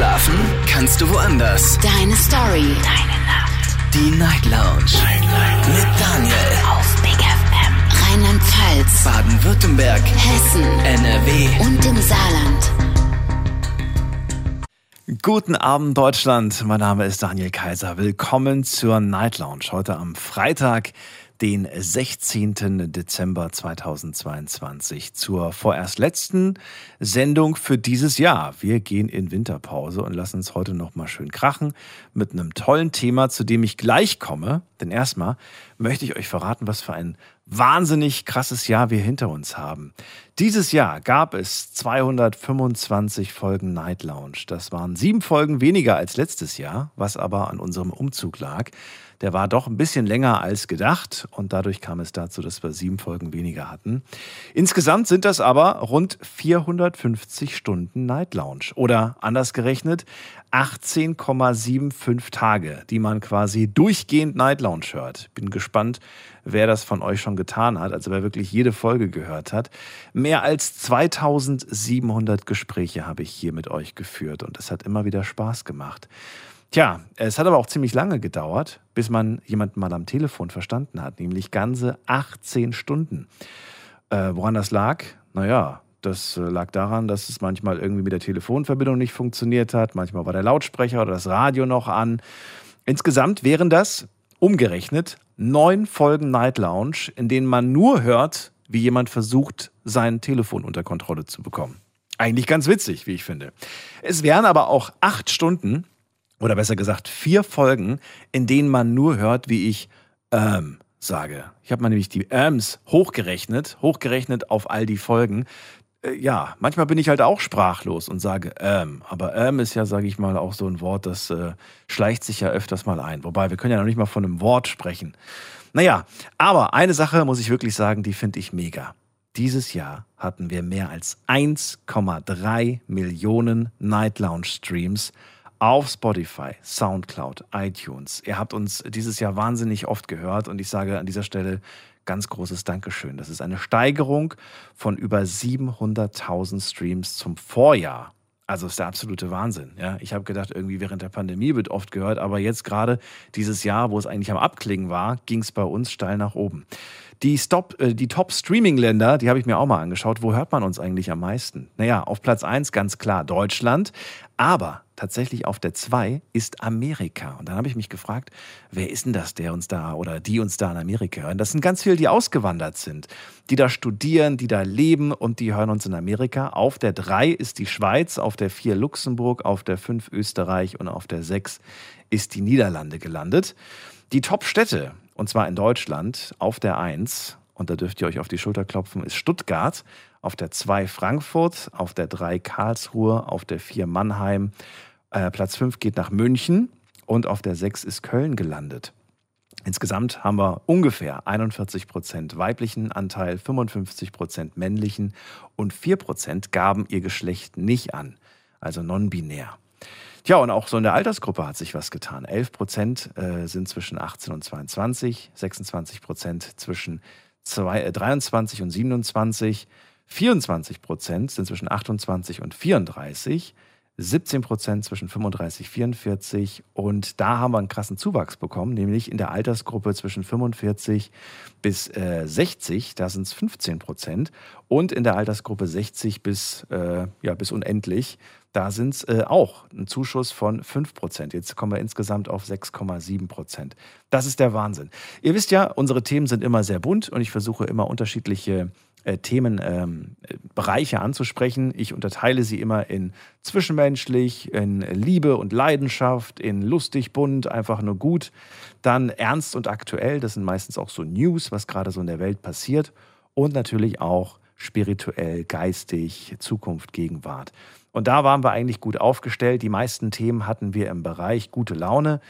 Schlafen kannst du woanders. Deine Story. Deine Nacht. Die Night Lounge. Night, Night. Mit Daniel. Auf Big FM. Rheinland-Pfalz. Baden-Württemberg. Hessen. NRW. Und im Saarland. Guten Abend, Deutschland. Mein Name ist Daniel Kaiser. Willkommen zur Night Lounge. Heute am Freitag, den 16. Dezember 2022 zur vorerst letzten Sendung für dieses Jahr. Wir gehen in Winterpause und lassen uns heute noch mal schön krachen mit einem tollen Thema, zu dem ich gleich komme. Denn erstmal möchte ich euch verraten, was für ein wahnsinnig krasses Jahr wir hinter uns haben. Dieses Jahr gab es 225 Folgen Night Lounge. Das waren sieben Folgen weniger als letztes Jahr, was aber an unserem Umzug lag. Der war doch ein bisschen länger als gedacht und dadurch kam es dazu, dass wir sieben Folgen weniger hatten. Insgesamt sind das aber rund 450 Stunden Night Lounge oder anders gerechnet 18,75 Tage, die man quasi durchgehend Night Lounge hört. Bin gespannt, wer das von euch schon getan hat, also wer wirklich jede Folge gehört hat. Mehr als 2700 Gespräche habe ich hier mit euch geführt und es hat immer wieder Spaß gemacht. Tja, es hat aber auch ziemlich lange gedauert, bis man jemanden mal am Telefon verstanden hat, nämlich ganze 18 Stunden. Äh, woran das lag? Naja, das äh, lag daran, dass es manchmal irgendwie mit der Telefonverbindung nicht funktioniert hat, manchmal war der Lautsprecher oder das Radio noch an. Insgesamt wären das umgerechnet neun Folgen Night Lounge, in denen man nur hört, wie jemand versucht, sein Telefon unter Kontrolle zu bekommen. Eigentlich ganz witzig, wie ich finde. Es wären aber auch acht Stunden, oder besser gesagt vier Folgen, in denen man nur hört, wie ich ähm sage. Ich habe mal nämlich die Ähms hochgerechnet, hochgerechnet auf all die Folgen. Äh, ja, manchmal bin ich halt auch sprachlos und sage ähm. Aber ähm ist ja, sage ich mal, auch so ein Wort, das äh, schleicht sich ja öfters mal ein. Wobei, wir können ja noch nicht mal von einem Wort sprechen. Naja, aber eine Sache muss ich wirklich sagen, die finde ich mega. Dieses Jahr hatten wir mehr als 1,3 Millionen Night Lounge Streams auf Spotify, Soundcloud, iTunes. Ihr habt uns dieses Jahr wahnsinnig oft gehört und ich sage an dieser Stelle ganz großes Dankeschön. Das ist eine Steigerung von über 700.000 Streams zum Vorjahr. Also ist der absolute Wahnsinn. Ja, ich habe gedacht, irgendwie während der Pandemie wird oft gehört, aber jetzt gerade dieses Jahr, wo es eigentlich am Abklingen war, ging es bei uns steil nach oben. Die, Stop, äh, die Top-Streaming-Länder, die habe ich mir auch mal angeschaut. Wo hört man uns eigentlich am meisten? Naja, auf Platz 1 ganz klar Deutschland, aber tatsächlich auf der 2 ist Amerika. Und dann habe ich mich gefragt, wer ist denn das, der uns da oder die uns da in Amerika hören? Das sind ganz viele, die ausgewandert sind, die da studieren, die da leben und die hören uns in Amerika. Auf der 3 ist die Schweiz, auf der 4 Luxemburg, auf der 5 Österreich und auf der 6 ist die Niederlande gelandet. Die Top-Städte, und zwar in Deutschland, auf der 1, und da dürft ihr euch auf die Schulter klopfen, ist Stuttgart, auf der 2 Frankfurt, auf der 3 Karlsruhe, auf der 4 Mannheim, äh, Platz 5 geht nach München und auf der 6 ist Köln gelandet. Insgesamt haben wir ungefähr 41 Prozent weiblichen Anteil, 55 Prozent männlichen und 4 Prozent gaben ihr Geschlecht nicht an, also non-binär. Tja, und auch so in der Altersgruppe hat sich was getan. 11 Prozent äh, sind zwischen 18 und 22, 26 Prozent zwischen zwei, äh, 23 und 27, 24 Prozent sind zwischen 28 und 34, 17 Prozent zwischen 35 und 44 und da haben wir einen krassen Zuwachs bekommen, nämlich in der Altersgruppe zwischen 45 bis äh, 60, da sind es 15 Prozent und in der Altersgruppe 60 bis, äh, ja, bis unendlich, da sind es äh, auch ein Zuschuss von 5 Prozent. Jetzt kommen wir insgesamt auf 6,7 Prozent. Das ist der Wahnsinn. Ihr wisst ja, unsere Themen sind immer sehr bunt und ich versuche immer unterschiedliche äh, Themenbereiche ähm, anzusprechen. Ich unterteile sie immer in zwischenmenschlich, in Liebe und Leidenschaft, in lustig, bunt, einfach nur gut. Dann ernst und aktuell, das sind meistens auch so News, was gerade so in der Welt passiert. Und natürlich auch spirituell, geistig, Zukunft, Gegenwart. Und da waren wir eigentlich gut aufgestellt. Die meisten Themen hatten wir im Bereich gute Laune,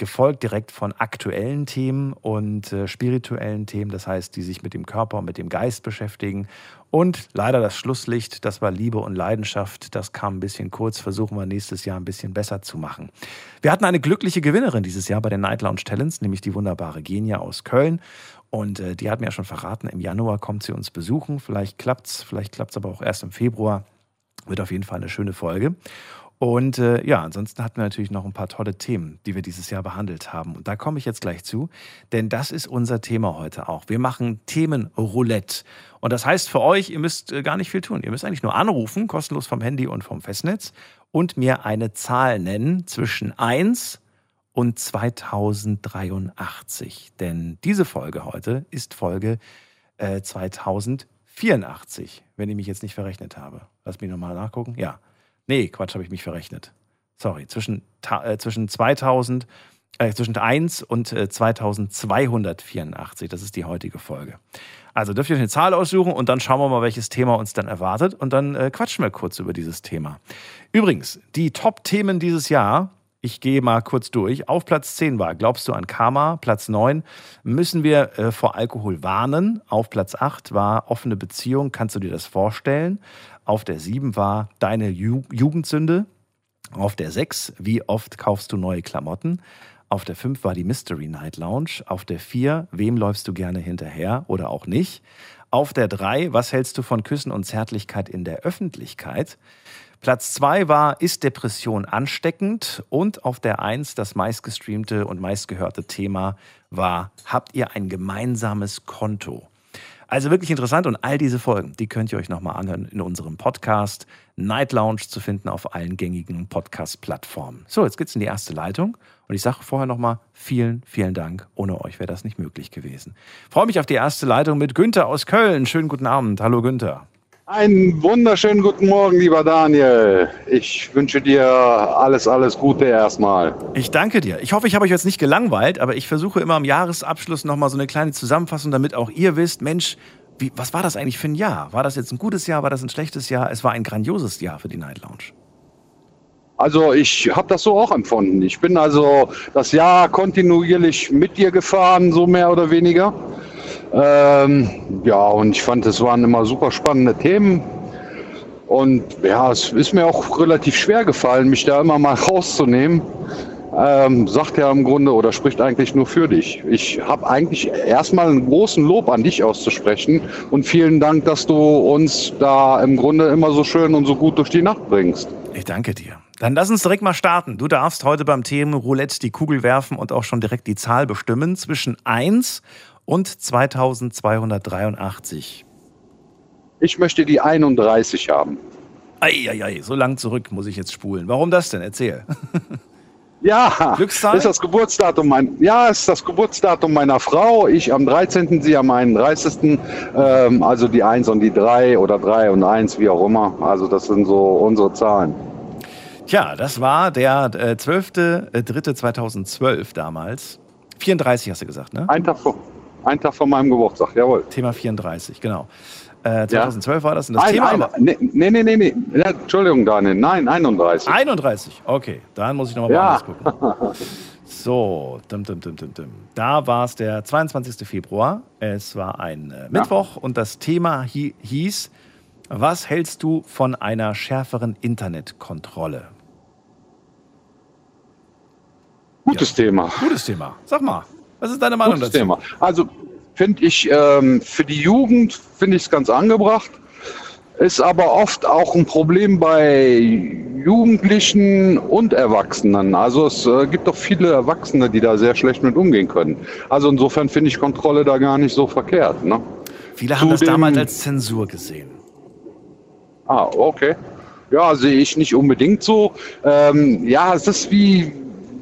gefolgt direkt von aktuellen Themen und äh, spirituellen Themen, das heißt, die sich mit dem Körper und mit dem Geist beschäftigen. Und leider das Schlusslicht, das war Liebe und Leidenschaft. Das kam ein bisschen kurz, versuchen wir nächstes Jahr ein bisschen besser zu machen. Wir hatten eine glückliche Gewinnerin dieses Jahr bei den Night Lounge Talents, nämlich die wunderbare Genia aus Köln. Und äh, die hat mir ja schon verraten, im Januar kommt sie uns besuchen. Vielleicht klappt's, vielleicht klappt's aber auch erst im Februar. Wird auf jeden Fall eine schöne Folge. Und äh, ja, ansonsten hatten wir natürlich noch ein paar tolle Themen, die wir dieses Jahr behandelt haben. Und da komme ich jetzt gleich zu, denn das ist unser Thema heute auch. Wir machen Themenroulette. Und das heißt für euch, ihr müsst äh, gar nicht viel tun. Ihr müsst eigentlich nur anrufen, kostenlos vom Handy und vom Festnetz und mir eine Zahl nennen zwischen 1 und 2083. Denn diese Folge heute ist Folge äh, 2084, wenn ich mich jetzt nicht verrechnet habe. Lass mich nochmal nachgucken. Ja. Nee, Quatsch, habe ich mich verrechnet. Sorry, zwischen, äh, zwischen 2000, äh, zwischen 1 und äh, 2284. Das ist die heutige Folge. Also dürft ihr euch eine Zahl aussuchen und dann schauen wir mal, welches Thema uns dann erwartet. Und dann äh, quatschen wir kurz über dieses Thema. Übrigens, die Top-Themen dieses Jahr, ich gehe mal kurz durch. Auf Platz 10 war Glaubst du an Karma? Platz 9 müssen wir äh, vor Alkohol warnen. Auf Platz 8 war offene Beziehung. Kannst du dir das vorstellen? Auf der 7 war deine Ju Jugendsünde. Auf der 6, wie oft kaufst du neue Klamotten? Auf der 5 war die Mystery Night Lounge. Auf der 4, wem läufst du gerne hinterher oder auch nicht? Auf der 3, was hältst du von Küssen und Zärtlichkeit in der Öffentlichkeit? Platz 2 war, ist Depression ansteckend? Und auf der 1, das meistgestreamte und meistgehörte Thema war, habt ihr ein gemeinsames Konto? Also wirklich interessant und all diese Folgen, die könnt ihr euch nochmal anhören in unserem Podcast Night Lounge zu finden auf allen gängigen Podcast-Plattformen. So, jetzt geht's in die erste Leitung und ich sage vorher nochmal vielen, vielen Dank. Ohne euch wäre das nicht möglich gewesen. freue mich auf die erste Leitung mit Günther aus Köln. Schönen guten Abend. Hallo Günther. Einen wunderschönen guten Morgen, lieber Daniel. Ich wünsche dir alles, alles Gute erstmal. Ich danke dir. Ich hoffe, ich habe euch jetzt nicht gelangweilt, aber ich versuche immer am Jahresabschluss nochmal so eine kleine Zusammenfassung, damit auch ihr wisst, Mensch, wie, was war das eigentlich für ein Jahr? War das jetzt ein gutes Jahr? War das ein schlechtes Jahr? Es war ein grandioses Jahr für die Night Lounge. Also ich habe das so auch empfunden. Ich bin also das Jahr kontinuierlich mit dir gefahren, so mehr oder weniger. Ähm, ja, und ich fand, es waren immer super spannende Themen. Und ja, es ist mir auch relativ schwer gefallen, mich da immer mal rauszunehmen. Ähm, sagt ja im Grunde oder spricht eigentlich nur für dich. Ich habe eigentlich erstmal einen großen Lob an dich auszusprechen und vielen Dank, dass du uns da im Grunde immer so schön und so gut durch die Nacht bringst. Ich danke dir. Dann lass uns direkt mal starten. Du darfst heute beim Themen Roulette die Kugel werfen und auch schon direkt die Zahl bestimmen zwischen 1 und 2283. Ich möchte die 31 haben. Eieiei, so lang zurück muss ich jetzt spulen. Warum das denn? Erzähl. Ja, Glückszahl? ist das Geburtsdatum mein, ja, ist das Geburtsdatum meiner Frau. Ich am 13., sie am 31. Ähm, also die 1 und die 3 oder 3 und 1, wie auch immer. Also das sind so unsere Zahlen. Tja, das war der äh, 12.3.2012 damals. 34 hast du gesagt, ne? Ein Tag vor. Ein Tag vor meinem Geburtstag, jawohl. Thema 34, genau. Äh, 2012 ja. war das. Und das ein, Thema ein, aber, nee, nee, nee, nee. Entschuldigung, Daniel. Nein, 31. 31, okay. Dann muss ich nochmal ja. gucken. So, dim, dim, dim, dim, dim. da war es der 22. Februar. Es war ein äh, Mittwoch ja. und das Thema hi hieß, was hältst du von einer schärferen Internetkontrolle? Gutes. Thema. Gutes Thema. Sag mal. Was ist deine Meinung Gutes dazu? Thema. Also finde ich ähm, für die Jugend finde ich es ganz angebracht. Ist aber oft auch ein Problem bei Jugendlichen und Erwachsenen. Also es äh, gibt doch viele Erwachsene, die da sehr schlecht mit umgehen können. Also insofern finde ich Kontrolle da gar nicht so verkehrt. Ne? Viele haben das damals als Zensur gesehen. Ah, okay. Ja, sehe ich nicht unbedingt so. Ähm, ja, es ist wie,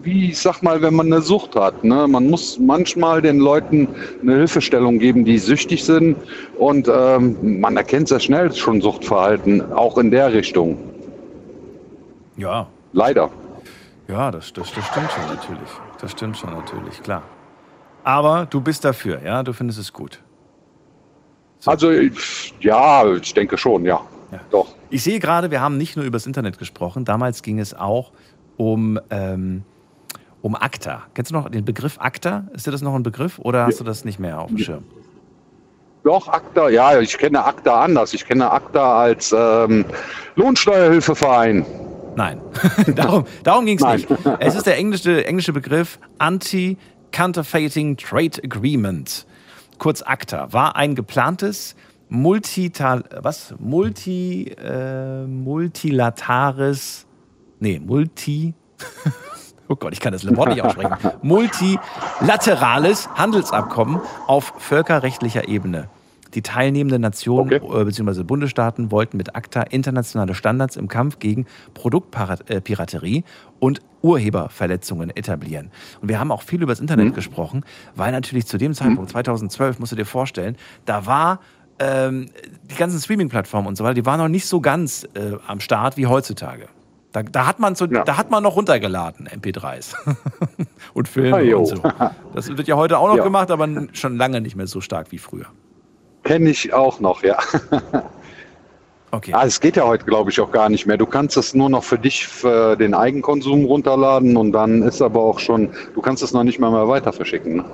wie, ich sag mal, wenn man eine Sucht hat. Ne? Man muss manchmal den Leuten eine Hilfestellung geben, die süchtig sind. Und ähm, man erkennt sehr schnell schon Suchtverhalten, auch in der Richtung. Ja. Leider. Ja, das, das, das stimmt schon natürlich. Das stimmt schon natürlich, klar. Aber du bist dafür, ja? Du findest es gut. So. Also, ja, ich denke schon, ja. ja. Doch. Ich sehe gerade, wir haben nicht nur über das Internet gesprochen. Damals ging es auch um ähm, um ACTA. Kennst du noch den Begriff ACTA? Ist dir das noch ein Begriff oder hast du das nicht mehr auf dem Schirm? Doch, ACTA, ja, ich kenne ACTA anders. Ich kenne ACTA als ähm, Lohnsteuerhilfeverein. Nein, darum, darum ging es nicht. Es ist der englische, englische Begriff Anti-Counterfeiting Trade Agreement. Kurz ACTA. War ein geplantes Multital, was? Multi, äh, multilateres nee, Multi, oh Gott, ich kann das Wort nicht aussprechen, multilaterales Handelsabkommen auf völkerrechtlicher Ebene. Die teilnehmenden Nationen Okay. äh, bzw. Bundesstaaten wollten mit ACTA internationale Standards im Kampf gegen Produktpiraterie und Urheberverletzungen etablieren. Und wir haben auch viel über das Internet gesprochen, weil natürlich zu dem Zeitpunkt, 2012, musst du dir vorstellen, da war ähm, die ganzen Streaming-Plattformen und so weiter, die waren noch nicht so ganz äh, am Start wie heutzutage. Da, da, hat man so, Ja. da hat man noch runtergeladen, MP3s und Filme Ah, und so. Das wird ja heute auch noch Ja. gemacht, aber schon lange nicht mehr so stark wie früher. Kenne ich auch noch, ja. Okay. Ah, es geht ja heute, glaube ich, auch gar nicht mehr. Du kannst es nur noch für dich, für den Eigenkonsum runterladen und dann ist aber auch schon, du kannst es noch nicht mal mehr weiter verschicken.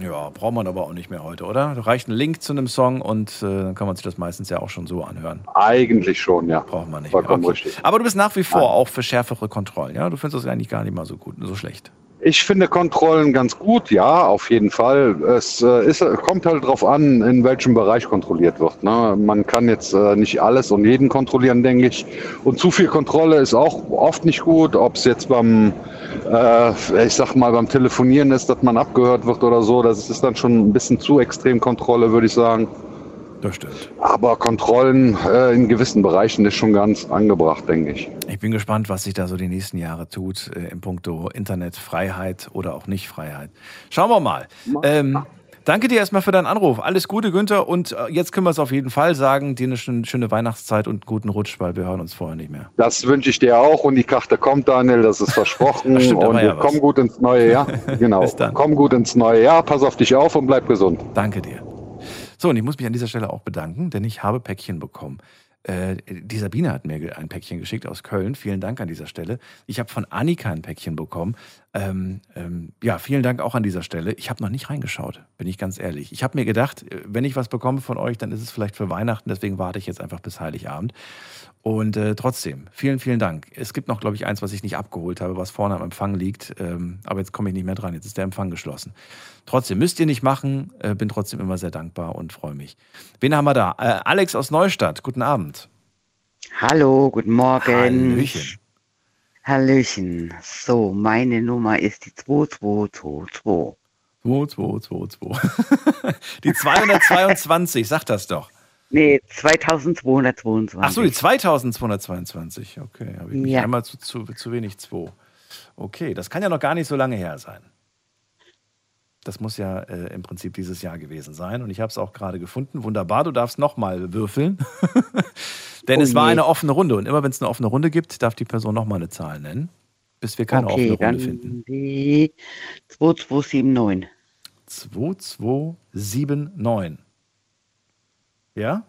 Ja, braucht man aber auch nicht mehr heute, oder? Da reicht ein Link zu einem Song und äh, dann kann man sich das meistens ja auch schon so anhören. Eigentlich schon, ja. Braucht man nicht Vollkommen mehr. richtig. Aber du bist nach wie vor auch für schärfere Kontrollen, ja? Du findest das eigentlich gar nicht mal so gut, so schlecht. Ich finde Kontrollen ganz gut, ja, auf jeden Fall. Es äh, ist, kommt halt drauf an, in welchem Bereich kontrolliert wird. Ne? Man kann jetzt äh, nicht alles und jeden kontrollieren, denke ich. Und zu viel Kontrolle ist auch oft nicht gut, ob es jetzt beim, äh, ich sag mal, beim Telefonieren ist, dass man abgehört wird oder so. Das ist dann schon ein bisschen zu extrem Kontrolle, würde ich sagen. Das stimmt. Aber Kontrollen äh, in gewissen Bereichen ist schon ganz angebracht, denke ich. Ich bin gespannt, was sich da so die nächsten Jahre tut äh, in puncto Internetfreiheit oder auch Nicht-Freiheit. Schauen wir mal. Ähm, danke dir erstmal für deinen Anruf. Alles Gute, Günther. Und äh, jetzt können wir es auf jeden Fall sagen. Dir eine schöne, Weihnachtszeit und einen guten Rutsch, weil wir hören uns vorher nicht mehr. Das wünsche ich dir auch und die Karte kommt, Daniel, das ist versprochen. Das stimmt, und ja was. komm gut ins neue Jahr. Genau. Komm gut ins neue Jahr, pass auf dich auf und bleib gesund. Danke dir. So, und ich muss mich an dieser Stelle auch bedanken, denn ich habe Päckchen bekommen. Äh, die Sabine hat mir ein Päckchen geschickt aus Köln. Vielen Dank an dieser Stelle. Ich habe von Annika ein Päckchen bekommen. Ähm, ähm, ja, vielen Dank auch an dieser Stelle. Ich habe noch nicht reingeschaut, bin ich ganz ehrlich. Ich habe mir gedacht, äh, wenn ich was bekomme von euch, dann ist es vielleicht für Weihnachten. Deswegen warte ich jetzt einfach bis Heiligabend. Und äh, trotzdem, vielen, vielen Dank. Es gibt noch, glaube ich, eins, was ich nicht abgeholt habe, was vorne am Empfang liegt. Ähm, aber jetzt komme ich nicht mehr dran. Jetzt ist der Empfang geschlossen. Trotzdem, müsst ihr nicht machen. Äh, bin trotzdem immer sehr dankbar und freue mich. Wen haben wir da? Äh, Alex aus Neustadt. Guten Abend. Hallo, guten Morgen. Hallöchen. Hallöchen. So, meine Nummer ist die 2222. 2222. die 222, sag das doch. Nee, 2222. Ach so, die 2222. Okay, habe ich mich Ja. einmal zu, zu, zu wenig 2. Okay, das kann ja noch gar nicht so lange her sein. Das muss ja äh, im Prinzip dieses Jahr gewesen sein. Und ich habe es auch gerade gefunden. Wunderbar, du darfst nochmal würfeln. Denn Oh es war je. eine offene Runde. Und immer wenn es eine offene Runde gibt, darf die Person nochmal eine Zahl nennen, bis wir keine okay, offene Runde finden. die 2279. 2279. Ja?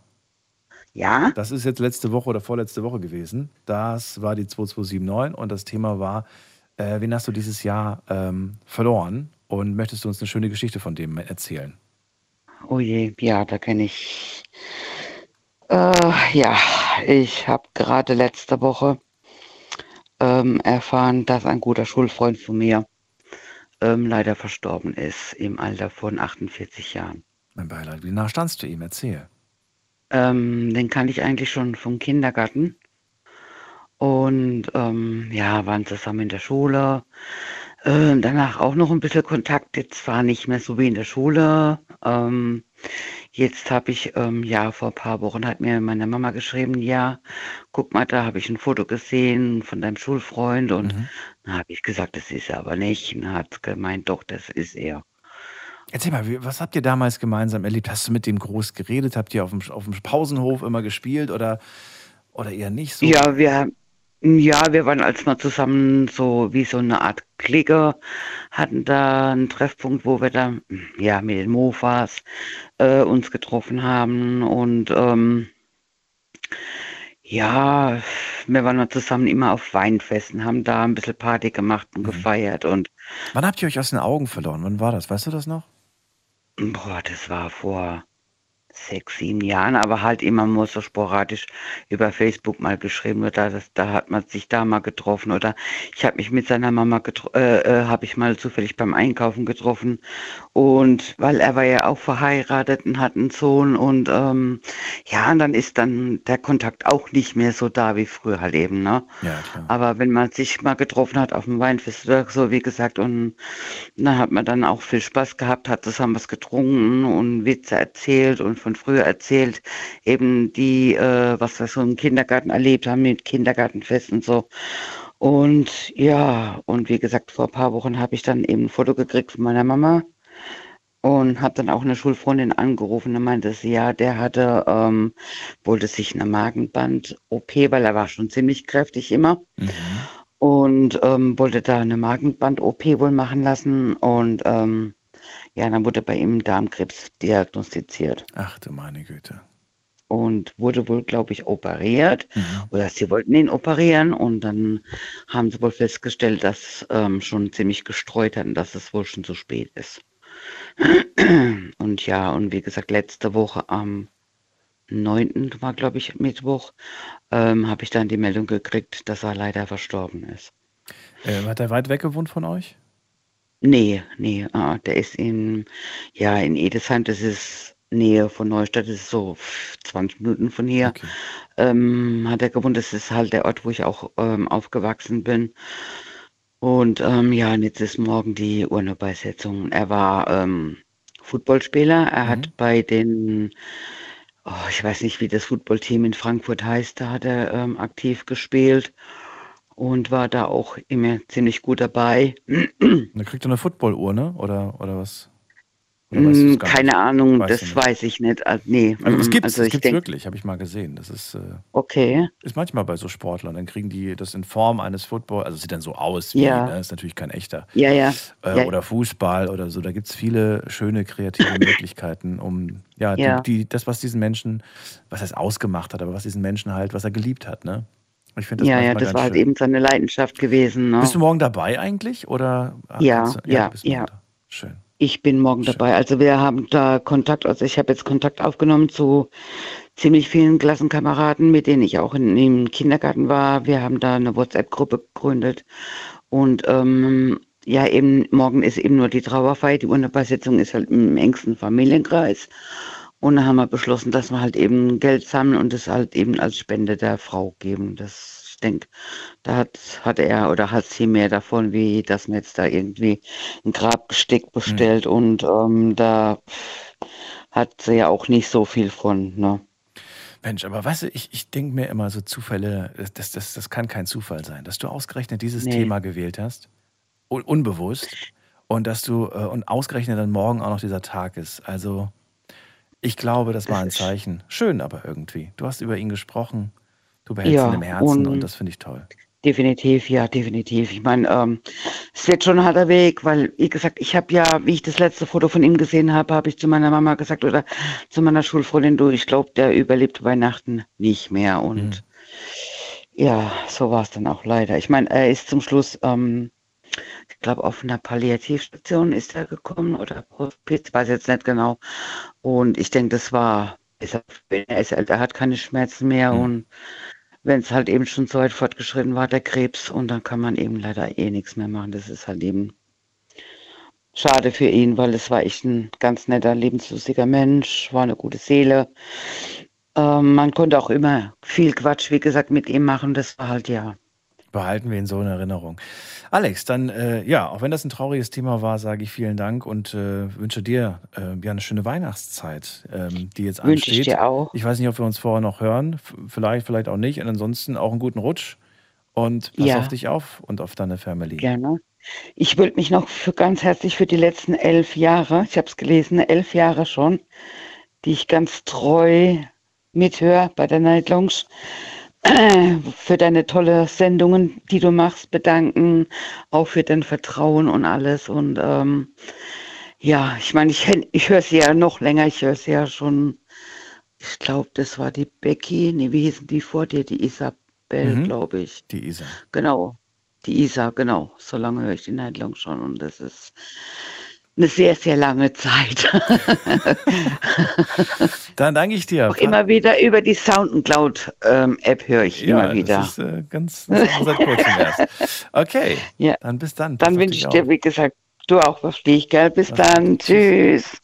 Ja? Das ist jetzt letzte Woche oder vorletzte Woche gewesen. Das war die 2279 und das Thema war, äh, wen hast du dieses Jahr ähm, verloren? Und möchtest du uns eine schöne Geschichte von dem erzählen? Oh je, ja, da kenne ich. Äh, ja, ich habe gerade letzte Woche ähm, erfahren, dass ein guter Schulfreund von mir ähm, leider verstorben ist im Alter von 48 Jahren. Mein Beileid, wie nah standst du ihm? Erzähl. Ähm, den kannte ich eigentlich schon vom Kindergarten. Und ähm, ja, waren zusammen in der Schule. Ähm, danach auch noch ein bisschen Kontakt. Jetzt zwar nicht mehr so wie in der Schule. Ähm, jetzt habe ich, ähm, ja, vor ein paar Wochen hat mir meine Mama geschrieben, ja, guck mal, da habe ich ein Foto gesehen von deinem Schulfreund. Und Mhm. dann habe ich gesagt, das ist er aber nicht. Und hat gemeint, doch, das ist er. Erzähl mal, was habt ihr damals gemeinsam erlebt? Hast du mit dem groß geredet? Habt ihr auf dem, auf dem Pausenhof immer gespielt oder, oder eher nicht so? Ja, wir, ja, wir waren als mal zusammen so wie so eine Art Clique, hatten da einen Treffpunkt, wo wir da ja mit den Mofas äh, uns getroffen haben und ähm, ja, wir waren dann zusammen immer auf Weinfesten, haben da ein bisschen Party gemacht und gefeiert und Wann habt ihr euch aus den Augen verloren? Wann war das? Weißt du das noch? boah, das war vor sechs, sieben Jahren, aber halt immer nur so sporadisch über Facebook mal geschrieben oder das, da hat man sich da mal getroffen oder ich habe mich mit seiner Mama getroffen, äh, äh, habe ich mal zufällig beim Einkaufen getroffen und weil er war ja auch verheiratet und hat einen Sohn und ähm, ja, und dann ist dann der Kontakt auch nicht mehr so da wie früher halt eben, ne? Ja, klar. Aber wenn man sich mal getroffen hat auf dem Weinfest oder so, wie gesagt, und dann hat man dann auch viel Spaß gehabt, hat zusammen was getrunken und Witze erzählt und von früher erzählt, eben die, äh, was wir so im Kindergarten erlebt haben mit Kindergartenfest und so. Und ja, und wie gesagt, vor ein paar Wochen habe ich dann eben ein Foto gekriegt von meiner Mama und habe dann auch eine Schulfreundin angerufen. Da meinte sie, ja, der hatte, ähm, wollte sich eine Magenband-OP, weil er war schon ziemlich kräftig immer. Mhm. Und ähm, wollte da eine Magenband-OP wohl machen lassen. Und ähm, ja, dann wurde bei ihm Darmkrebs diagnostiziert Ach du meine Güte. und wurde wohl, glaube ich, operiert. Mhm. Oder sie wollten ihn operieren und dann haben sie wohl festgestellt, dass ähm, schon ziemlich gestreut hat und dass es wohl schon zu spät ist. Und ja, und wie gesagt, letzte Woche am 9. war, glaube ich, Mittwoch, ähm, habe ich dann die Meldung gekriegt, dass er leider verstorben ist. Äh, hat er weit weg gewohnt von euch? Nee, nee, ah, der ist in, ja, in Edesheim, das ist Nähe von Neustadt, das ist so 20 Minuten von hier. Okay. ähm, hat er gewohnt. Das ist halt der Ort, wo ich auch ähm, aufgewachsen bin. Und ähm, ja, und jetzt ist morgen die Urnebeisetzung. Er war ähm, Footballspieler. Er hat bei den, oh, ich weiß nicht, wie das Footballteam in Frankfurt heißt, da hat er ähm, aktiv gespielt und war da auch immer ziemlich gut dabei. Dann kriegt er eine Footballuhr, Oder, oder was? Oder weißt gar Keine nicht? Ahnung, Weißt das weiß ich nicht. Also, nee, Aber es mm, gibt also es gibt's denke, wirklich, habe ich mal gesehen. Das ist, äh, okay. ist manchmal bei so Sportlern. Dann kriegen die das in Form eines Football, also sieht dann so aus wie, Ja. ne? ist natürlich kein echter. Ja, ja. Äh, ja. Oder Fußball oder so. Da gibt es viele schöne kreative Möglichkeiten, um ja, Ja. Die, die, das, was diesen Menschen, was heißt ausgemacht hat, aber was diesen Menschen halt, was er geliebt hat, ne? Ich finde das ja, ja, das war halt schön. eben seine Leidenschaft gewesen. Ne? Bist du morgen dabei eigentlich? Oder Ja, du- ja, morgen ja. da. Schön. Ich bin morgen Schön. dabei. Also wir haben da Kontakt, also ich habe jetzt Kontakt aufgenommen zu ziemlich vielen Klassenkameraden, mit denen ich auch in, im Kindergarten war. Wir haben da eine WhatsApp-Gruppe gegründet und ähm, ja, eben morgen ist eben nur die Trauerfeier. Die Urnebeisetzung ist halt im engsten Familienkreis. Und dann haben wir beschlossen, dass wir halt eben Geld sammeln und es halt eben als Spende der Frau geben. Das, ich denke, da hat, hat er oder hat sie mehr davon, wie dass man jetzt da irgendwie ein Grabgesteck bestellt und ähm, da hat sie ja auch nicht so viel von. Ne? Mensch, aber weißt du, ich, ich denke mir immer so Zufälle, das, das, das kann kein Zufall sein, dass du ausgerechnet dieses Nee. Thema gewählt hast, un unbewusst, und dass du, äh, und ausgerechnet dann morgen auch noch dieser Tag ist. Also, ich glaube, das war ein Zeichen. Schön aber irgendwie. Du hast über ihn gesprochen, du behältst Ja, ihn im Herzen und, und- das finde ich toll. Definitiv, ja, definitiv. Ich meine, ähm, es wird schon ein harter Weg, weil, wie gesagt, ich habe ja, wie ich das letzte Foto von ihm gesehen habe, habe ich zu meiner Mama gesagt oder zu meiner Schulfreundin, du, ich glaube, der überlebt Weihnachten nicht mehr. Und ja, so war es dann auch leider. Ich meine, er ist zum Schluss, ähm, ich glaube, auf einer Palliativstation ist er gekommen oder Hospiz, weiß jetzt nicht genau. Und ich denke, das war, ist er, er, ist, er hat keine Schmerzen mehr Mhm. und wenn es halt eben schon so weit fortgeschritten war, der Krebs, und dann kann man eben leider eh nichts mehr machen. Das ist halt eben schade für ihn, weil es war echt ein ganz netter, lebenslustiger Mensch, war eine gute Seele. Ähm, man konnte auch immer viel Quatsch, wie gesagt, mit ihm machen. Das war halt ja. Behalten wir ihn so in Erinnerung. Alex, dann, äh, ja, auch wenn das ein trauriges Thema war, sage ich vielen Dank und äh, wünsche dir äh, ja eine schöne Weihnachtszeit, ähm, die jetzt Wünsche ich ansteht. dir auch. Ich weiß nicht, ob wir uns vorher noch hören. F- Vielleicht, vielleicht auch nicht. Und ansonsten auch einen guten Rutsch. Und pass Ja. auf dich auf und auf deine Family. Gerne. Ich würde mich noch für ganz herzlich für die letzten elf Jahre, ich habe es gelesen, elf Jahre schon, die ich ganz treu mithöre bei der Night Lounge, für deine tolle Sendungen, die du machst, bedanken, auch für dein Vertrauen und alles. Und ähm, ja, ich meine, ich, ich höre sie ja noch länger, ich höre sie ja schon, ich glaube, das war die Becky, nee, wie hießen die vor dir, die Isabel, Mhm. glaube ich. Die Isa. Genau, die Isa, genau. So lange höre ich die Night Long schon und das ist, eine sehr, sehr lange Zeit. Dann danke ich dir. Auch immer wieder über die Soundcloud-App höre ich ja, immer wieder. Das ist äh, ganz das ist seit kurzem erst. Okay, Ja. dann bis dann. Dann wünsche ich dir, wie gesagt, du auch auf dich, gell? Bis Mach's dann. Tschüss.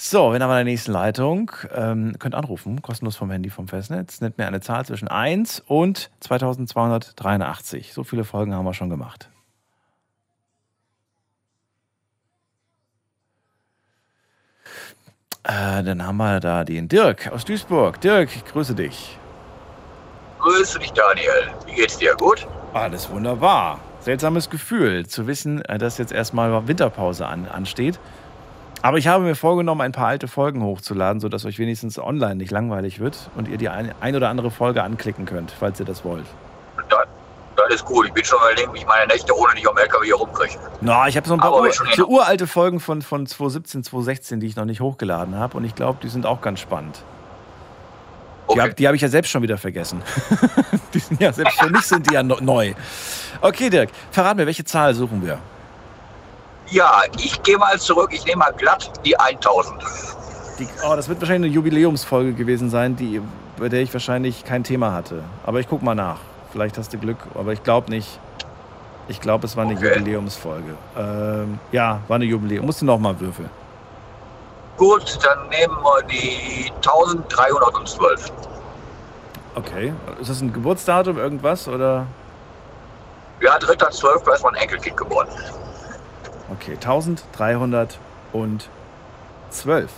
So, wenn aber in der nächsten Leitung, ähm, könnt anrufen, kostenlos vom Handy vom Festnetz. Nennt mir eine Zahl zwischen 1 und 2283. So viele Folgen haben wir schon gemacht. Äh, dann haben wir da den Dirk aus Duisburg. Dirk, ich grüße dich. Grüße dich, Daniel. Wie geht's dir? Gut? Alles wunderbar. Seltsames Gefühl zu wissen, äh, dass jetzt erstmal Winterpause an, ansteht. Aber ich habe mir vorgenommen, ein paar alte Folgen hochzuladen, sodass euch wenigstens online nicht langweilig wird und ihr die ein, ein oder andere Folge anklicken könnt, falls ihr das wollt. Das, das ist gut. Ich bin schon überlegen, wie ich meine Nächte ohne dich am LKW hier rumkriege. Na, ich habe so ein paar Ur, so uralte Folgen von, von 2017, 2016, die ich noch nicht hochgeladen habe. Und ich glaube, die sind auch ganz spannend. Die Okay. habe die hab ich ja selbst schon wieder vergessen. die sind ja selbst für mich sind die ja no- neu. Okay, Dirk, verrat mir, welche Zahl suchen wir? Ja, ich gehe mal zurück. Ich nehme mal glatt die 1000. Die, oh, das wird wahrscheinlich eine Jubiläumsfolge gewesen sein, die, bei der ich wahrscheinlich kein Thema hatte. Aber ich guck mal nach. Vielleicht hast du Glück, aber ich glaube nicht. Ich glaube, es war eine Okay. Jubiläumsfolge. Ähm, ja, war eine Jubiläum. Musst du noch mal würfeln. Gut, dann nehmen wir die 1312. Okay. Ist das ein Geburtsdatum, irgendwas? Oder? Ja, 3.12. da ist mein Enkelkind geboren. Okay, 1312. 12.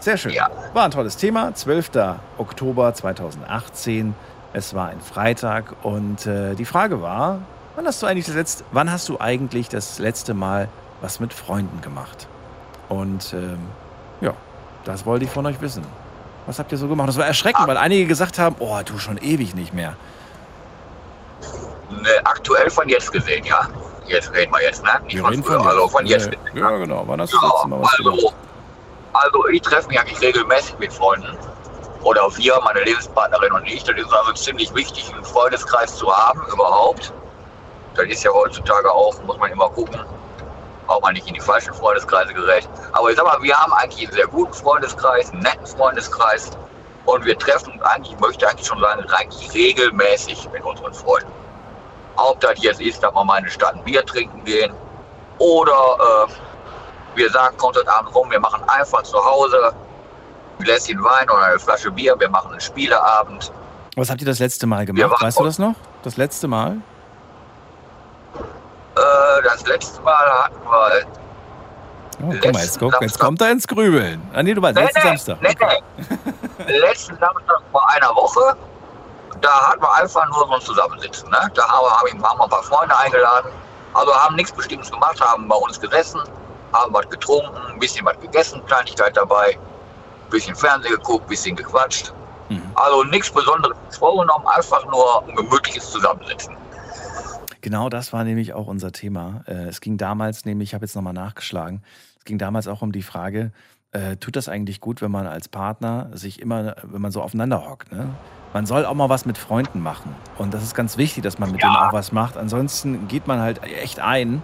Sehr schön. Ja. War ein tolles Thema. 12. Oktober 2018. Es war ein Freitag und äh, die Frage war, wann hast du eigentlich das letzte, wann hast du eigentlich das letzte Mal was mit Freunden gemacht? Und ähm, ja, das wollte ich von euch wissen. Was habt ihr so gemacht? Das war erschreckend, weil einige gesagt haben, oh, du schon ewig nicht mehr. Ne, aktuell von jetzt gesehen, ja. Jetzt reden wir jetzt, ne? Nicht von früher, also von jetzt Ja, ja, genau. Wann hast du das letzte Mal Ja, was also, gemacht? also ich treffe mich eigentlich regelmäßig mit Freunden. Oder wir, meine Lebenspartnerin und ich. Das ist also ziemlich wichtig, einen Freundeskreis zu haben überhaupt. Das ist ja heutzutage auch, muss man immer gucken, auch mal nicht in die falschen Freundeskreise gerät. Aber ich sag mal, wir haben eigentlich einen sehr guten Freundeskreis, einen netten Freundeskreis. Und wir treffen eigentlich, ich möchte eigentlich schon sagen, eigentlich regelmäßig mit unseren Freunden. Ob das jetzt ist, dass wir mal in die Stadt ein Bier trinken gehen oder äh, wir sagen, kommt heute Abend rum, wir machen einfach zu Hause Gläschen Wein oder eine Flasche Bier, wir machen einen Spieleabend. Was habt ihr das letzte Mal gemacht? Weißt du das noch? Das letzte Mal? Äh, das letzte Mal hatten wir. Oh, guck mal, jetzt, guck, jetzt kommt er ins Grübeln. Ah, nee, du meinst letzten Samstag. Nee, nee. Letzten Samstag vor einer Woche, da hatten wir einfach nur so ein Zusammensitzen. Ne? Da haben wir, haben wir ein paar Freunde eingeladen. Also haben nichts Bestimmtes gemacht, haben bei uns gesessen, haben was getrunken, ein bisschen was gegessen, Kleinigkeit dabei, bisschen Fernsehen geguckt, ein bisschen gequatscht. Mhm. Also nichts Besonderes vorgenommen, einfach nur ein gemütliches Zusammensitzen. Genau das war nämlich auch unser Thema. Äh, Es ging damals nämlich, ich habe jetzt nochmal nachgeschlagen, es ging damals auch um die Frage, äh, tut das eigentlich gut, wenn man als Partner sich immer, wenn man so aufeinander hockt, ne? Man soll auch mal was mit Freunden machen. Und das ist ganz wichtig, dass man mit Ja. denen auch was macht. Ansonsten geht man halt echt ein.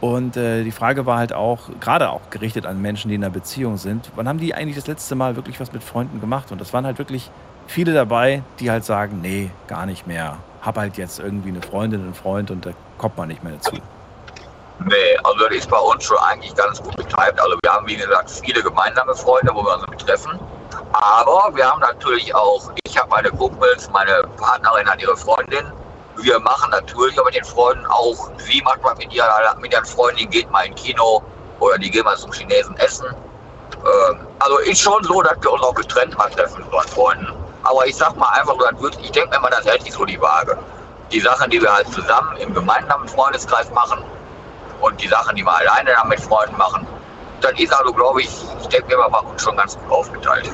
Und äh, die Frage war halt auch, gerade auch gerichtet an Menschen, die in einer Beziehung sind, wann haben die eigentlich das letzte Mal wirklich was mit Freunden gemacht? Und das waren halt wirklich viele dabei, die halt sagen, nee, gar nicht mehr. Hab halt jetzt irgendwie eine Freundin, einen Freund und da kommt man nicht mehr dazu. Nee, also das ist bei uns schon eigentlich ganz gut betreibt. Also wir haben, wie gesagt, viele gemeinsame Freunde, wo wir uns mit treffen. Aber wir haben natürlich auch, ich habe meine Kumpels, meine Partnerin hat ihre Freundin. Wir machen natürlich auch mit den Freunden auch, sie macht mal mit, ihrer, mit ihren Freunden, die geht mal ins Kino oder die gehen mal zum Chinesen essen. Ähm, also ist schon so, dass wir uns auch getrennt mal treffen mit unseren Freunden. Aber ich sag mal einfach ich denke mir mal, das hält sich so die Waage. Die Sachen, die wir halt zusammen im gemeinsamen Freundeskreis machen, und die Sachen, die wir alleine dann mit Freunden machen, dann ist also, glaube ich, ich denke mal, bei uns schon ganz gut aufgeteilt.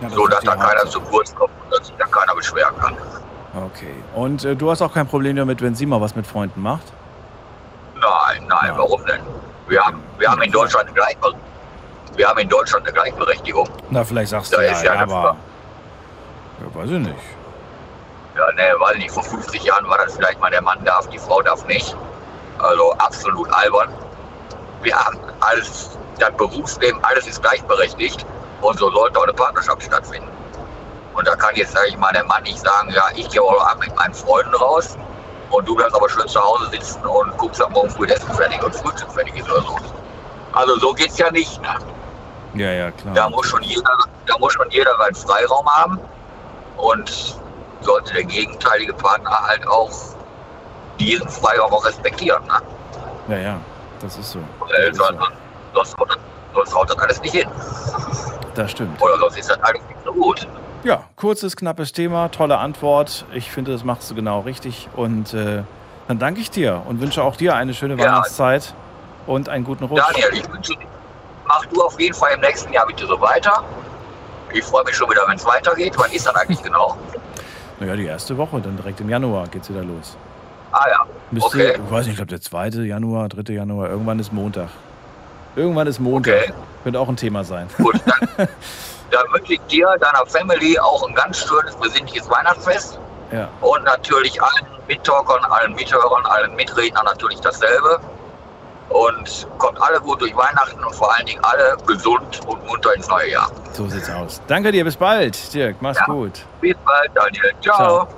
Ja, So, dass da keiner zu kurz kommt und dass sich da keiner beschweren kann. Okay. Und äh, du hast auch kein Problem damit, wenn sie mal was mit Freunden macht? Nein, nein, Ja. warum denn? Wir haben, wir haben in Deutschland eine Gleichberechtigung. Wir haben in Deutschland eine Gleichberechtigung. Na, vielleicht sagst Da du ja, ja aber. Ja, weiß ich nicht. Ja, ne, weiß nicht, vor 50 Jahren war das vielleicht mal der Mann darf, die Frau darf nicht. Also absolut albern. Wir haben alles, das Berufsleben, alles ist gleichberechtigt und so sollte auch eine Partnerschaft stattfinden. Und da kann jetzt, sage ich mal, der Mann nicht sagen, ja, ich gehe auch ab mit meinen Freunden raus und du bleibst aber schön zu Hause sitzen und guckst am Morgen früh Essen fertig und Frühstück fertig ist oder so. Also so geht's ja nicht. Ne? Ja, ja, klar. Da muss schon jeder, da muss schon jeder seinen Freiraum haben und sollte der gegenteilige Partner halt auch diesen Freiraum auch respektieren. Ne? Ja, ja, das ist so. Äh, Das ist so. sonst, haut das- sonst haut das alles nicht hin. Das stimmt. Oder sonst ist das alles nicht so gut. Ja, kurzes, knappes Thema, tolle Antwort. Ich finde, das machst du genau richtig. Und äh, dann danke ich dir und wünsche auch dir eine schöne Ja. Weihnachtszeit und einen guten Rutsch. Daniel, ich wünsche dir, mach du auf jeden Fall im nächsten Jahr bitte so weiter. Ich freue mich schon wieder, wenn es weitergeht. Wann ist das eigentlich genau? Naja, die erste Woche, dann direkt im Januar geht's wieder los. Ah ja, Müsste, okay. ich weiß nicht, ich glaube der 2. Januar, 3. Januar, irgendwann ist Montag. Irgendwann ist Montag. Okay. Könnte auch ein Thema sein. Gut, dann, dann wünsche ich dir, deiner Family auch ein ganz schönes, besinnliches Weihnachtsfest. Ja, Und natürlich allen Mittalkern, allen Mithörern, allen Mitrednern natürlich dasselbe. Und kommt alle gut durch Weihnachten und vor allen Dingen alle gesund und munter ins neue Jahr. so sieht's aus. Danke dir, bis bald. Dirk, mach's Ja. gut. Bis bald, Daniel. Ciao. Ciao.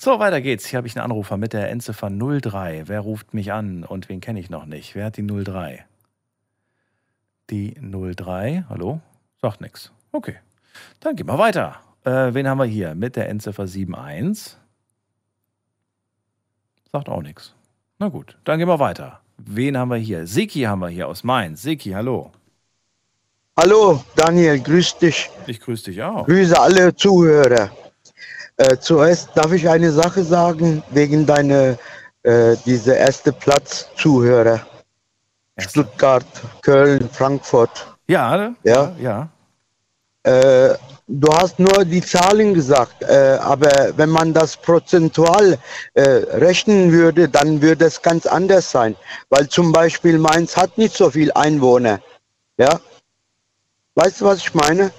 So, weiter geht's. Hier habe ich einen Anrufer mit der Endziffer 03. Wer ruft mich an und wen kenne ich noch nicht? Wer hat die 03? Die 03, hallo? Sagt nix. Okay. Dann gehen wir weiter. Äh, wen haben wir hier? Mit der Endziffer 71. Sagt auch nichts. Na gut, dann gehen wir weiter. Wen haben wir hier? Siki haben wir hier aus Mainz. Siki, hallo. Hallo Daniel, grüß dich. Ich grüße dich auch. Grüße alle Zuhörer. Äh, zuerst darf ich eine Sache sagen wegen deiner äh, diese erste Platz Zuhörer. Erste- Stuttgart, Köln, Frankfurt. Ja, Ja. ja. Äh, du hast nur die Zahlen gesagt, äh, aber wenn man das prozentual äh, rechnen würde, dann würde es ganz anders sein. Weil zum Beispiel Mainz hat nicht so viel Einwohner. Ja. Weißt du, was ich meine?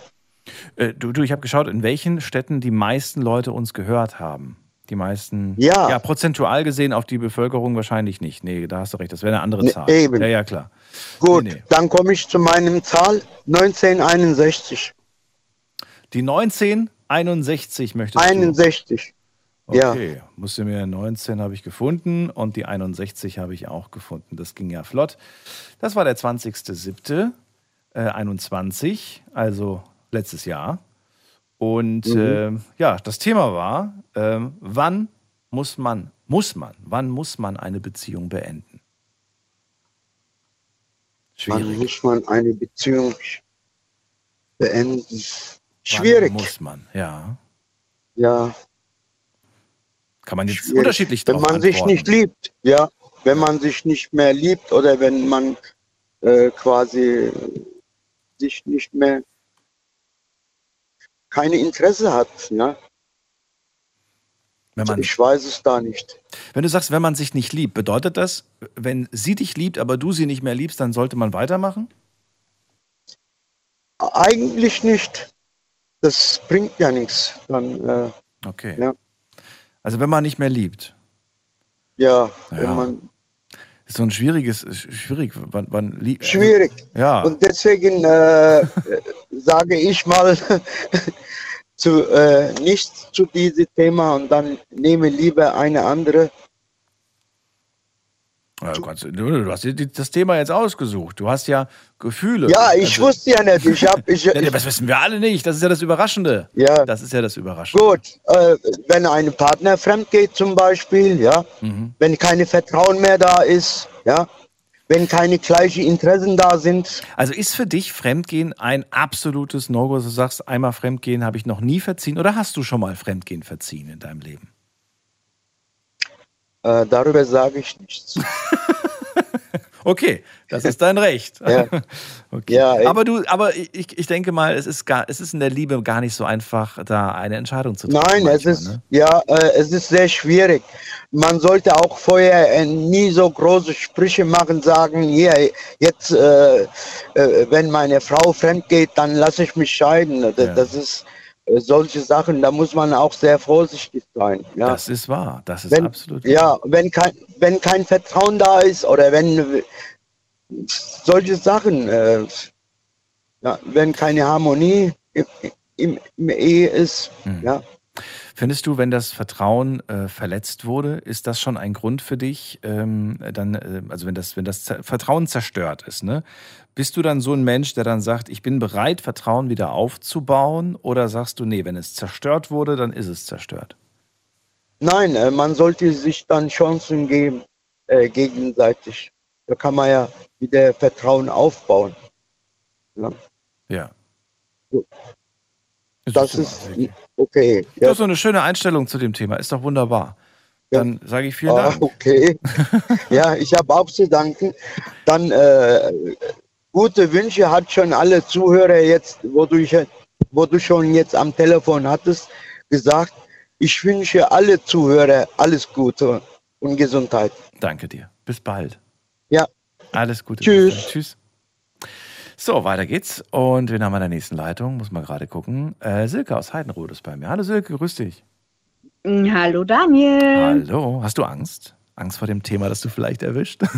Äh, du, du, ich habe geschaut, in welchen Städten die meisten Leute uns gehört haben. Die meisten. Ja. Ja, prozentual gesehen auf die Bevölkerung wahrscheinlich nicht. Nee, da hast du recht. Das wäre eine andere Nee, Zahl. eben. Ja, ja, klar. Gut, Nee, nee. dann komme ich zu meinem Zahl 1961. Die 1961 möchtest 61. du. ja. Okay, musste mir 19 habe ich gefunden und die 61 habe ich auch gefunden. Das ging ja flott. Das war der 20.07. Äh, 21, also letztes Jahr. Und ähm, ja, das Thema war, ähm, wann muss man, muss man, wann muss man eine Beziehung beenden? Wann Schwierig. muss man eine Beziehung beenden? Wann Schwierig. muss man, ja. Ja, Kann man jetzt schwierig. unterschiedlich Wenn man sich antworten. nicht liebt, ja. Wenn man sich nicht mehr liebt oder wenn man äh, quasi sich nicht mehr keine Interesse hat, ja. Wenn, man, Ich weiß es da nicht. wenn du sagst, wenn man sich nicht liebt, bedeutet das, wenn sie dich liebt, aber du sie nicht mehr liebst, dann sollte man weitermachen? Eigentlich nicht. Das bringt ja nichts. Dann, äh, Okay. Ja. Also wenn man nicht mehr liebt. ja, Ja. wenn man Ist so ein schwieriges, schwierig, wann, wann lieb. schwierig. Ja. Und deswegen äh, sage ich mal zu, äh, nicht zu diesem Thema und dann nehme lieber eine andere. Ja, du, kannst, du, du hast dir das Thema jetzt ausgesucht. Du hast ja Gefühle. Ja, ich Also- wusste ja nicht. Ich hab, ich, das wissen wir alle nicht. Das ist ja das Überraschende. ja, Das ist ja das Überraschende. gut. Äh, wenn ein Partner fremd geht zum Beispiel, ja, Mhm. wenn keine Vertrauen mehr da ist, ja, wenn keine gleichen Interessen da sind, Also ist für dich Fremdgehen ein absolutes No-Go? Du sagst, einmal Fremdgehen habe ich noch nie verziehen. Oder hast du schon mal Fremdgehen verziehen in deinem Leben? äh, darüber sage ich nichts. Okay, das ist dein Recht. Ja. Okay. Ja, aber du, aber ich, ich denke mal, es ist, gar, es ist in der Liebe gar nicht so einfach, da eine Entscheidung zu treffen. Nein, es manchmal, ist ne? ja, äh, es ist sehr schwierig. Man sollte auch vorher äh, nie so große Sprüche machen, sagen, hier jetzt, äh, äh, wenn meine Frau fremd geht, dann lasse ich mich scheiden. Das, Ja. das ist äh, solche Sachen, da muss man auch sehr vorsichtig sein. Ja, Das ist wahr. Das ist wenn, absolut wahr. ja, wenn kein, wenn kein Vertrauen da ist oder wenn solche Sachen. Äh, ja, wenn keine Harmonie im, im, im Ehe ist, Hm. ja. Findest du, wenn das Vertrauen äh, verletzt wurde, ist das schon ein Grund für dich, ähm, dann, äh, also wenn das, wenn das Vertrauen zerstört ist, ne? Bist du dann so ein Mensch, der dann sagt, ich bin bereit, Vertrauen wieder aufzubauen? Oder sagst du, nee, wenn es zerstört wurde, dann ist es zerstört? Nein, äh, man sollte sich dann Chancen geben, äh, gegenseitig. Da kann man ja wieder Vertrauen aufbauen. Ja, Ja. So. Das das ist okay. Das Ja, ist so eine schöne Einstellung zu dem Thema. Ist doch wunderbar. Ja. Dann sage ich vielen ah, Dank. okay. ja, ich habe auch zu danken. Dann äh, gute Wünsche hat schon alle Zuhörer jetzt, wo du, ich- wo du schon jetzt am Telefon hattest, gesagt. Ich wünsche alle Zuhörer alles Gute und Gesundheit. Danke dir. Bis bald. Alles Gute. Tschüss. Tschüss. So, weiter geht's. Und wen haben wir in der nächsten Leitung? Muss man gerade gucken. Äh, Silke aus Heidenrode ist bei mir. Hallo Silke, grüß dich. Mm, Hallo Daniel. Hallo. Hast du Angst? Angst vor dem Thema, das du vielleicht erwischt?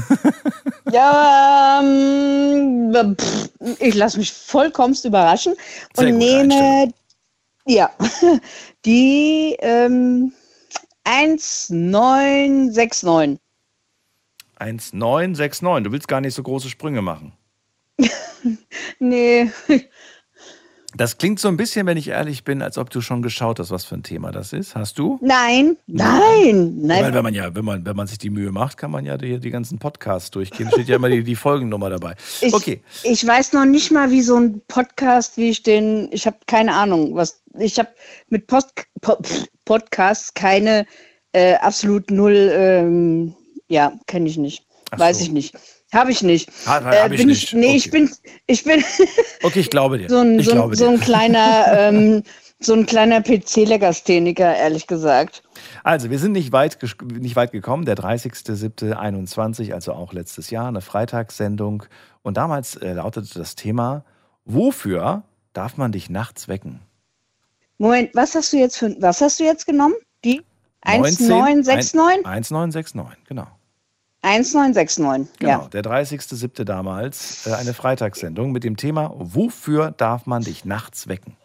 Ja, ähm, pff, ich lasse mich vollkommenst überraschen Sehr und nehme ja die ähm, 1969. 1969. Du willst gar nicht so große Sprünge machen. Nee, Das klingt so ein bisschen, wenn ich ehrlich bin, als ob du schon geschaut hast, was für ein Thema das ist. Hast du? nein, nein, nein. wenn man ja, wenn man, wenn man sich die Mühe macht, kann man ja die, die ganzen Podcasts durchgehen. Steht ja immer die, die Folgennummer dabei. Ich, Okay. ich weiß noch nicht mal, wie so ein Podcast, wie ich den, ich habe keine Ahnung, was, ich habe mit Post, po, Podcasts keine äh, absolut null, ähm, ja, kenne ich nicht, Ach weiß so. ich nicht, habe ich nicht. Ha- Äh, hab ich bin nicht. ich, nee, ich Okay. bin, ich bin Okay, ich glaube dir. so ein, ich so glaube ein, so dir. ein kleiner, ähm, so ein kleiner PC-Legastheniker, ehrlich gesagt. Also, wir sind nicht weit, nicht weit gekommen. Der 30.07.21, also auch letztes Jahr, eine Freitagssendung. Und damals äh, lautete das Thema: Wofür darf man dich nachts wecken? Moment, was hast du jetzt für, was hast du jetzt genommen? Die 19 1969? 1969, genau. 1969, Genau, ja. der 30.07. damals, äh, eine Freitagssendung mit dem Thema: Wofür darf man dich nachts wecken?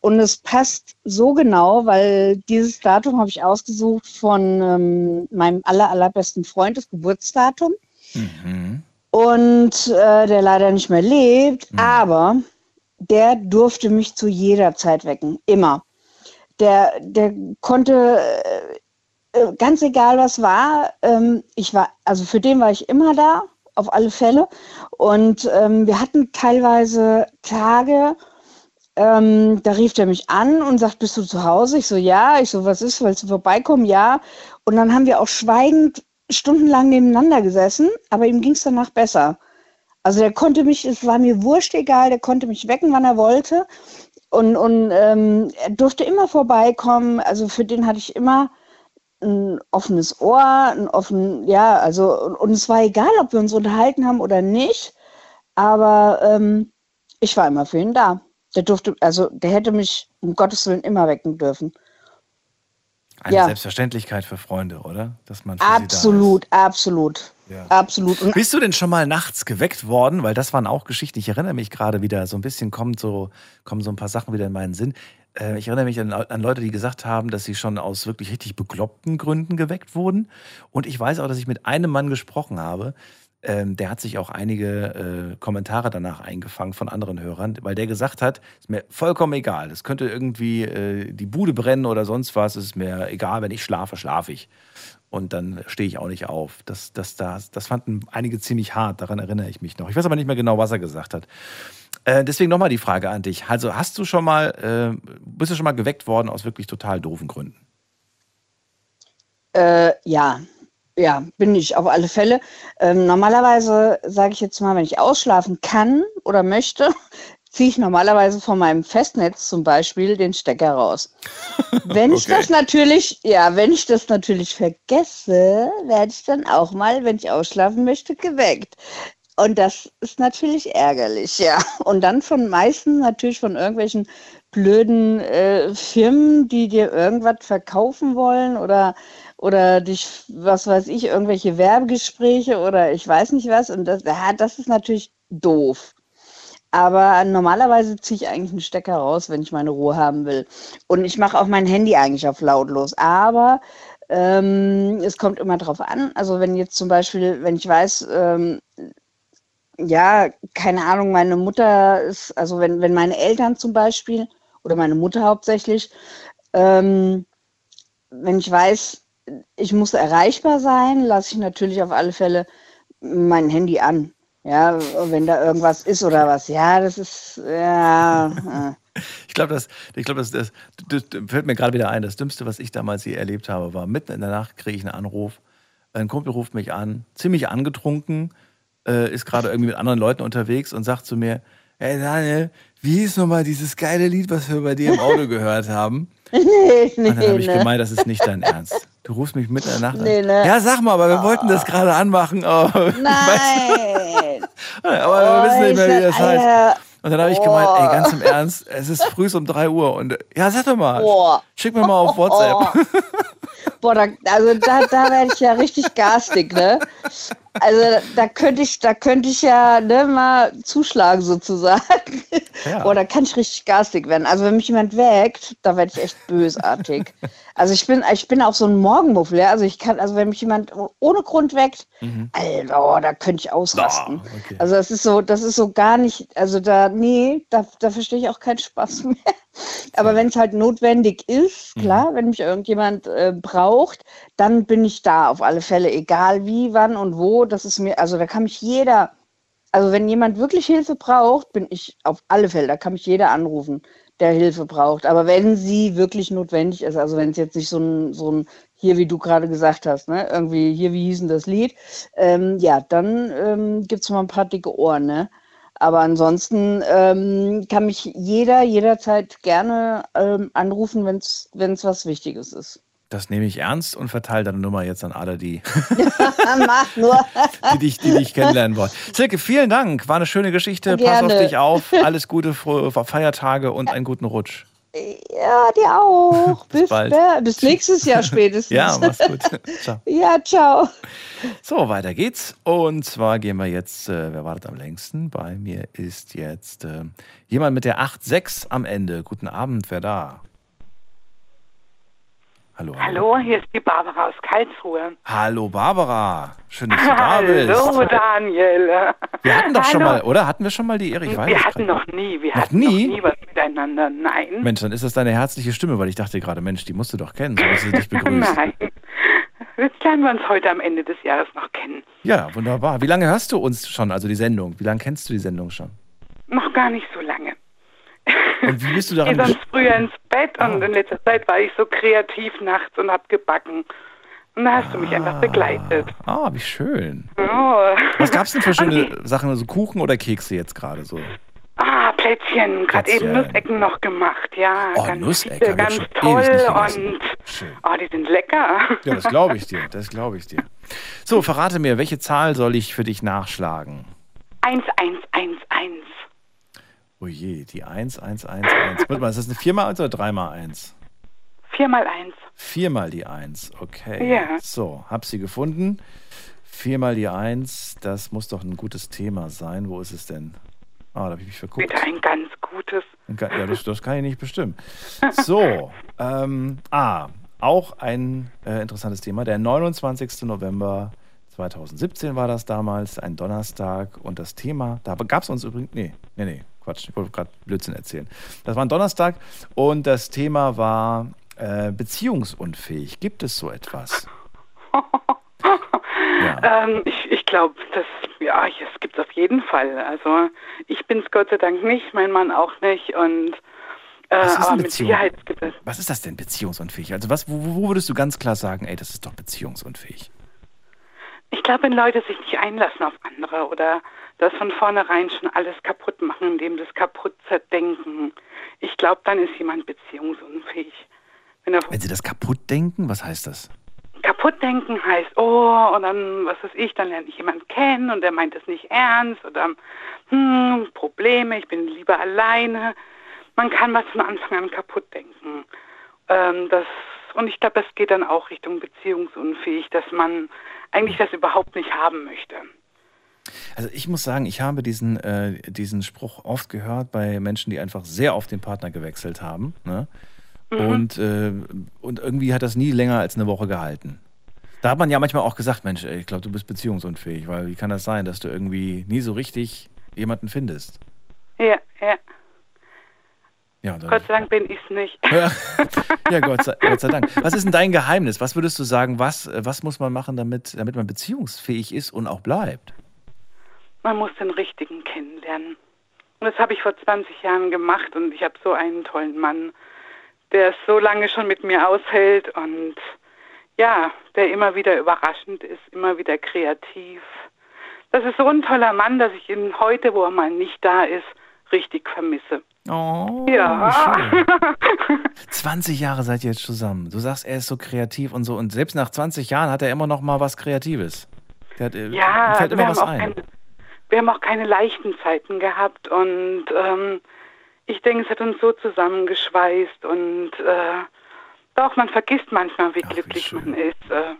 Und es passt so genau, weil dieses Datum habe ich ausgesucht von ähm, meinem aller, allerbesten Freund, das Geburtsdatum. Mhm. Und äh, der leider nicht mehr lebt, aber der durfte mich zu jeder Zeit wecken, immer. Der, der konnte, äh, ganz egal was war, ähm, ich war, also für den war ich immer da, auf alle Fälle. Und ähm, wir hatten teilweise Tage, ähm, da rief er mich an und sagt, bist du zu Hause? Ich so, ja. Ich so, was ist, willst du vorbeikommen? Ja. Und dann haben wir auch schweigend stundenlang nebeneinander gesessen, aber ihm ging es danach besser. Also der konnte mich, es war mir wurscht egal, der konnte mich wecken, wann er wollte. Und, und ähm, er durfte immer vorbeikommen. Also für den hatte ich immer ein offenes Ohr, ein offen, ja, also und, und es war egal, ob wir uns unterhalten haben oder nicht. Aber ähm, ich war immer für ihn da. Der durfte, also der hätte mich um Gottes Willen immer wecken dürfen. Eine Ja. Selbstverständlichkeit für Freunde, oder? Dass man Absolut, absolut, Ja. absolut. Und Bist du denn schon mal nachts geweckt worden? Weil das waren auch Geschichten. Ich erinnere mich gerade wieder so ein bisschen, kommt so, kommen so ein paar Sachen wieder in meinen Sinn. Äh, Ich erinnere mich an, an Leute, die gesagt haben, dass sie schon aus wirklich richtig bekloppten Gründen geweckt wurden. Und ich weiß auch, dass ich mit einem Mann gesprochen habe, ähm, der hat sich auch einige äh, Kommentare danach eingefangen von anderen Hörern, weil der gesagt hat, ist mir vollkommen egal. Es könnte irgendwie äh, die Bude brennen oder sonst was, es ist mir egal, wenn ich schlafe, schlafe ich. Und dann stehe ich auch nicht auf. Das, das, das, das fanden einige ziemlich hart, daran erinnere ich mich noch. Ich weiß aber nicht mehr genau, was er gesagt hat. Äh, deswegen nochmal die Frage an dich. Also hast du schon mal, äh, bist du schon mal geweckt worden aus wirklich total doofen Gründen? Äh, ja, ja, bin ich auf alle Fälle. Ähm, normalerweise sage ich jetzt mal, wenn ich ausschlafen kann oder möchte, ziehe ich normalerweise von meinem Festnetz zum Beispiel den Stecker raus. Wenn ich Okay. das natürlich, ja, wenn ich das natürlich vergesse, werde ich dann auch mal, wenn ich ausschlafen möchte, geweckt. Und das ist natürlich ärgerlich, ja. Und dann von meistens natürlich von irgendwelchen blöden äh, Firmen, die dir irgendwas verkaufen wollen oder, oder durch, was weiß ich, irgendwelche Werbegespräche oder ich weiß nicht was. Und das, ja, das ist natürlich doof. Aber normalerweise ziehe ich eigentlich einen Stecker raus, wenn ich meine Ruhe haben will. Und ich mache auch mein Handy eigentlich auf lautlos. Aber ähm, es kommt immer drauf an. Also wenn jetzt zum Beispiel, wenn ich weiß, ähm, ja, keine Ahnung, meine Mutter ist, also wenn, wenn meine Eltern zum Beispiel oder meine Mutter hauptsächlich, ähm, wenn ich weiß, ich muss erreichbar sein, lasse ich natürlich auf alle Fälle mein Handy an. Ja, wenn da irgendwas ist oder was. Ja, das ist, ja. Ich glaube, das, glaub, das, das, das fällt mir gerade wieder ein. Das Dümmste, was ich damals hier erlebt habe, war mitten in der Nacht kriege ich einen Anruf. Ein Kumpel ruft mich an, ziemlich angetrunken, äh, ist gerade irgendwie mit anderen Leuten unterwegs und sagt zu mir: Hey Daniel, wie hieß nochmal dieses geile Lied, was wir bei dir im Auto gehört haben? Nee, nee, Und dann habe ich ne. gemeint, das ist nicht dein Ernst. Du rufst mich mitten in der Nacht Nee, an. ne. Ja, sag mal, aber wir wollten das gerade anmachen. Aber, Nein. aber wir wissen nicht mehr, wie das heißt. Alter. Und dann habe ich gemeint, ey, ganz im Ernst, es ist früh um 3 Uhr und ja, sag doch mal, schick mir mal auf WhatsApp. Boah, da, also da, da werde ich ja richtig garstig, ne? Also da könnte ich, da könnte ich ja ne, mal zuschlagen sozusagen. Ja. Da kann ich richtig garstig werden. Also wenn mich jemand weckt, da werde ich echt bösartig. Also ich bin, ich bin auch so ein Morgenmuffel, ja. Also ich kann, also wenn mich jemand ohne Grund weckt, Alter, oh, da könnte ich ausrasten. Mhm. Ah, okay. Also das ist so, das ist so gar nicht, also da, nee, da, da verstehe ich auch keinen Spaß mehr. Aber wenn es halt notwendig ist, Mhm. klar, wenn mich irgendjemand äh, braucht, dann bin ich da auf alle Fälle, egal wie, wann und wo. Das ist mir, also da kann mich jeder, also wenn jemand wirklich Hilfe braucht, bin ich auf alle Fälle, da kann mich jeder anrufen, der Hilfe braucht. Aber wenn sie wirklich notwendig ist, also wenn es jetzt nicht so ein, so ein, hier wie du gerade gesagt hast, ne, irgendwie, hier, wie hieß denn das Lied, ähm, ja, dann ähm, gibt es mal ein paar dicke Ohren, ne? Aber ansonsten ähm, kann mich jeder jederzeit gerne ähm, anrufen, wenn es was Wichtiges ist. Das nehme ich ernst und verteile deine Nummer jetzt an alle, die, Mach nur. die, dich, die dich kennenlernen wollen. Silke, vielen Dank. War eine schöne Geschichte. Pass auf Gerne. dich auf. Alles Gute, frohe Feiertage und einen guten Rutsch. Ja, dir auch. Bis Bis, bald. bald. bis nächstes Jahr spätestens. Ja, mach's gut. Ciao. Ja, ciao. So, weiter geht's. Und zwar gehen wir jetzt, äh, wer wartet am längsten? Bei mir ist jetzt äh, jemand mit der 8.6 am Ende. Guten Abend, wer da? Hallo, Hallo, hier ist die Barbara aus Karlsruhe. Hallo, Barbara. Schön, dass du da bist. Hallo, Daniel. Wir hatten doch schon Hallo. mal, oder? Hatten wir schon mal die Ehre? Ich weiß wir hatten noch nie, wir Noch hatten nie? noch nie was miteinander. Nein. Mensch, dann ist das deine herzliche Stimme, weil ich dachte gerade, Mensch, die musst du doch kennen, so dass sie dich begrüßt. Nein. Jetzt lernen wir uns heute am Ende des Jahres noch kennen. Ja, wunderbar. Wie lange hörst du uns schon, also die Sendung? Wie lange kennst du die Sendung schon? Noch gar nicht so lange. Und wie bist du Ich gehe daran sonst früher ins Bett und in letzter Zeit war ich so kreativ nachts und hab gebacken. Und da hast du mich einfach begleitet. Ah, wie schön. Oh. Was gab's denn für schöne Okay. Sachen, also Kuchen oder Kekse jetzt gerade so? Ah, Plätzchen, gerade eben. Nussecken noch gemacht, ja. Oh, ganz Nussecken, viele, ganz toll und Schön. oh, die sind lecker. Ja, das glaube ich dir, das glaube ich dir. So, verrate mir, welche Zahl soll ich für dich nachschlagen? 1111. Oh je, die 1111. Warte mal, ist das eine 4 mal 1 oder 3 mal 1? 4 mal 1. 4 mal die 1, okay. Ja. So, hab sie gefunden. 4 mal die 1, das muss doch ein gutes Thema sein. Wo ist es denn? Ah, da habe ich mich verguckt. Bitte ein ganz gutes. Ja, das, das kann ich nicht bestimmen. So, ähm, ah, auch ein äh, interessantes Thema. Der 29. November 2017 war das damals, ein Donnerstag. Und das Thema, da gab es uns übrigens, nee, nee, nee, Quatsch, ich wollte gerade Blödsinn erzählen. Das war ein Donnerstag und das Thema war äh, beziehungsunfähig. Gibt es so etwas? Ja. Ähm, ich ich glaube, das, ja, es gibt auf jeden Fall. Also ich bin es Gott sei Dank nicht, mein Mann auch nicht und äh, Was ist aber mit? Sicherheit gibt es. Was ist das denn, beziehungsunfähig? Also was, wo, wo würdest du ganz klar sagen, ey, das ist doch beziehungsunfähig? Ich glaube, wenn Leute sich nicht einlassen auf andere oder das von vornherein schon alles kaputt machen, indem es kaputt zerdenken, ich glaube, dann ist jemand beziehungsunfähig. Wenn Wenn sie das kaputt denken, was heißt das? kaputt denken heißt, oh, und dann, was weiß ich, dann lerne ich jemanden kennen und der meint es nicht ernst oder, hm, Probleme, ich bin lieber alleine. Man kann was von Anfang an kaputt denken. Ähm, das und ich glaube, das geht dann auch Richtung beziehungsunfähig, dass man eigentlich das überhaupt nicht haben möchte. Also ich muss sagen, ich habe diesen, äh, diesen Spruch oft gehört bei Menschen, die einfach sehr oft den Partner gewechselt haben. Ne? Mhm. Und, äh, und irgendwie hat das nie länger als eine Woche gehalten. Da hat man ja manchmal auch gesagt, Mensch, ey, ich glaube, du bist beziehungsunfähig, weil wie kann das sein, dass du irgendwie nie so richtig jemanden findest? Ja, ja. Ja, Gott sei Dank bin ich es nicht. ja, ja Gott, sei, Gott sei Dank. Was ist denn dein Geheimnis? Was würdest du sagen, was, was muss man machen, damit, damit man beziehungsfähig ist und auch bleibt? Man muss den richtigen kennenlernen. Und das habe ich vor 20 Jahren gemacht und ich habe so einen tollen Mann, der es so lange schon mit mir aushält und ja, der immer wieder überraschend ist, immer wieder kreativ. Das ist so ein toller Mann, dass ich ihn heute, wo er mal nicht da ist, richtig vermisse. Oh, Ja. schön. 20 Jahre seid ihr jetzt zusammen. Du sagst, er ist so kreativ und so. Und selbst nach 20 Jahren hat er immer noch mal was Kreatives. Der hat, äh, Ja, fällt immer was ein. keine, wir haben auch keine leichten Zeiten gehabt und ähm, ich denke, es hat uns so zusammengeschweißt und äh, doch, man vergisst manchmal, wie Ach, wie glücklich schön. man ist. Äh,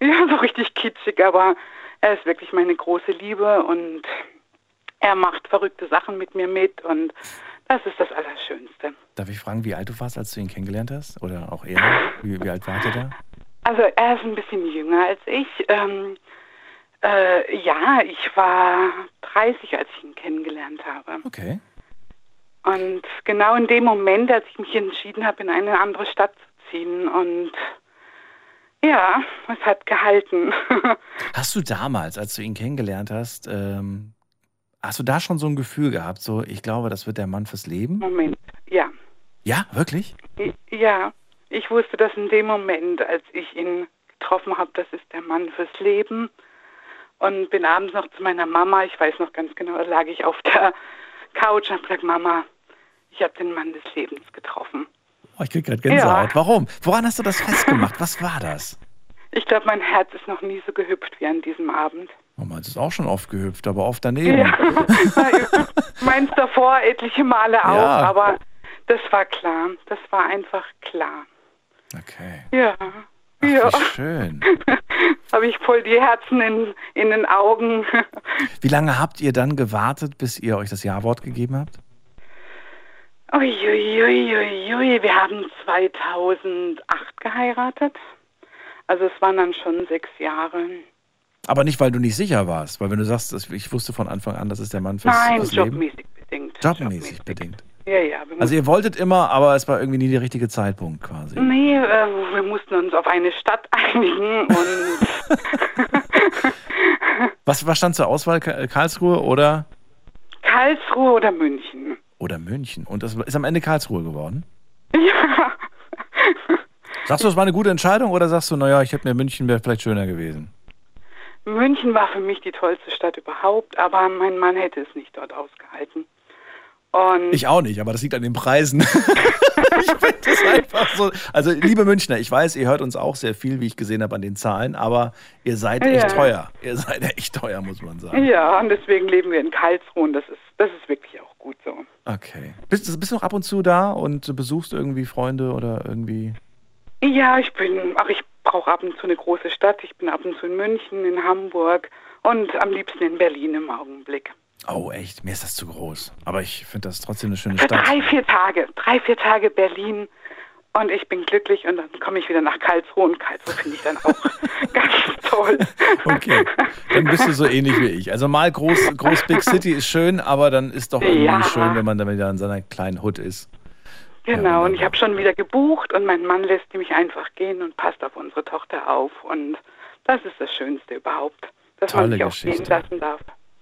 ja, so richtig kitschig, aber er ist wirklich meine große Liebe und er macht verrückte Sachen mit mir mit und das ist das Allerschönste. Darf ich fragen, wie alt du warst, als du ihn kennengelernt hast? Oder auch er? Wie, wie alt wart ihr da? Also er ist ein bisschen jünger als ich. Ähm, äh, ja, ich war 30, als ich ihn kennengelernt habe. Okay. Und genau in dem Moment, als ich mich entschieden habe, in eine andere Stadt zu ziehen. Und ja, es hat gehalten. Hast du damals, als du ihn kennengelernt hast, ähm, hast du da schon so ein Gefühl gehabt, so, ich glaube, das wird der Mann fürs Leben? Moment, ja. Ja, wirklich? Ja, ich wusste das in dem Moment, als ich ihn getroffen habe, das ist der Mann fürs Leben. Und bin abends noch zu meiner Mama, ich weiß noch ganz genau, da lag ich auf der Couch und habe gesagt, Mama, ich habe den Mann des Lebens getroffen. Oh, ich krieg gerade Gänsehaut. Ja. Warum? Woran hast du das festgemacht? Was war das? Ich glaube, mein Herz ist noch nie so gehüpft wie an diesem Abend. Oh, meins ist auch schon oft gehüpft, aber oft daneben. Ja, meins davor etliche Male auch, Ja. aber das war klar. Das war einfach klar. Okay. Ja, Ach, ja. Wie schön. Habe ich voll die Herzen in, in den Augen. Wie lange habt ihr dann gewartet, bis ihr euch das Ja-Wort gegeben habt? Uiuiuiui, wir haben 2008 geheiratet. Also es waren dann schon sechs Jahre. Aber nicht, weil du nicht sicher warst, weil wenn du sagst, ich wusste von Anfang an, das ist der Mann fürs, Nein, fürs Leben. jobmäßig bedingt. Jobmäßig bedingt. Ja, ja. Also ihr wolltet immer, aber es war irgendwie nie der richtige Zeitpunkt quasi. Nee, äh, wir mussten uns auf eine Stadt einigen und Was, was stand zur Auswahl? Ka- Karlsruhe oder, Karlsruhe oder München. oder München? Und das ist am Ende Karlsruhe geworden? Ja, Sagst du, das war eine gute Entscheidung oder sagst du, naja, ich hätte mir München wäre vielleicht schöner gewesen? München war für mich die tollste Stadt überhaupt, aber mein Mann hätte es nicht dort ausgehalten. Und Ich auch nicht, aber das liegt an den Preisen. ich finde das einfach so. Also, liebe Münchner, ich weiß, ihr hört uns auch sehr viel, wie ich gesehen habe, an den Zahlen, aber ihr seid echt Ja. teuer. Ihr seid echt teuer, muss man sagen. ja, und deswegen leben wir in Karlsruhe und das ist, das ist wirklich auch gut so. Okay. Bist, bist du noch ab und zu da und besuchst irgendwie Freunde oder irgendwie? Ja, ich bin, ach, ich brauche ab und zu eine große Stadt. Ich bin ab und zu in München, in Hamburg und am liebsten in Berlin im Augenblick. Oh, echt? Mir ist das zu groß. Aber ich finde das trotzdem eine schöne Für Stadt. drei, vier Tage, drei, vier Tage Berlin und ich bin glücklich und dann komme ich wieder nach Karlsruhe und Karlsruhe finde ich dann auch ganz toll. Okay, dann bist du so ähnlich wie ich. Also mal groß, groß Big City ist schön, aber dann ist doch irgendwie Ja. schön, wenn man dann wieder in seiner kleinen Hut ist. Genau, und ich habe schon wieder gebucht und mein Mann lässt mich einfach gehen und passt auf unsere Tochter auf. Und das ist das Schönste überhaupt, dass Tolle man sich auch Geschichte. gehen lassen darf.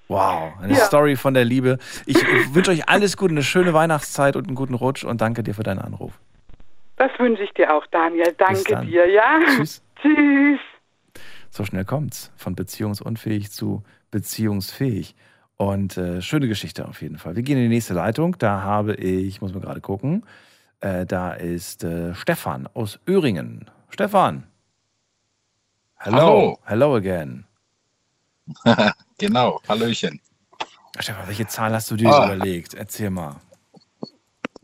Wow, eine Ja. Story von der Liebe. Ich wünsche euch alles Gute, eine schöne Weihnachtszeit und einen guten Rutsch und danke dir für deinen Anruf. Das wünsche ich dir auch, Daniel. Danke dann. dir, ja? Tschüss. Tschüss. So schnell kommt's. Von beziehungsunfähig zu beziehungsfähig. Und äh, schöne Geschichte auf jeden Fall. Wir gehen in die nächste Leitung. Da habe ich, muss mal gerade gucken, äh, da ist äh, Stefan aus Öhringen. Stefan. Hello. Hallo. Hello again. genau, Hallöchen. Stefan, welche Zahl hast du dir Ah. überlegt? Erzähl mal.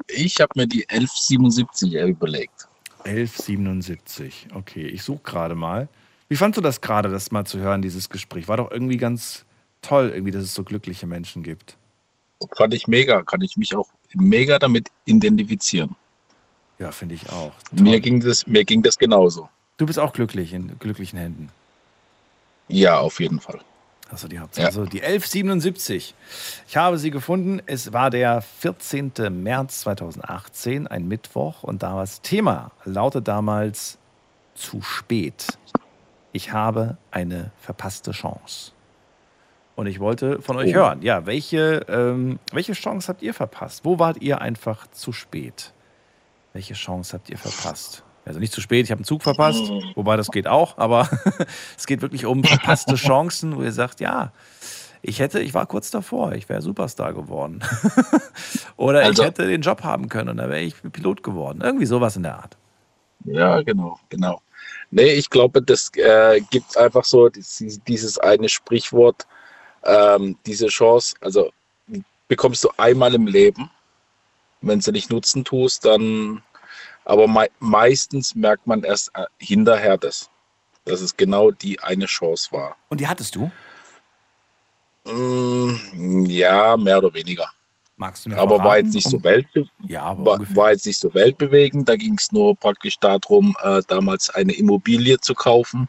Ich habe mir die 1177 überlegt. 1177. Okay, ich suche gerade mal. Wie fandst du das gerade, das mal zu hören, dieses Gespräch? War doch irgendwie ganz toll, irgendwie, dass es so glückliche Menschen gibt. Fand ich mega, kann ich mich auch mega damit identifizieren. Ja, finde ich auch. Mir ging, das, mir ging das genauso. Du bist auch glücklich in glücklichen Händen. Ja, auf jeden Fall. Also die Hauptsache. Ja. Also die 1177. Ich habe sie gefunden. Es war der 14. März 2018, ein Mittwoch. Und da war das Thema, lautet damals zu spät. Ich habe eine verpasste Chance. Und ich wollte von euch oh. hören, ja, welche, ähm, welche Chance habt ihr verpasst? Wo wart ihr einfach zu spät? Welche Chance habt ihr verpasst? Also nicht zu spät, ich habe einen Zug verpasst, wobei das geht auch, aber es geht wirklich um verpasste Chancen, wo ihr sagt, ja, ich hätte, ich war kurz davor, ich wäre Superstar geworden. Oder also, ich hätte den Job haben können und da wäre ich Pilot geworden. Irgendwie sowas in der Art. Ja, genau, genau. Nee, ich glaube, das äh, gibt einfach so dieses, dieses eine Sprichwort, ähm, diese Chance, also bekommst du einmal im Leben. Wenn du nicht nutzen tust, dann, aber me meistens merkt man erst äh, hinterher das, dass es genau die eine Chance war. Und die hattest du? Mm, ja, mehr oder weniger. Magst du mir Aber war jetzt nicht so weltbe ja, war, war, jetzt nicht so weltbewegend. Da ging es nur praktisch darum, äh, damals eine Immobilie zu kaufen.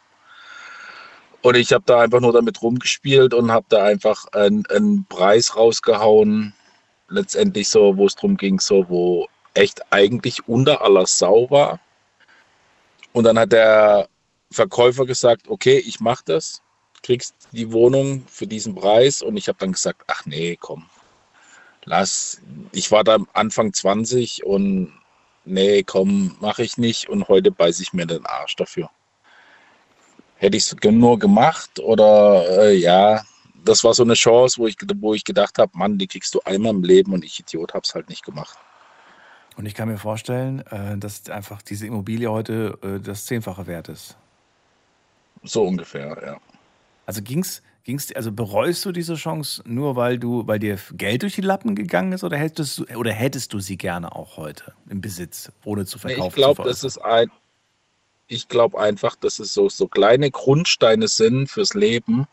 Und ich habe da einfach nur damit rumgespielt und habe da einfach einen, einen, Preis rausgehauen. Letztendlich so, wo es darum ging, so, wo echt eigentlich unter aller Sau war. Und dann hat der Verkäufer gesagt, okay, ich mache das, kriegst die Wohnung für diesen Preis. Und ich habe dann gesagt, ach nee, komm, lass. Ich war da Anfang 20 und nee, komm, mache ich nicht. Und heute beiße ich mir den Arsch dafür hätte ich es nur gemacht oder äh, ja, das war so eine Chance, wo ich, wo ich gedacht habe, Mann, die kriegst du einmal im Leben und ich Idiot habe es halt nicht gemacht. Und ich kann mir vorstellen, äh, dass einfach diese Immobilie heute äh, das Zehnfache wert ist. So ungefähr, ja. Also ging's, ging's, also bereust du diese Chance nur, weil du, weil dir Geld durch die Lappen gegangen ist, oder hättest du, oder hättest du sie gerne auch heute im Besitz, ohne zu verkaufen? Ich glaube, das ist ein, ich glaube einfach, dass es so, so kleine Grundsteine sind fürs Leben,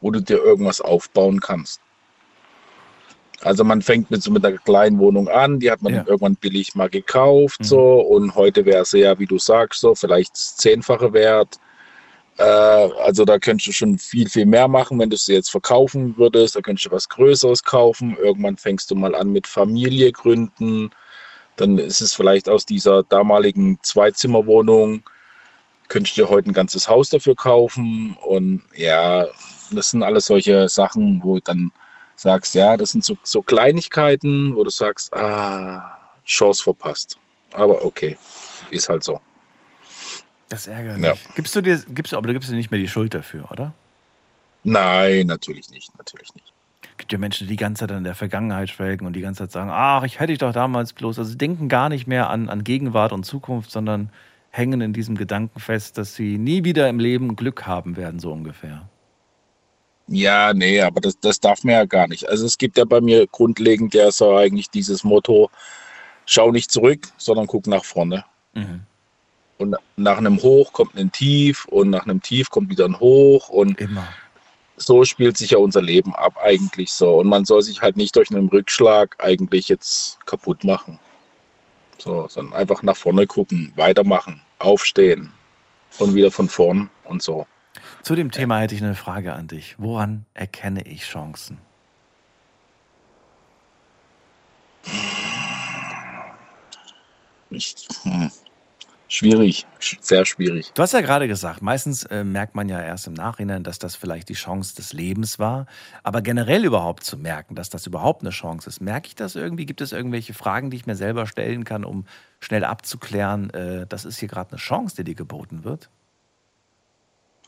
wo du dir irgendwas aufbauen kannst. Also man fängt mit so mit einer kleinen Wohnung an, die hat man ja. irgendwann billig mal gekauft, mhm. so und heute wäre sie ja, wie du sagst, so vielleicht zehnfache wert. Äh, also da könntest du schon viel, viel mehr machen, wenn du sie jetzt verkaufen würdest. Da könntest du was Größeres kaufen. Irgendwann fängst du mal an mit Familie gründen. Dann ist es vielleicht aus dieser damaligen Zweizimmerwohnung könntest du dir heute ein ganzes Haus dafür kaufen. Und ja, das sind alles solche Sachen, wo dann sagst, ja, das sind so, so Kleinigkeiten, wo du sagst, ah, Chance verpasst. Aber okay, ist halt so. Das ärgert mich. Ja. Gibst du dir, gibst du, aber du gibst dir nicht mehr die Schuld dafür, oder? Nein, natürlich nicht, natürlich nicht. Es gibt ja Menschen, die die ganze Zeit in der Vergangenheit schwelgen und die ganze Zeit sagen, ach, ich hätte ich doch damals bloß. Also sie denken gar nicht mehr an, an Gegenwart und Zukunft, sondern hängen in diesem Gedanken fest, dass sie nie wieder im Leben Glück haben werden, so ungefähr. Ja, nee, aber das, das darf man ja gar nicht. Also es gibt ja bei mir grundlegend ja so eigentlich dieses Motto, schau nicht zurück, sondern guck nach vorne. Mhm. Und nach einem Hoch kommt ein Tief und nach einem Tief kommt wieder ein Hoch und Immer. so spielt sich ja unser Leben ab eigentlich so. Und man soll sich halt nicht durch einen Rückschlag eigentlich jetzt kaputt machen. So, sondern einfach nach vorne gucken, weitermachen, aufstehen und wieder von vorn und so. Zu dem Thema hätte ich eine Frage an dich. Woran erkenne ich Chancen? Hm. Schwierig, sehr schwierig. Du hast ja gerade gesagt, meistens äh, merkt man ja erst im Nachhinein, dass das vielleicht die Chance des Lebens war. Aber generell überhaupt zu merken, dass das überhaupt eine Chance ist, merke ich das irgendwie? Gibt es irgendwelche Fragen, die ich mir selber stellen kann, um schnell abzuklären, äh, das ist hier gerade eine Chance, die dir geboten wird?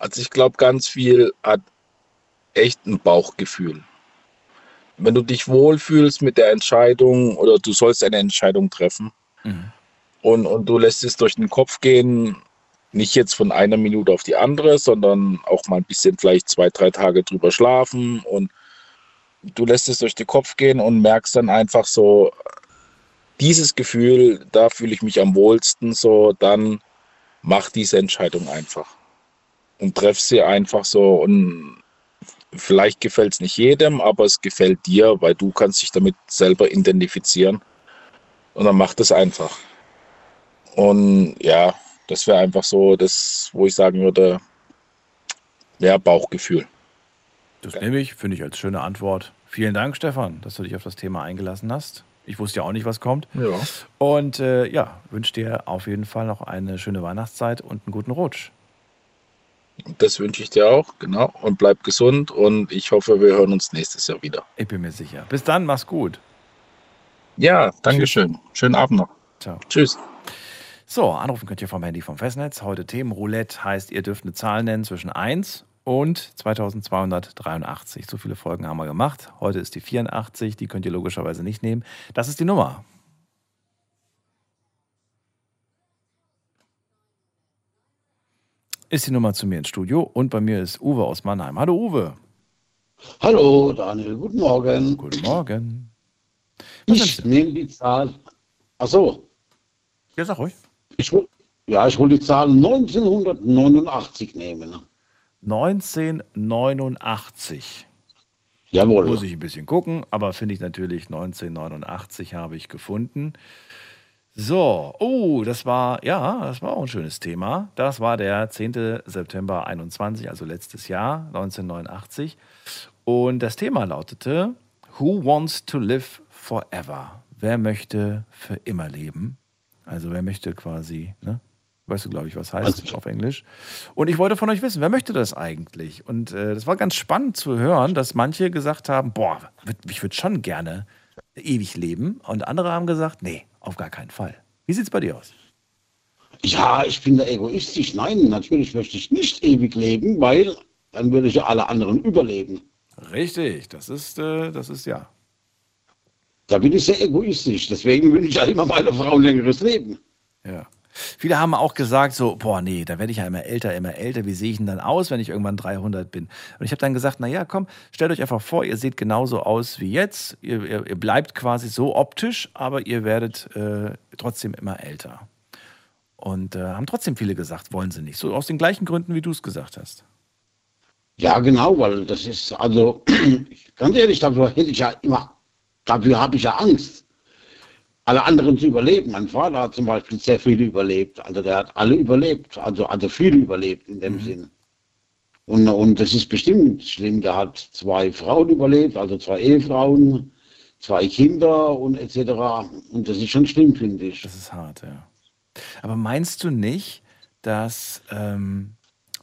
Also ich glaube, ganz viel hat echt ein Bauchgefühl. Wenn du dich wohlfühlst mit der Entscheidung oder du sollst eine Entscheidung treffen, mhm und, und du lässt es durch den Kopf gehen, nicht jetzt von einer Minute auf die andere, sondern auch mal ein bisschen vielleicht zwei, drei Tage drüber schlafen und du lässt es durch den Kopf gehen und merkst dann einfach so, dieses Gefühl, da fühle ich mich am wohlsten, so, dann mach diese Entscheidung einfach. Und treff sie einfach so und vielleicht gefällt es nicht jedem, aber es gefällt dir, weil du kannst dich damit selber identifizieren. Und dann mach das einfach. Und ja, das wäre einfach so das, wo ich sagen würde, ja, Bauchgefühl. Das nehme ich, finde ich als schöne Antwort. Vielen Dank, Stefan, dass du dich auf das Thema eingelassen hast. Ich wusste ja auch nicht, was kommt. Ja. Und äh, ja, wünsche dir auf jeden Fall noch eine schöne Weihnachtszeit und einen guten Rutsch. Das wünsche ich dir auch, genau. Und bleib gesund und ich hoffe, wir hören uns nächstes Jahr wieder. Ich bin mir sicher. Bis dann, mach's gut. Ja, Dankeschön. Schönen Abend noch. Ciao. Tschüss. So, anrufen könnt ihr vom Handy vom Festnetz. Heute Themenroulette heißt, ihr dürft eine Zahl nennen zwischen 1 und 2283. So viele Folgen haben wir gemacht. Heute ist die 84, die könnt ihr logischerweise nicht nehmen. Das ist die Nummer. Ist die Nummer zu mir ins Studio und bei mir ist Uwe aus Mannheim. Hallo Uwe. Hallo Daniel, guten Morgen. Guten Morgen. Ich nehme die Zahl. Ach so. Ja, sag ruhig. Ich, will- ja, ich will die Zahl 1989 nehmen. 1989. Jawohl. Muss ich ein bisschen gucken, aber finde ich natürlich 1989 habe ich gefunden. So, oh, das war, ja, das war auch ein schönes Thema. Das war der 10. September 21, also letztes Jahr, 1989. Und das Thema lautete, Who wants to live forever? Wer möchte für immer leben? Also wer möchte quasi, ne? Weißt du, glaube ich, was heißt auf Englisch. Und ich wollte von euch wissen, wer möchte das eigentlich? Und äh, das war ganz spannend zu hören, dass manche gesagt haben, boah, ich würde schon gerne ewig leben. Und andere haben gesagt, nee, auf gar keinen Fall. Wie sieht es bei dir aus? Ja, ich bin da egoistisch. Nein, natürlich möchte ich nicht ewig leben, weil dann würde ich ja alle anderen überleben. Richtig, das ist, äh, das ist ja. Da bin ich sehr egoistisch. Deswegen will ich ja immer meiner Frau ein längeres Leben. Ja. Viele haben auch gesagt so, boah, nee, da werde ich ja immer älter, immer älter. Wie sehe ich denn dann aus, wenn ich irgendwann 300 bin? Und ich habe dann gesagt, na ja, komm, stellt euch einfach vor, ihr seht genauso aus wie jetzt. Ihr, ihr, ihr bleibt quasi so optisch, aber ihr werdet äh, trotzdem immer älter. Und äh, haben trotzdem viele gesagt, wollen sie nicht. So aus den gleichen Gründen, wie du es gesagt hast. Ja, genau, weil das ist, also, ganz ehrlich, dafür hätte ich ja immer, dafür habe ich ja Angst, alle anderen zu überleben. Mein Vater hat zum Beispiel sehr viele überlebt, also der hat alle überlebt, also, also viele überlebt in dem Sinn. Und, und das ist bestimmt schlimm, der hat zwei Frauen überlebt, also zwei Ehefrauen, zwei Kinder und etc. Und das ist schon schlimm, finde ich. Das ist hart, ja. Aber meinst du nicht, dass, ähm,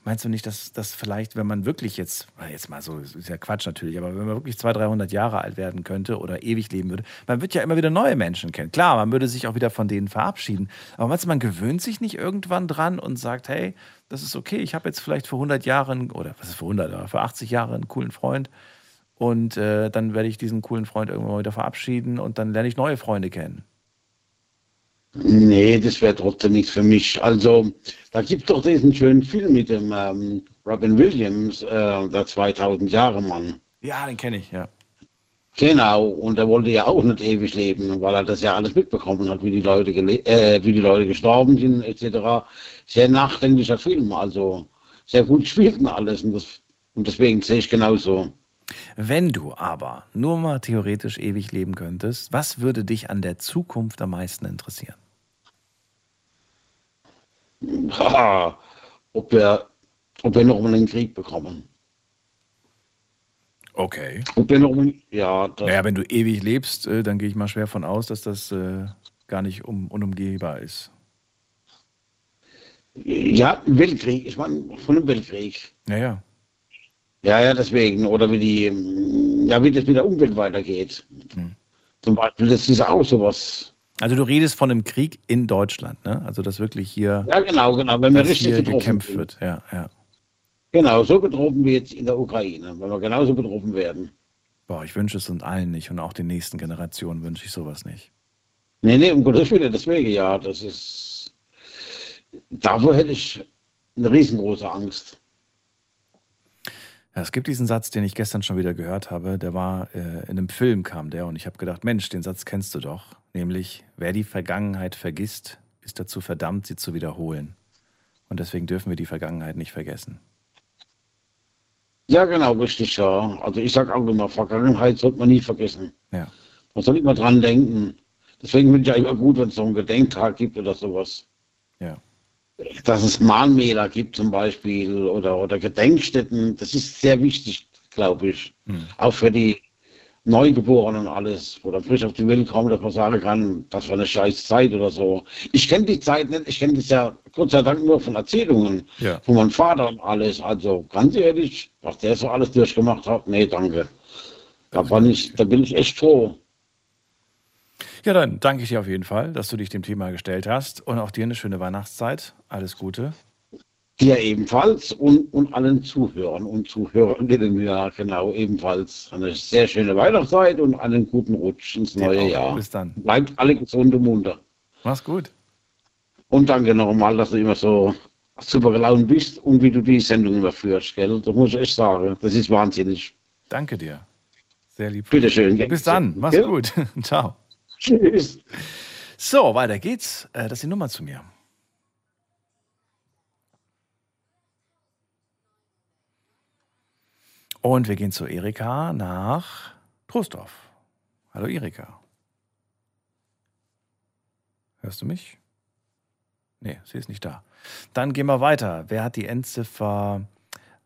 meinst du nicht, dass, dass vielleicht, wenn man wirklich jetzt, jetzt mal so, das ist ja Quatsch natürlich, aber wenn man wirklich 200, 300 Jahre alt werden könnte oder ewig leben würde, man wird ja immer wieder neue Menschen kennen. Klar, man würde sich auch wieder von denen verabschieden. Aber meinst du, man gewöhnt sich nicht irgendwann dran und sagt, hey, das ist okay, ich habe jetzt vielleicht für 100 Jahre, oder was ist für 100, aber für 80 Jahre einen coolen Freund und äh, dann werde ich diesen coolen Freund irgendwann mal wieder verabschieden und dann lerne ich neue Freunde kennen. Nee, das wäre trotzdem nichts für mich. Also, da gibt doch diesen schönen Film mit dem ähm, Robin Williams, äh, der 2000 Jahre Mann. Ja, den kenne ich, ja. Genau, und er wollte ja auch nicht ewig leben, weil er das ja alles mitbekommen hat, wie die Leute, äh, wie die Leute gestorben sind, etc. Sehr nachdenklicher Film, also sehr gut gespielt und alles. Und, das, und deswegen sehe ich genauso. Wenn du aber nur mal theoretisch ewig leben könntest, was würde dich an der Zukunft am meisten interessieren? Haha, ob wir, ob wir noch mal einen Krieg bekommen. Okay. Ob wir noch mal, ja, Naja, wenn du ewig lebst, äh, dann gehe ich mal schwer von aus, dass das äh, gar nicht um, unumgehbar ist. ja, ein Weltkrieg, ich meine von einem Weltkrieg. Naja. Ja, ja, deswegen. Oder wie die, ähm, ja, wie das mit der Umwelt weitergeht. Zum Beispiel, das ist auch sowas. Also du redest von einem Krieg in Deutschland, ne? Also dass wirklich hier, Ja, genau, genau. Wenn wir dass richtig hier gekämpft wird. Ja, ja. Genau, so betroffen wie jetzt in der Ukraine. Wenn wir genauso betroffen werden. Boah, ich wünsche es uns allen nicht und auch den nächsten Generationen wünsche ich sowas nicht. Nee, nee, um Gottes Willen, deswegen, ja, das ist, davor hätte ich eine riesengroße Angst. Ja, es gibt diesen Satz, den ich gestern schon wieder gehört habe, der war äh, in einem Film kam der und ich habe gedacht, Mensch, den Satz kennst du doch. nämlich wer die Vergangenheit vergisst, ist dazu verdammt, sie zu wiederholen. Und deswegen dürfen wir die Vergangenheit nicht vergessen. Ja, genau, richtig, ja. Also ich sage auch immer, Vergangenheit sollte man nie vergessen. Ja. Man soll immer dran denken. Deswegen finde ich ja immer gut, wenn es so einen Gedenktag gibt oder sowas. Dass es Mahnmäler gibt zum Beispiel oder, oder Gedenkstätten, das ist sehr wichtig, glaube ich. Hm. Auch für die Neugeborenen und alles, wo dann frisch auf die Welt kommen, dass man sagen kann, das war eine scheiß Zeit oder so. Ich kenne die Zeit nicht, ich kenne das ja Gott sei Dank nur von Erzählungen Ja. von meinem Vater und alles. Also ganz ehrlich, was der so alles durchgemacht hat, nee, danke. Da, war ich, da bin ich echt froh. Ja, dann danke ich dir auf jeden Fall, dass du dich dem Thema gestellt hast. Und auch dir eine schöne Weihnachtszeit. Alles Gute. Dir ebenfalls und, und allen Zuhörern und Zuhörerinnen, ja genau, ebenfalls eine sehr schöne Weihnachtszeit und einen guten Rutsch ins neue auch. Jahr. Bis dann. Bleibt alle gesund und munter. Mach's gut. Und danke nochmal, dass du immer so super gelaunt bist und wie du die Sendung immer führst, gell? Das muss ich echt sagen. Das ist wahnsinnig. Danke dir. Sehr lieb. Bitteschön. Bis dann. Mach's Ja. gut. Ciao. Tschüss. So, weiter geht's. Äh, Das ist die Nummer zu mir. Und wir gehen zu Erika nach Trostorf. Hallo Erika. Hörst du mich? Nee, sie ist nicht da. Dann gehen wir weiter. Wer hat die Endziffer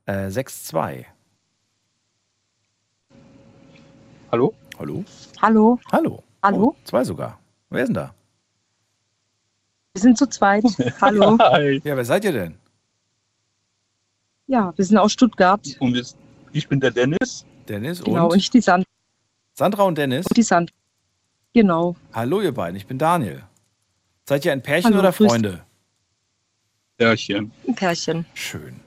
äh, 62? Hallo? Hallo? Hallo, Hallo. Hallo? Oh, zwei sogar. Wer ist denn da? wir sind zu zweit. Hallo. Hi. Ja, wer seid ihr denn? Ja, wir sind aus Stuttgart. Und ich bin der Dennis. Dennis Genau, und und ich die Sand Sandra und Dennis. die Sand. Genau. Hallo ihr beiden, ich bin Daniel. Seid ihr ein Pärchen Hallo, oder Freunde? Pärchen. Ein Pärchen. Schön.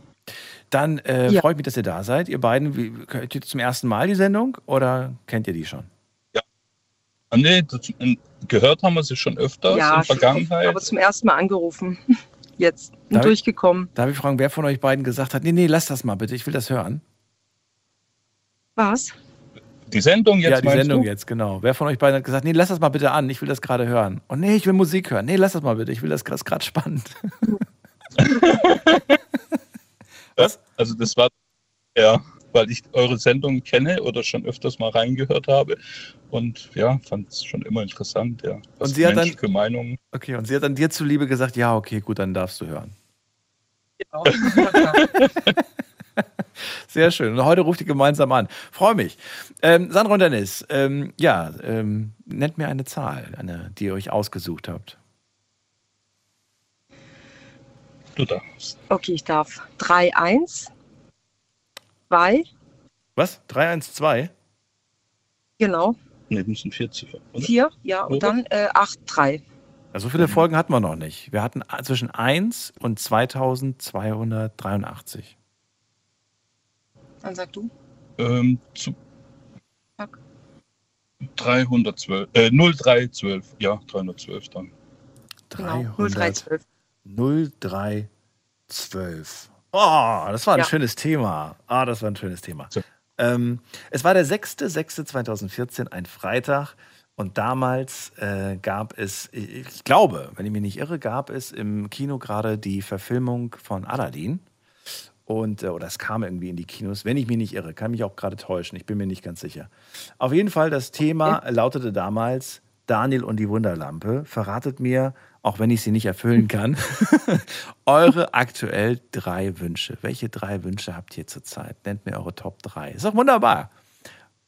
Dann äh, Ja. freut mich, dass ihr da seid. Ihr beiden, wie, hört ihr zum ersten Mal die Sendung oder kennt ihr die schon? Ah, nee, das, ähm, gehört haben wir sie schon öfters ja, in der Vergangenheit. aber zum ersten Mal angerufen. Jetzt. Und Darf ich- durchgekommen. Darf ich fragen, wer von euch beiden gesagt hat, nee, nee, lass das mal bitte, ich will das hören? Was? Die Sendung jetzt ja, die Sendung du? jetzt, genau. Wer von euch beiden hat gesagt, nee, lass das mal bitte an, ich will das gerade hören. Und nee, ich will Musik hören. Nee, lass das mal bitte, ich will das gerade spannend. Was? Also das war ja, weil ich eure Sendung kenne oder schon öfters mal reingehört habe und ja, fand es schon immer interessant, ja. Was Und sie hat dann- Meinungen. Okay, und sie hat dann dir zuliebe gesagt, ja, okay, gut, dann darfst du hören. Genau. Sehr schön. Und heute ruft ihr gemeinsam an. Freue mich. Ähm, Sandra und Dennis, ähm, ja, ähm, nennt mir eine Zahl, eine, die ihr euch ausgesucht habt. Du darfst. Okay, ich darf. 3, 1, 2, Was? 312? genau. Ne, müssen vier Ziffern. Oder? 4, ja, und dann äh, 8, 3. Ja, so viele Folgen hatten wir noch nicht. Wir hatten zwischen 1 und 2283. Dann sag du. Ähm, zu Sag. 312, äh, 0312, ja, 312 dann. Genau. 0312. 0312. Oh, das war ein Ja. schönes Thema. Ah, das war ein schönes Thema. Ähm, es war der 6.6.2014, ein Freitag. Und damals äh, gab es, ich glaube, wenn ich mich nicht irre, gab es im Kino gerade die Verfilmung von Aladdin. Und, äh, oder es kam irgendwie in die Kinos, wenn ich mich nicht irre, kann mich auch gerade täuschen, ich bin mir nicht ganz sicher. Auf jeden Fall, das Thema lautete damals Daniel und die Wunderlampe. Verratet mir, auch wenn ich sie nicht erfüllen kann, eure aktuell drei Wünsche. Welche drei Wünsche habt ihr zurzeit? Nennt mir eure Top 3. Ist doch wunderbar.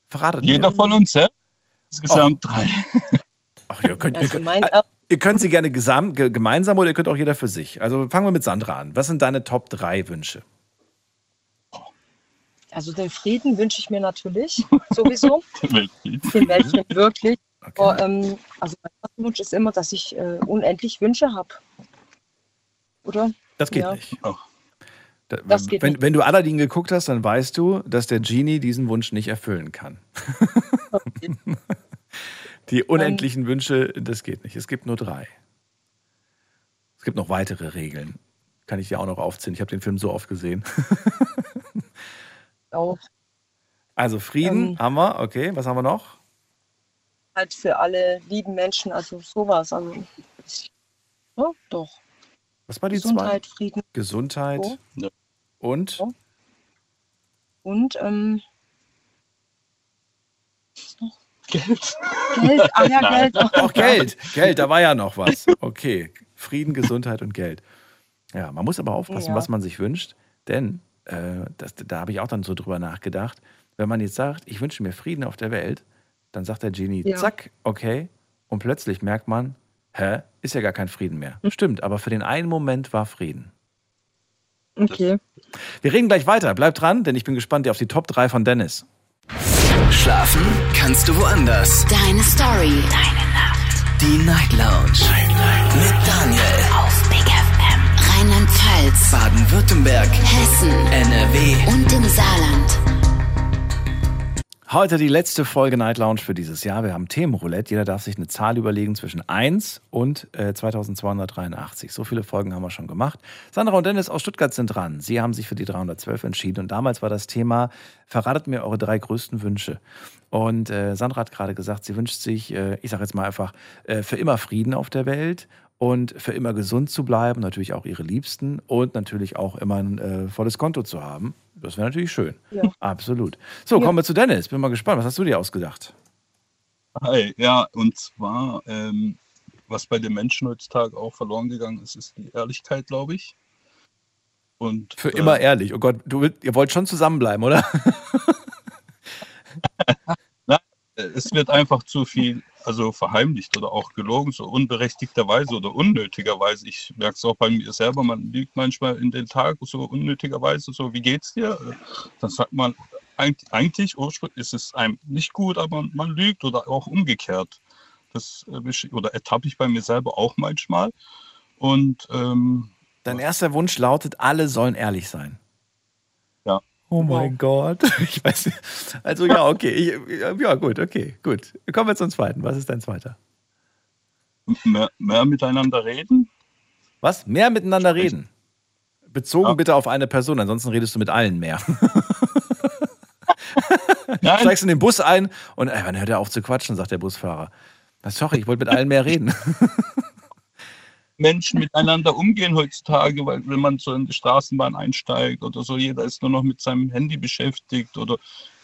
Verratet Jeder mir. von uns selbst? Insgesamt drei. Ach, ihr könnt, ihr, könnt, mein, ihr könnt sie gerne gesam, ge, gemeinsam oder ihr könnt auch jeder für sich. Also fangen wir mit Sandra an. Was sind deine Top 3 Wünsche? also den Frieden wünsche ich mir natürlich sowieso. Weltfrieden. Den Weltfrieden wirklich. Okay. Aber, ähm, also mein erster Wunsch ist immer, dass ich äh, unendlich Wünsche habe. Oder? Das geht Ja. nicht. Oh. Da, Das geht wenn, nicht. wenn du Aladdin geguckt hast, dann weißt du, dass der Genie diesen Wunsch nicht erfüllen kann. Die unendlichen Wünsche, das geht nicht. Es gibt nur drei. Es gibt noch weitere Regeln. Kann ich dir auch noch aufzählen. Ich habe den Film so oft gesehen. Auch. Also Frieden Ähm. haben wir. Okay, was haben wir noch? Gesundheit für alle lieben Menschen, also sowas. Also, ja, doch. Was war die Gesundheit, zwei? Frieden. Gesundheit So. und Und ähm, Geld. Geld, ah ja, Nein. Geld. Auch Geld. Geld, da war ja noch was. Okay. Frieden, Gesundheit und Geld. Ja, man muss aber aufpassen, Ja. was man sich wünscht, denn äh, das, da habe ich auch dann so drüber nachgedacht. Wenn man jetzt sagt, ich wünsche mir Frieden auf der Welt, dann sagt der Genie, Ja. zack, okay. Und plötzlich merkt man, hä, ist ja gar kein Frieden mehr. Stimmt, aber für den einen Moment war Frieden. Okay. Wir reden gleich weiter. Bleibt dran, denn ich bin gespannt auf die Top 3 von Dennis. Schlafen kannst du woanders. Deine Story. Deine Nacht. Die Night Lounge. Mit Daniel. Auf Big FM. Rheinland-Pfalz. Baden-Württemberg. Hessen. NRW. Und im Saarland. Heute die letzte Folge Night Lounge für dieses Jahr. Wir haben Themenroulette. Jeder darf sich eine Zahl überlegen zwischen 1 und äh, 2283. So viele Folgen haben wir schon gemacht. Sandra und Dennis aus Stuttgart sind dran. Sie haben sich für die 312 entschieden. Und damals war das Thema, verratet mir eure drei größten Wünsche. Und äh, Sandra hat gerade gesagt, sie wünscht sich, äh, ich sage jetzt mal einfach, äh, für immer Frieden auf der Welt und für immer gesund zu bleiben, natürlich auch ihre Liebsten und natürlich auch immer ein äh, volles Konto zu haben. Das wäre natürlich schön. Ja. Absolut. So, Ja. kommen wir zu Dennis. Bin mal gespannt. Was hast du dir ausgedacht? Hi, ja, und zwar, ähm, was bei den Menschen heutzutage auch verloren gegangen ist, ist die Ehrlichkeit, glaube ich. Und Für äh, immer ehrlich. Oh Gott, du, ihr wollt schon zusammenbleiben, oder? Na, es wird einfach zu viel, also verheimlicht oder auch gelogen, so unberechtigterweise oder unnötigerweise. Ich merke es auch bei mir selber, man lügt manchmal in den Tag so unnötigerweise, so wie geht's dir? Äh, Dann sagt man, eig- eigentlich ursprünglich ist es einem nicht gut, aber man lügt oder auch umgekehrt. Das ich- oder ertappe ich bei mir selber auch manchmal. Und ähm, Dein erster Wunsch lautet, alle sollen ehrlich sein. Ja. Oh mein Gott. Ich weiß nicht. Also ja, okay. Ich, ja, gut, okay, gut. Kommen wir zum zweiten. Was ist dein zweiter? mehr, mehr miteinander reden. Was? Mehr miteinander reden. Bezogen bitte auf eine Person, ansonsten redest du mit allen mehr. Steigst in den Bus ein und ey, wann hört er auf zu quatschen, sagt der Busfahrer. Sorry, ich wollte mit allen mehr reden. Menschen miteinander umgehen heutzutage, weil wenn man so in die Straßenbahn einsteigt oder so, jeder ist nur noch mit seinem Handy beschäftigt oder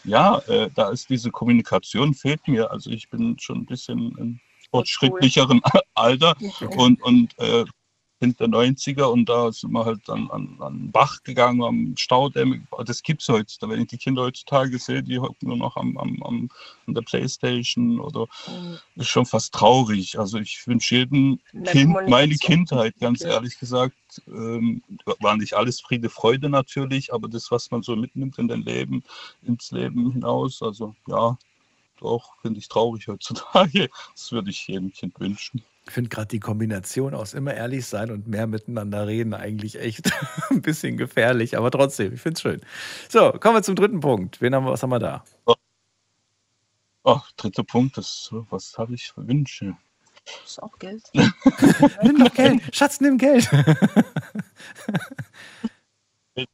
ja, äh, da ist diese Kommunikation fehlt mir. Also ich bin schon ein bisschen im fortschrittlicheren Alter und, und äh, Kind der 90er und da sind wir halt an, an, an den Bach gegangen, am Staudämme. Das gibt's heutzutage. Wenn ich die Kinder heutzutage sehe, die hocken nur noch am, am, am, an der Playstation oder das ist schon fast traurig. Also ich wünsche jedem Mehr Kind meine. Kindheit, ganz Okay. ehrlich gesagt. Ähm, war nicht alles Friede, Freude natürlich, aber das, was man so mitnimmt in den Leben, ins Leben hinaus, also ja, doch, finde ich traurig heutzutage. Das würde ich jedem Kind wünschen. Ich finde gerade die Kombination aus immer ehrlich sein und mehr miteinander reden eigentlich echt ein bisschen gefährlich, aber trotzdem, ich finde es schön. So, kommen wir zum dritten Punkt. Wen haben wir, was haben wir da? Ach, dritter Punkt, das, was habe ich für Wünsche? Das ist auch Geld. nimm doch Geld. Schatz, nimm Geld.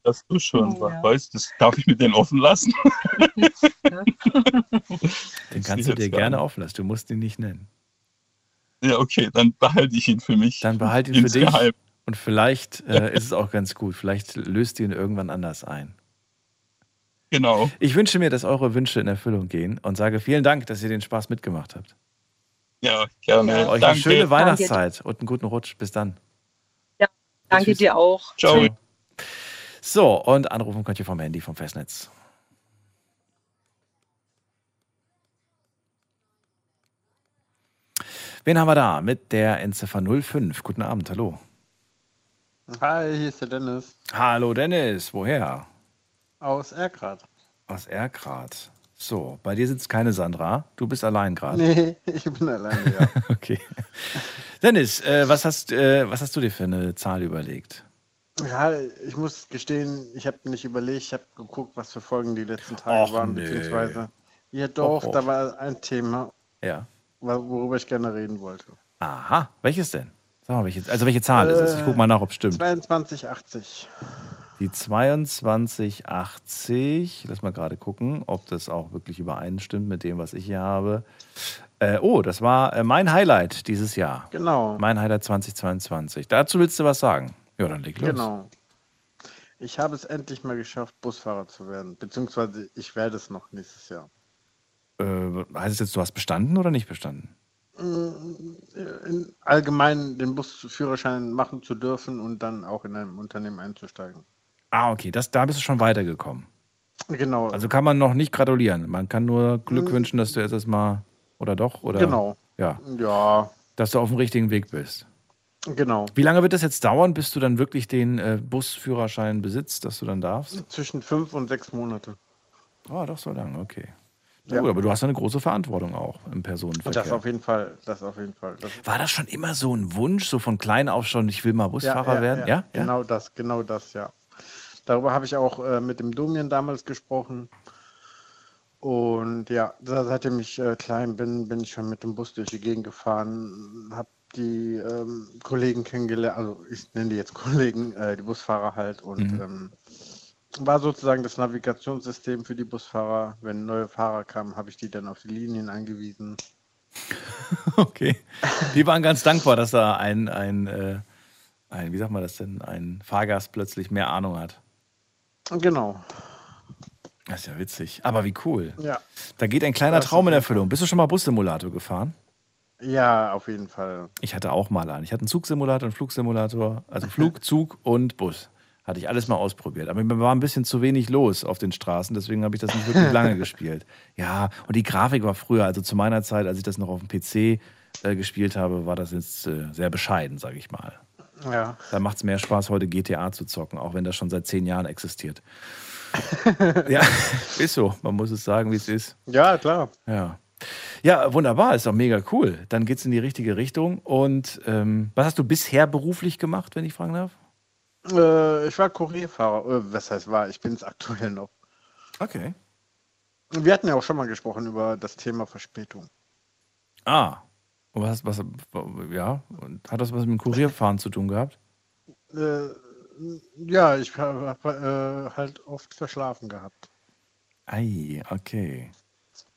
Das du schon Ja. weißt, das darf ich mit denen offen lassen. Den kannst du dir gerne offen lassen. Du musst ihn nicht nennen. Ja, okay, dann behalte ich ihn für mich. Dann behalte ihn für dich. Und vielleicht äh, ist es auch ganz gut. Vielleicht löst ihr ihn irgendwann anders ein. Genau. Ich wünsche mir, dass eure Wünsche in Erfüllung gehen und sage vielen Dank, dass ihr den Spaß mitgemacht habt. Ja, gerne. Euch eine Danke. schöne Weihnachtszeit und einen guten Rutsch. Bis dann. Danke Tschüss. dir auch. Ciao. So, und anrufen könnt ihr vom Handy, vom Festnetz. Wen haben wir da? Mit der Endziffer 05. Guten Abend, hallo. Hi, hier ist der Dennis Hallo Dennis, woher? aus Erkrad. Aus Erkrad. So, bei dir sitzt keine Sandra. Du bist allein gerade. Nee, ich bin alleine, ja. Okay. Dennis, äh, was, hast, äh, was hast du dir für eine Zahl überlegt? Ja, ich muss gestehen, ich habe nicht überlegt, ich habe geguckt, was für Folgen die letzten Tage Och, waren, nö. beziehungsweise. Ja, doch, Och, och. da war ein Thema, Ja. Wo- worüber ich gerne reden wollte. Aha, welches denn? Sag mal, welche, also welche Zahl ist es? Ich guck mal nach, ob es stimmt. 2280. Die 2280, lass mal gerade gucken, ob das auch wirklich übereinstimmt mit dem, was ich hier habe. Äh, oh, das war äh, mein Highlight dieses Jahr. Genau. Mein Highlight 2022. Dazu willst du was sagen? Ja, dann leg los. Genau. Ich habe es endlich mal geschafft, Busfahrer zu werden. Beziehungsweise ich werde es noch nächstes Jahr. Äh, heißt es jetzt, du hast bestanden oder nicht bestanden? In allgemein den Busführerschein machen zu dürfen und dann auch in einem Unternehmen einzusteigen. Ah, okay, das, da bist du schon weitergekommen. Genau. Also kann man noch nicht gratulieren. Man kann nur Glück wünschen, dass du jetzt erstmal, oder doch? Oder, Genau. Ja. Ja, Dass du auf dem richtigen Weg bist. genau. Wie lange wird das jetzt dauern, bis du dann wirklich den äh, Busführerschein besitzt, dass du dann darfst? Zwischen fünf und sechs Monate. Ah, doch so lange, okay. Ja. gut, aber du hast ja eine große Verantwortung auch im Personenverkehr. Das auf jeden Fall. Das auf jeden Fall. Das War das schon immer so ein Wunsch, so von klein auf schon, ich will mal Busfahrer werden? Ja, ja. Genau das, genau das, ja. Darüber habe ich auch äh, mit dem Domian damals gesprochen. Und ja, seitdem ich äh, klein bin, bin ich schon mit dem Bus durch die Gegend gefahren, habe die ähm, Kollegen kennengelernt, also ich nenne die jetzt Kollegen, äh, die Busfahrer halt und Mhm. ähm, war sozusagen das Navigationssystem für die Busfahrer. Wenn neue Fahrer kamen, habe ich die dann auf die Linien angewiesen. Okay. Die waren ganz dankbar, dass da ein, ein, äh, ein, wie sagt man das denn, ein Fahrgast plötzlich mehr Ahnung hat. Genau. Das ist ja witzig. Aber wie cool. Ja. Da geht ein kleiner Traum in Erfüllung. Bist du schon mal Bussimulator gefahren? Ja, auf jeden Fall. Ich hatte auch mal einen. Ich hatte einen Zugsimulator, einen Flugsimulator, also Flug, Zug und Bus. Hatte ich alles mal ausprobiert. Aber mir war ein bisschen zu wenig los auf den Straßen, deswegen habe ich das nicht wirklich lange gespielt. Ja, und die Grafik war früher, also zu meiner Zeit, als ich das noch auf dem PC äh, gespielt habe, war das jetzt äh, sehr bescheiden, sage ich mal. Ja. Da macht es mehr Spaß, heute GTA zu zocken, auch wenn das schon seit zehn Jahren existiert. ja, ist so. Man muss es sagen, wie es ist. Ja, klar. Ja. Ja, wunderbar, ist doch mega cool. Dann geht es in die richtige Richtung. Und ähm, was hast du bisher beruflich gemacht, wenn ich fragen darf? Äh, ich war Kurierfahrer. Äh, was heißt war? Ich bin es aktuell noch. Okay. Wir hatten ja auch schon mal gesprochen über das Thema Verspätung. Ah. Was, was, ja, und hat das was mit dem Kurierfahren zu tun gehabt? Äh, ja, ich habe hab, äh, halt oft verschlafen gehabt. Ei, okay.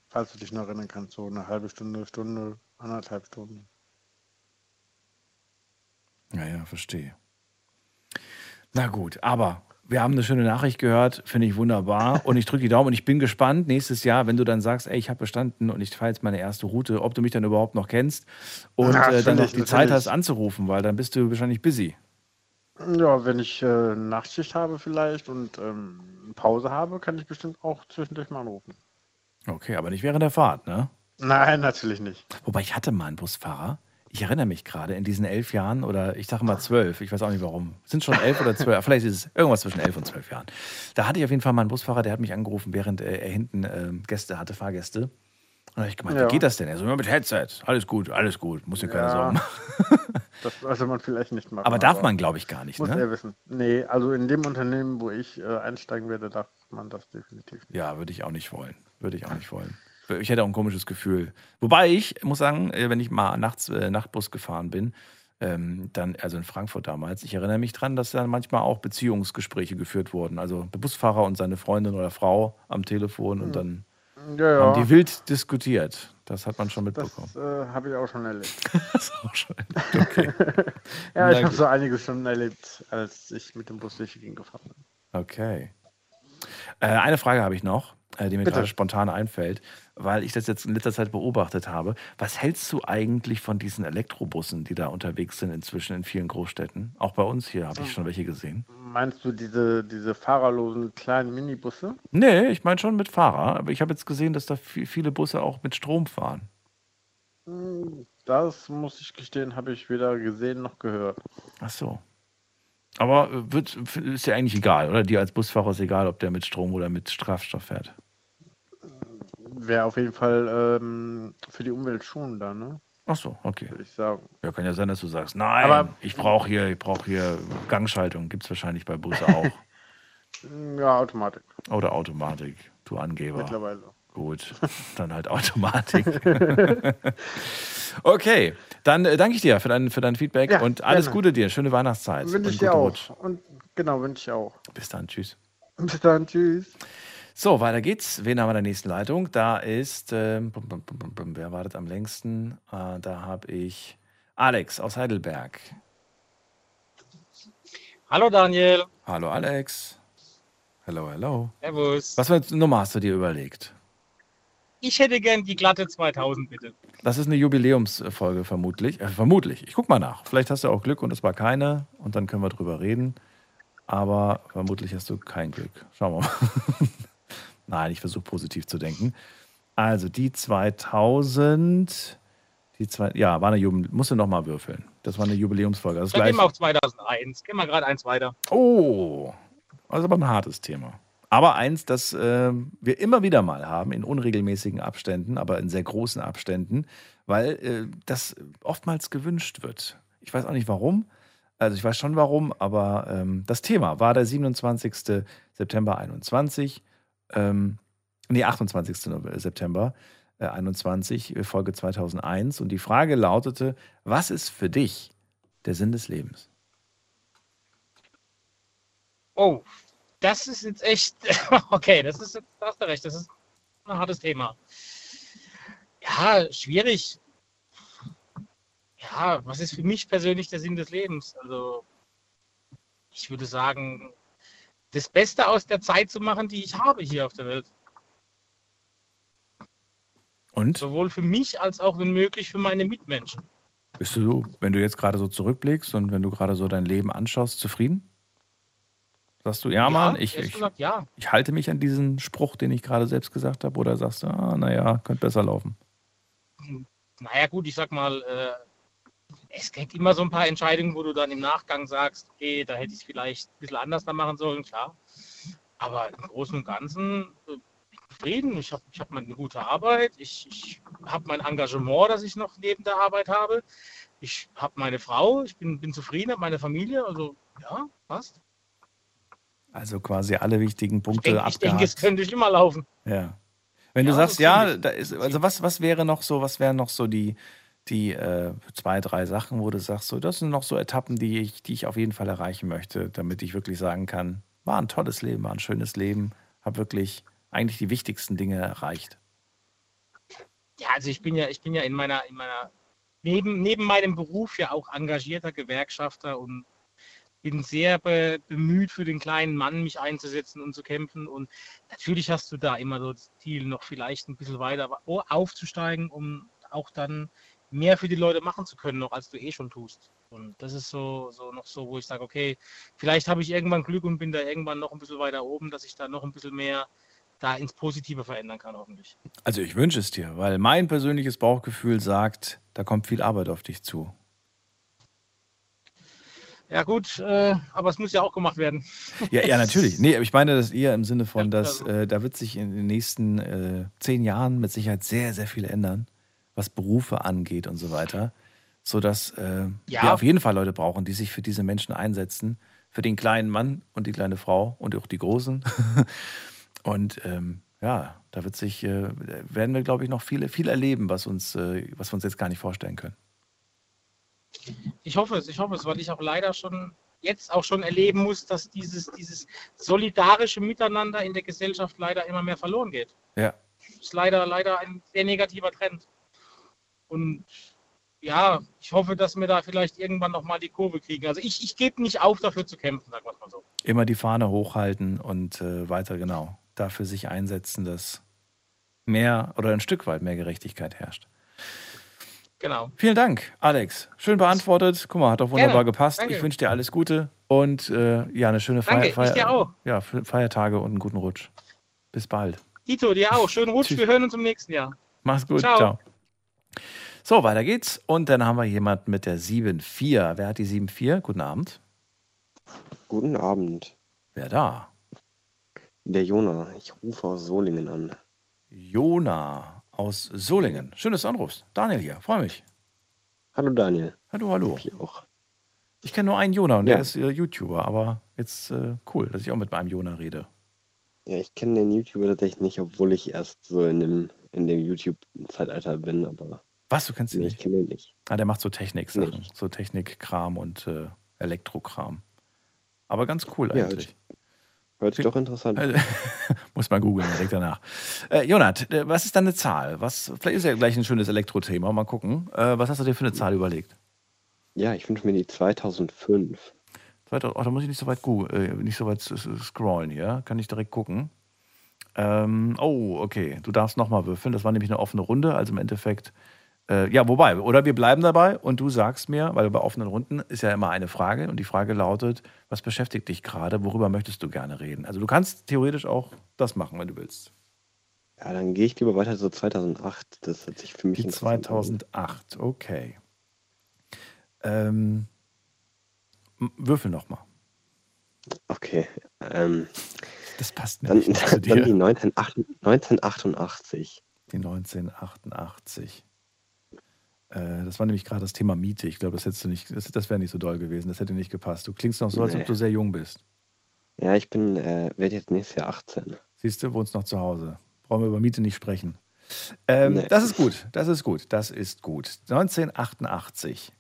Falls du dich noch erinnern kannst, so eine halbe Stunde, Stunde, anderthalb Stunden. Ja, ja, verstehe. Na gut, aber wir haben eine schöne Nachricht gehört, finde ich wunderbar. Und ich drücke die Daumen und ich bin gespannt nächstes Jahr, wenn du dann sagst, ey, ich habe bestanden und ich fahre jetzt meine erste Route, ob du mich dann überhaupt noch kennst und Ja, äh, dann noch die Zeit natürlich. hast anzurufen, weil dann bist du wahrscheinlich busy. Ja, wenn ich äh, Nachtschicht habe vielleicht und ähm, Pause habe, kann ich bestimmt auch zwischendurch mal anrufen. Okay, aber nicht während der Fahrt, ne? Nein, natürlich nicht. Wobei ich hatte mal einen Busfahrer. Ich erinnere mich gerade, in diesen elf Jahren oder ich sage mal zwölf, ich weiß auch nicht warum. Sind schon elf oder zwölf, vielleicht ist es irgendwas zwischen elf und zwölf Jahren. Da hatte ich auf jeden Fall mal einen Busfahrer, der hat mich angerufen, während äh, er hinten ähm, Gäste hatte, Fahrgäste. Und da habe ich gemeint, Ja. wie geht das denn? Er so, ja, mit Headset, alles gut, alles gut, muss dir keine Ja. Sorgen machen. Das sollte man vielleicht nicht machen. Aber darf man, glaube ich, gar nicht, Muss ne? er wissen. Nee, also in dem Unternehmen, wo ich äh, einsteigen werde, darf man das definitiv nicht. Ja, würde ich auch nicht wollen. Würde ich auch nicht wollen. Ich hätte auch ein komisches Gefühl. Wobei ich muss sagen, äh, wenn ich mal nachts äh, Nachtbus gefahren bin, ähm, dann, also in Frankfurt damals, ich erinnere mich dran, dass dann manchmal auch Beziehungsgespräche geführt wurden. Also der Busfahrer und seine Freundin oder Frau am Telefon und dann Ja, ja. haben die wild diskutiert. Das hat man schon Das mitbekommen. äh, habe ich auch schon erlebt. das auch schon erlebt. Okay. ja, Na ich habe so einiges schon erlebt, als ich mit dem Bus durch die Gegend gefahren bin. Okay. Äh, eine Frage habe ich noch, die mir Bitte. gerade spontan einfällt, weil ich das jetzt in letzter Zeit beobachtet habe. Was hältst du eigentlich von diesen Elektrobussen, die da unterwegs sind inzwischen in vielen Großstädten? Auch bei uns hier habe ich schon welche gesehen. Meinst du diese, diese fahrerlosen kleinen Minibusse? Nee, ich meine schon mit Fahrer, aber ich habe jetzt gesehen, dass da vi- viele Busse auch mit Strom fahren. Hm, Das muss ich gestehen, habe ich weder gesehen noch gehört. Ach so. Aber äh, wird, ist ja eigentlich egal, oder? Dir als Busfahrer ist egal, ob der mit Strom oder mit Strafstoff fährt. Wäre auf jeden Fall ähm, für die Umwelt schonender, ne? Ach so, okay. Würde ich sagen. Ja, kann ja sein, dass du sagst, nein, Aber- ich brauche hier, ich brauche hier Gangschaltung. Gibt es wahrscheinlich bei Busse auch. Ja, Automatik. Oder Automatik, du Angeber. Mittlerweile. Gut, dann halt Automatik. okay, dann äh, danke ich dir für dein, für dein Feedback Ja, und alles gerne. Gute dir. Schöne Weihnachtszeit. Wünsche ich dir auch. Rutsch. Und Genau, wünsche ich auch. Bis dann, tschüss. Bis dann, tschüss. So, weiter geht's. Wen haben wir in der nächsten Leitung? Da ist, bum, bum, bum, bum, bum, wer wartet am längsten? Äh, da habe ich Alex aus Heidelberg. Hallo Daniel. Hallo Alex. Hello, hello. Servus. Was für eine Nummer hast du dir überlegt? Ich hätte gern die glatte 2000, bitte. Das ist eine Jubiläumsfolge vermutlich. Äh, vermutlich. Ich guck mal nach. Vielleicht hast du auch Glück und es war keine und dann können wir drüber reden. Aber vermutlich hast du kein Glück. Schauen wir mal. Nein, ich versuche positiv zu denken. Also die 2000, die zwei, ja, war eine Jubiläum, musst du nochmal würfeln. Das war eine Jubiläumsfolge. Das Dann gehen wir auf 2001. Gehen wir gerade eins weiter. oh, das ist aber ein hartes Thema. Aber eins, das äh, wir immer wieder mal haben, in unregelmäßigen Abständen, aber in sehr großen Abständen, weil äh, das oftmals gewünscht wird. Ich weiß auch nicht warum. Also ich weiß schon warum, aber ähm, das Thema war der 27. September 21. Ähm, nee, 28. September äh, 21, äh, Folge 2001. Und die Frage lautete, was ist für dich der Sinn des Lebens? Oh, das ist jetzt echt. Okay, das ist da hast du recht, das ist ein hartes Thema. Ja, schwierig. Ja, was ist für mich persönlich der Sinn des Lebens? Also, ich würde sagen, das Beste aus der Zeit zu machen, die ich habe hier auf der Welt. Und? Sowohl für mich als auch, wenn möglich, für meine Mitmenschen. Bist du, wenn du jetzt gerade so zurückblickst und wenn du gerade so dein Leben anschaust, zufrieden? Sagst du, ja, Mann, ich, ich, gesagt, ja. ich halte mich an diesen Spruch, den ich gerade selbst gesagt habe, oder sagst du, ah, naja, könnte besser laufen? Naja, gut, ich sag mal, äh, es gibt immer so ein paar Entscheidungen, wo du dann im Nachgang sagst, okay, da hätte ich es vielleicht ein bisschen anders machen sollen, klar. Aber im Großen und Ganzen äh, bin ich zufrieden. Ich habe ich hab eine gute Arbeit. Ich, ich habe mein Engagement, das ich noch neben der Arbeit habe. Ich habe meine Frau. Ich bin, bin zufrieden, habe meine Familie. Also, ja, passt. Also quasi alle wichtigen Punkte Ich denke, ich denke, es könnte schlimmer laufen. Ja. Wenn du Ja, sagst, das ja, ich. da ist, also was, was wäre noch so, was wären noch so die, die äh, zwei, drei Sachen, wo du sagst, so, das sind noch so Etappen, die ich, die ich auf jeden Fall erreichen möchte, damit ich wirklich sagen kann, war ein tolles Leben, war ein schönes Leben, habe wirklich eigentlich die wichtigsten Dinge erreicht. Ja, also ich bin ja, ich bin ja in meiner, in meiner, neben, neben meinem Beruf ja auch engagierter Gewerkschafter und bin sehr be, bemüht, für den kleinen Mann mich einzusetzen und zu kämpfen. Und natürlich hast du da immer so das Ziel, noch vielleicht ein bisschen weiter aufzusteigen, um auch dann mehr für die Leute machen zu können, noch als du eh schon tust. Und das ist so, so noch so, wo ich sage, okay, vielleicht habe ich irgendwann Glück und bin da irgendwann noch ein bisschen weiter oben, dass ich da noch ein bisschen mehr da ins Positive verändern kann, hoffentlich. Also ich wünsche es dir, weil mein persönliches Bauchgefühl sagt, da kommt viel Arbeit auf dich zu. Ja gut, äh, aber es muss ja auch gemacht werden. Ja, ja, natürlich. Nee, ich meine das eher im Sinne von, dass äh, da wird sich in den nächsten äh, zehn Jahren mit Sicherheit sehr, sehr viel ändern, was Berufe angeht und so weiter. Sodass äh, Ja. wir auf jeden Fall Leute brauchen, die sich für diese Menschen einsetzen. Für den kleinen Mann und die kleine Frau und auch die Großen. und ähm, ja, da wird sich, äh, werden wir, glaube ich, noch viele, viel erleben, was uns, äh, was wir uns jetzt gar nicht vorstellen können. Ich hoffe es, ich hoffe es, weil ich auch leider schon jetzt auch schon erleben muss, dass dieses, dieses solidarische Miteinander in der Gesellschaft leider immer mehr verloren geht. Ja. Das ist leider, leider ein sehr negativer Trend. Und ja, ich hoffe, dass wir da vielleicht irgendwann nochmal die Kurve kriegen. Also ich, ich gebe nicht auf, dafür zu kämpfen, sagen wir es mal so. Immer die Fahne hochhalten und äh, weiter genau dafür sich einsetzen, dass mehr oder ein Stück weit mehr Gerechtigkeit herrscht. Genau. Vielen Dank, Alex. Schön beantwortet. Guck mal, hat doch wunderbar Gerne. gepasst. Danke. Ich wünsche dir alles Gute und äh, ja, eine schöne Feier, ich dir auch. Ja, Feiertage und einen guten Rutsch. Bis bald. Dito, dir auch. Schönen Rutsch. Wir hören uns im nächsten Jahr. Mach's gut. Ciao. Ciao. So, weiter geht's. Und dann haben wir jemand mit der 7-4. Wer hat die 7-4? Guten Abend. Guten Abend. Wer da? Der Jona. Ich rufe aus Solingen an. Jona aus Solingen. Schön, dass du anrufst. Daniel hier. Freue mich. Hallo Daniel. Hallo, hallo. Ich auch. Ich kenne nur einen Jona und Ja. der ist äh, YouTuber, aber jetzt äh, cool, dass ich auch mit einem Jona rede. Ja, ich kenne den YouTuber tatsächlich nicht, obwohl ich erst so in dem, in dem YouTube-Zeitalter bin, aber. Was, du kennst ihn nee, nicht? Ich kenne ihn nicht. Ah, der macht so Technik-Sachen, so Technikkram und äh, Elektrokram. aber ganz cool Ja, eigentlich. Hört sich doch interessant an. Muss man googeln direkt danach. Äh, Jonat, äh, was ist deine Zahl? Was, vielleicht ist ja gleich ein schönes Elektro-Thema. Mal gucken. Äh, was hast du dir für eine Zahl überlegt? Ja, ich wünsche mir die 2005. 2000, oh, da muss ich nicht so weit googeln, äh, nicht so weit scrollen hier. Kann ich direkt gucken. Ähm, oh, okay. Du darfst nochmal würfeln. Das war nämlich eine offene Runde. Also im Endeffekt, äh, ja, wobei, oder wir bleiben dabei und du sagst mir, weil bei offenen Runden ist ja immer eine Frage und die Frage lautet, was beschäftigt dich gerade? Worüber möchtest du gerne reden? Also du kannst theoretisch auch das machen, wenn du willst. Ja, dann gehe ich lieber weiter so 2008. Das hat sich für mich Die interessant an. 2008, okay. Ähm, würfel nochmal. Okay. Ähm, Das passt dann, nämlich nicht zu dann die dir. 1988 1988. Die 1988. Äh, das war nämlich gerade das Thema Miete. Ich glaube, das hättest du nicht, das, das wäre nicht so doll gewesen. Das hätte nicht gepasst. Du klingst noch so, als ob Nee. du sehr jung bist. Ja, ich bin, äh, werde jetzt nächstes Jahr 18. Siehst du, wohnst noch zu Hause. Brauchen wir über Miete nicht sprechen. Ähm, Nee. Das ist gut, das ist gut, das ist gut. 1988.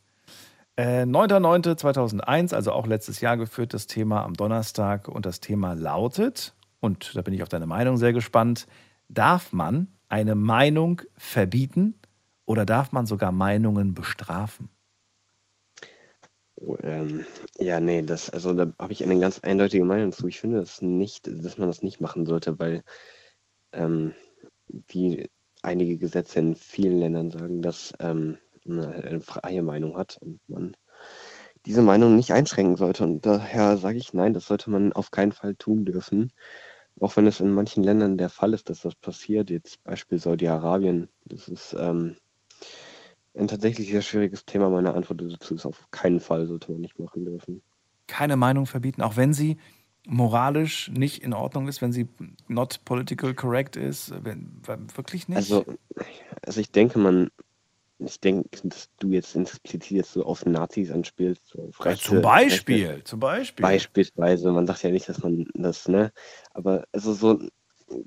Äh, 9.9.2001, also auch letztes Jahr geführt, das Thema am Donnerstag. Und das Thema lautet, und da bin ich auf deine Meinung sehr gespannt, darf man eine Meinung verbieten oder darf man sogar Meinungen bestrafen? Oh, ähm, ja, nee, das, also da habe ich eine ganz eindeutige Meinung zu. Ich finde das nicht, dass man das nicht machen sollte, weil ähm, wie einige Gesetze in vielen Ländern sagen, dass ähm, man eine freie Meinung hat und man diese Meinung nicht einschränken sollte. Und daher sage ich, nein, das sollte man auf keinen Fall tun dürfen. Auch wenn es in manchen Ländern der Fall ist, dass das passiert. Jetzt Beispiel Saudi-Arabien. Das ist ähm, ein tatsächlich sehr schwieriges Thema. Meine Antwort dazu ist auf keinen Fall sollte man nicht machen dürfen. Keine Meinung verbieten, auch wenn sie moralisch nicht in Ordnung ist, wenn sie not political correct ist? Wenn, wirklich nicht? Also, also ich denke, man, ich denke, dass du jetzt explizit jetzt so auf Nazis anspielst. So auf Rechte, zum Beispiel, Rechte, zum Beispiel. Beispielsweise, man sagt ja nicht, dass man das, ne? Aber also so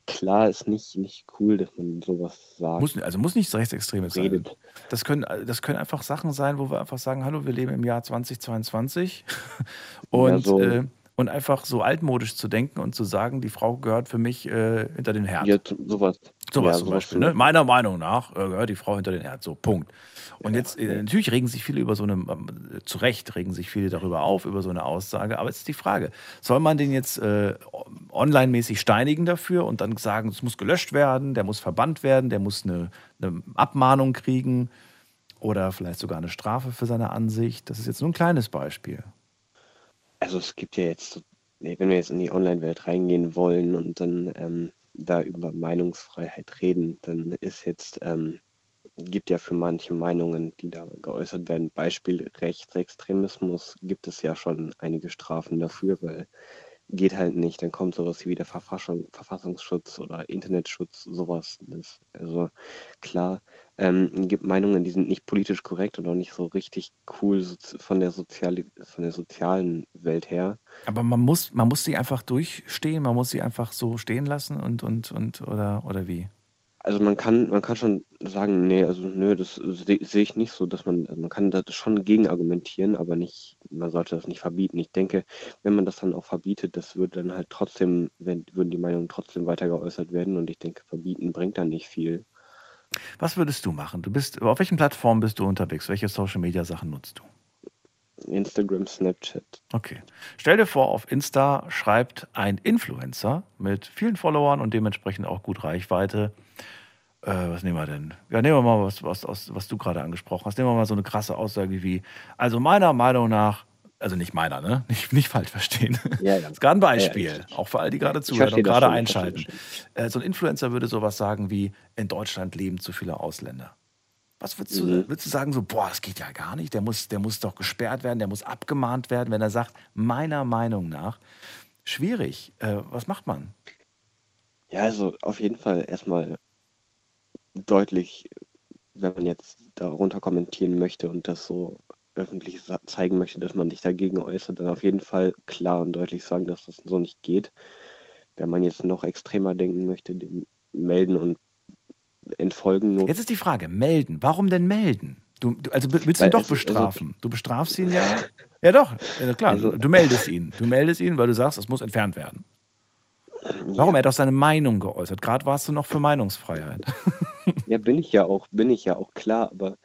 klar ist nicht, nicht cool, dass man sowas sagt. Muss, also muss nicht rechtsextremes sein. Redet. Das können, das können einfach Sachen sein, wo wir einfach sagen, hallo, wir leben im Jahr 2022 und, so. äh, und einfach so altmodisch zu denken und zu sagen, die Frau gehört für mich äh, hinter den Herd. Ja, sowas. Sowas Ja, zum Beispiel. Ne? Meiner Meinung nach äh, gehört die Frau hinter den Herd. So, Punkt. Und jetzt, äh, natürlich regen sich viele über so eine, ähm, zu Recht regen sich viele darüber auf, über so eine Aussage. Aber jetzt ist die Frage, soll man den jetzt äh, online-mäßig steinigen dafür und dann sagen, es muss gelöscht werden, der muss verbannt werden, der muss eine, eine Abmahnung kriegen oder vielleicht sogar eine Strafe für seine Ansicht? Das ist jetzt nur ein kleines Beispiel. Also es gibt ja jetzt, wenn wir jetzt in die Online-Welt reingehen wollen und dann ähm, da über Meinungsfreiheit reden, dann ist jetzt, ähm, gibt ja für manche Meinungen, die da geäußert werden, Beispiel Rechtsextremismus, gibt es ja schon einige Strafen dafür, weil geht halt nicht, dann kommt sowas wie der Verfassung, Verfassungsschutz oder Internetschutz, sowas. Das, also klar, ähm, gibt Meinungen, die sind nicht politisch korrekt und auch nicht so richtig cool von der, Soziali von der sozialen Welt her. Aber man muss, man muss sie einfach durchstehen, man muss sie einfach so stehen lassen und, und, und oder, oder wie? Also man kann, man kann schon sagen, nee, also nö, das sehe seh ich nicht so, dass man, also man kann das schon gegen argumentieren, aber nicht, man sollte das nicht verbieten. Ich denke, wenn man das dann auch verbietet, das würde dann halt trotzdem, wenn, würden die Meinungen trotzdem weiter geäußert werden und ich denke, verbieten bringt dann nicht viel. Was würdest du machen? Du bist, auf welchen Plattformen bist du unterwegs? Welche Social Media Sachen nutzt du? Instagram, Snapchat. Okay. Stell dir vor, auf Insta schreibt ein Influencer mit vielen Followern und dementsprechend auch gut Reichweite. Äh, was nehmen wir denn? Ja, nehmen wir mal was, was, was, was du gerade angesprochen hast. Nehmen wir mal so eine krasse Aussage wie, also meiner Meinung nach, also nicht meiner, ne? Nicht, nicht falsch verstehen. Ja, ja. Das ist gerade ein Beispiel, Ja, ja, auch für all die gerade Ich zuhören und gerade schon, ich einschalten. Äh, so ein Influencer würde sowas sagen wie, in Deutschland leben zu viele Ausländer. Was würdest du, Mhm. würdest du sagen, so, boah, das geht ja gar nicht, der muss, der muss doch gesperrt werden, der muss abgemahnt werden, wenn er sagt, meiner Meinung nach, schwierig. Äh, was macht man? Ja, also auf jeden Fall erstmal deutlich, wenn man jetzt darunter kommentieren möchte und das so öffentlich zeigen möchte, dass man sich dagegen äußert, dann auf jeden Fall klar und deutlich sagen, dass das so nicht geht. Wenn man jetzt noch extremer denken möchte, den melden und entfolgen. Nur Jetzt ist die Frage, melden. Warum denn melden? Du, du, also willst du ihn doch also- bestrafen? Du bestrafst ihn ja. Ja, doch, ja, klar. Also- du meldest ihn. Du meldest ihn, weil du sagst, es muss entfernt werden. Warum? Er hat doch seine Meinung geäußert. Gerade warst du noch für Meinungsfreiheit. Ja, bin ich ja auch, bin ich ja auch klar, aber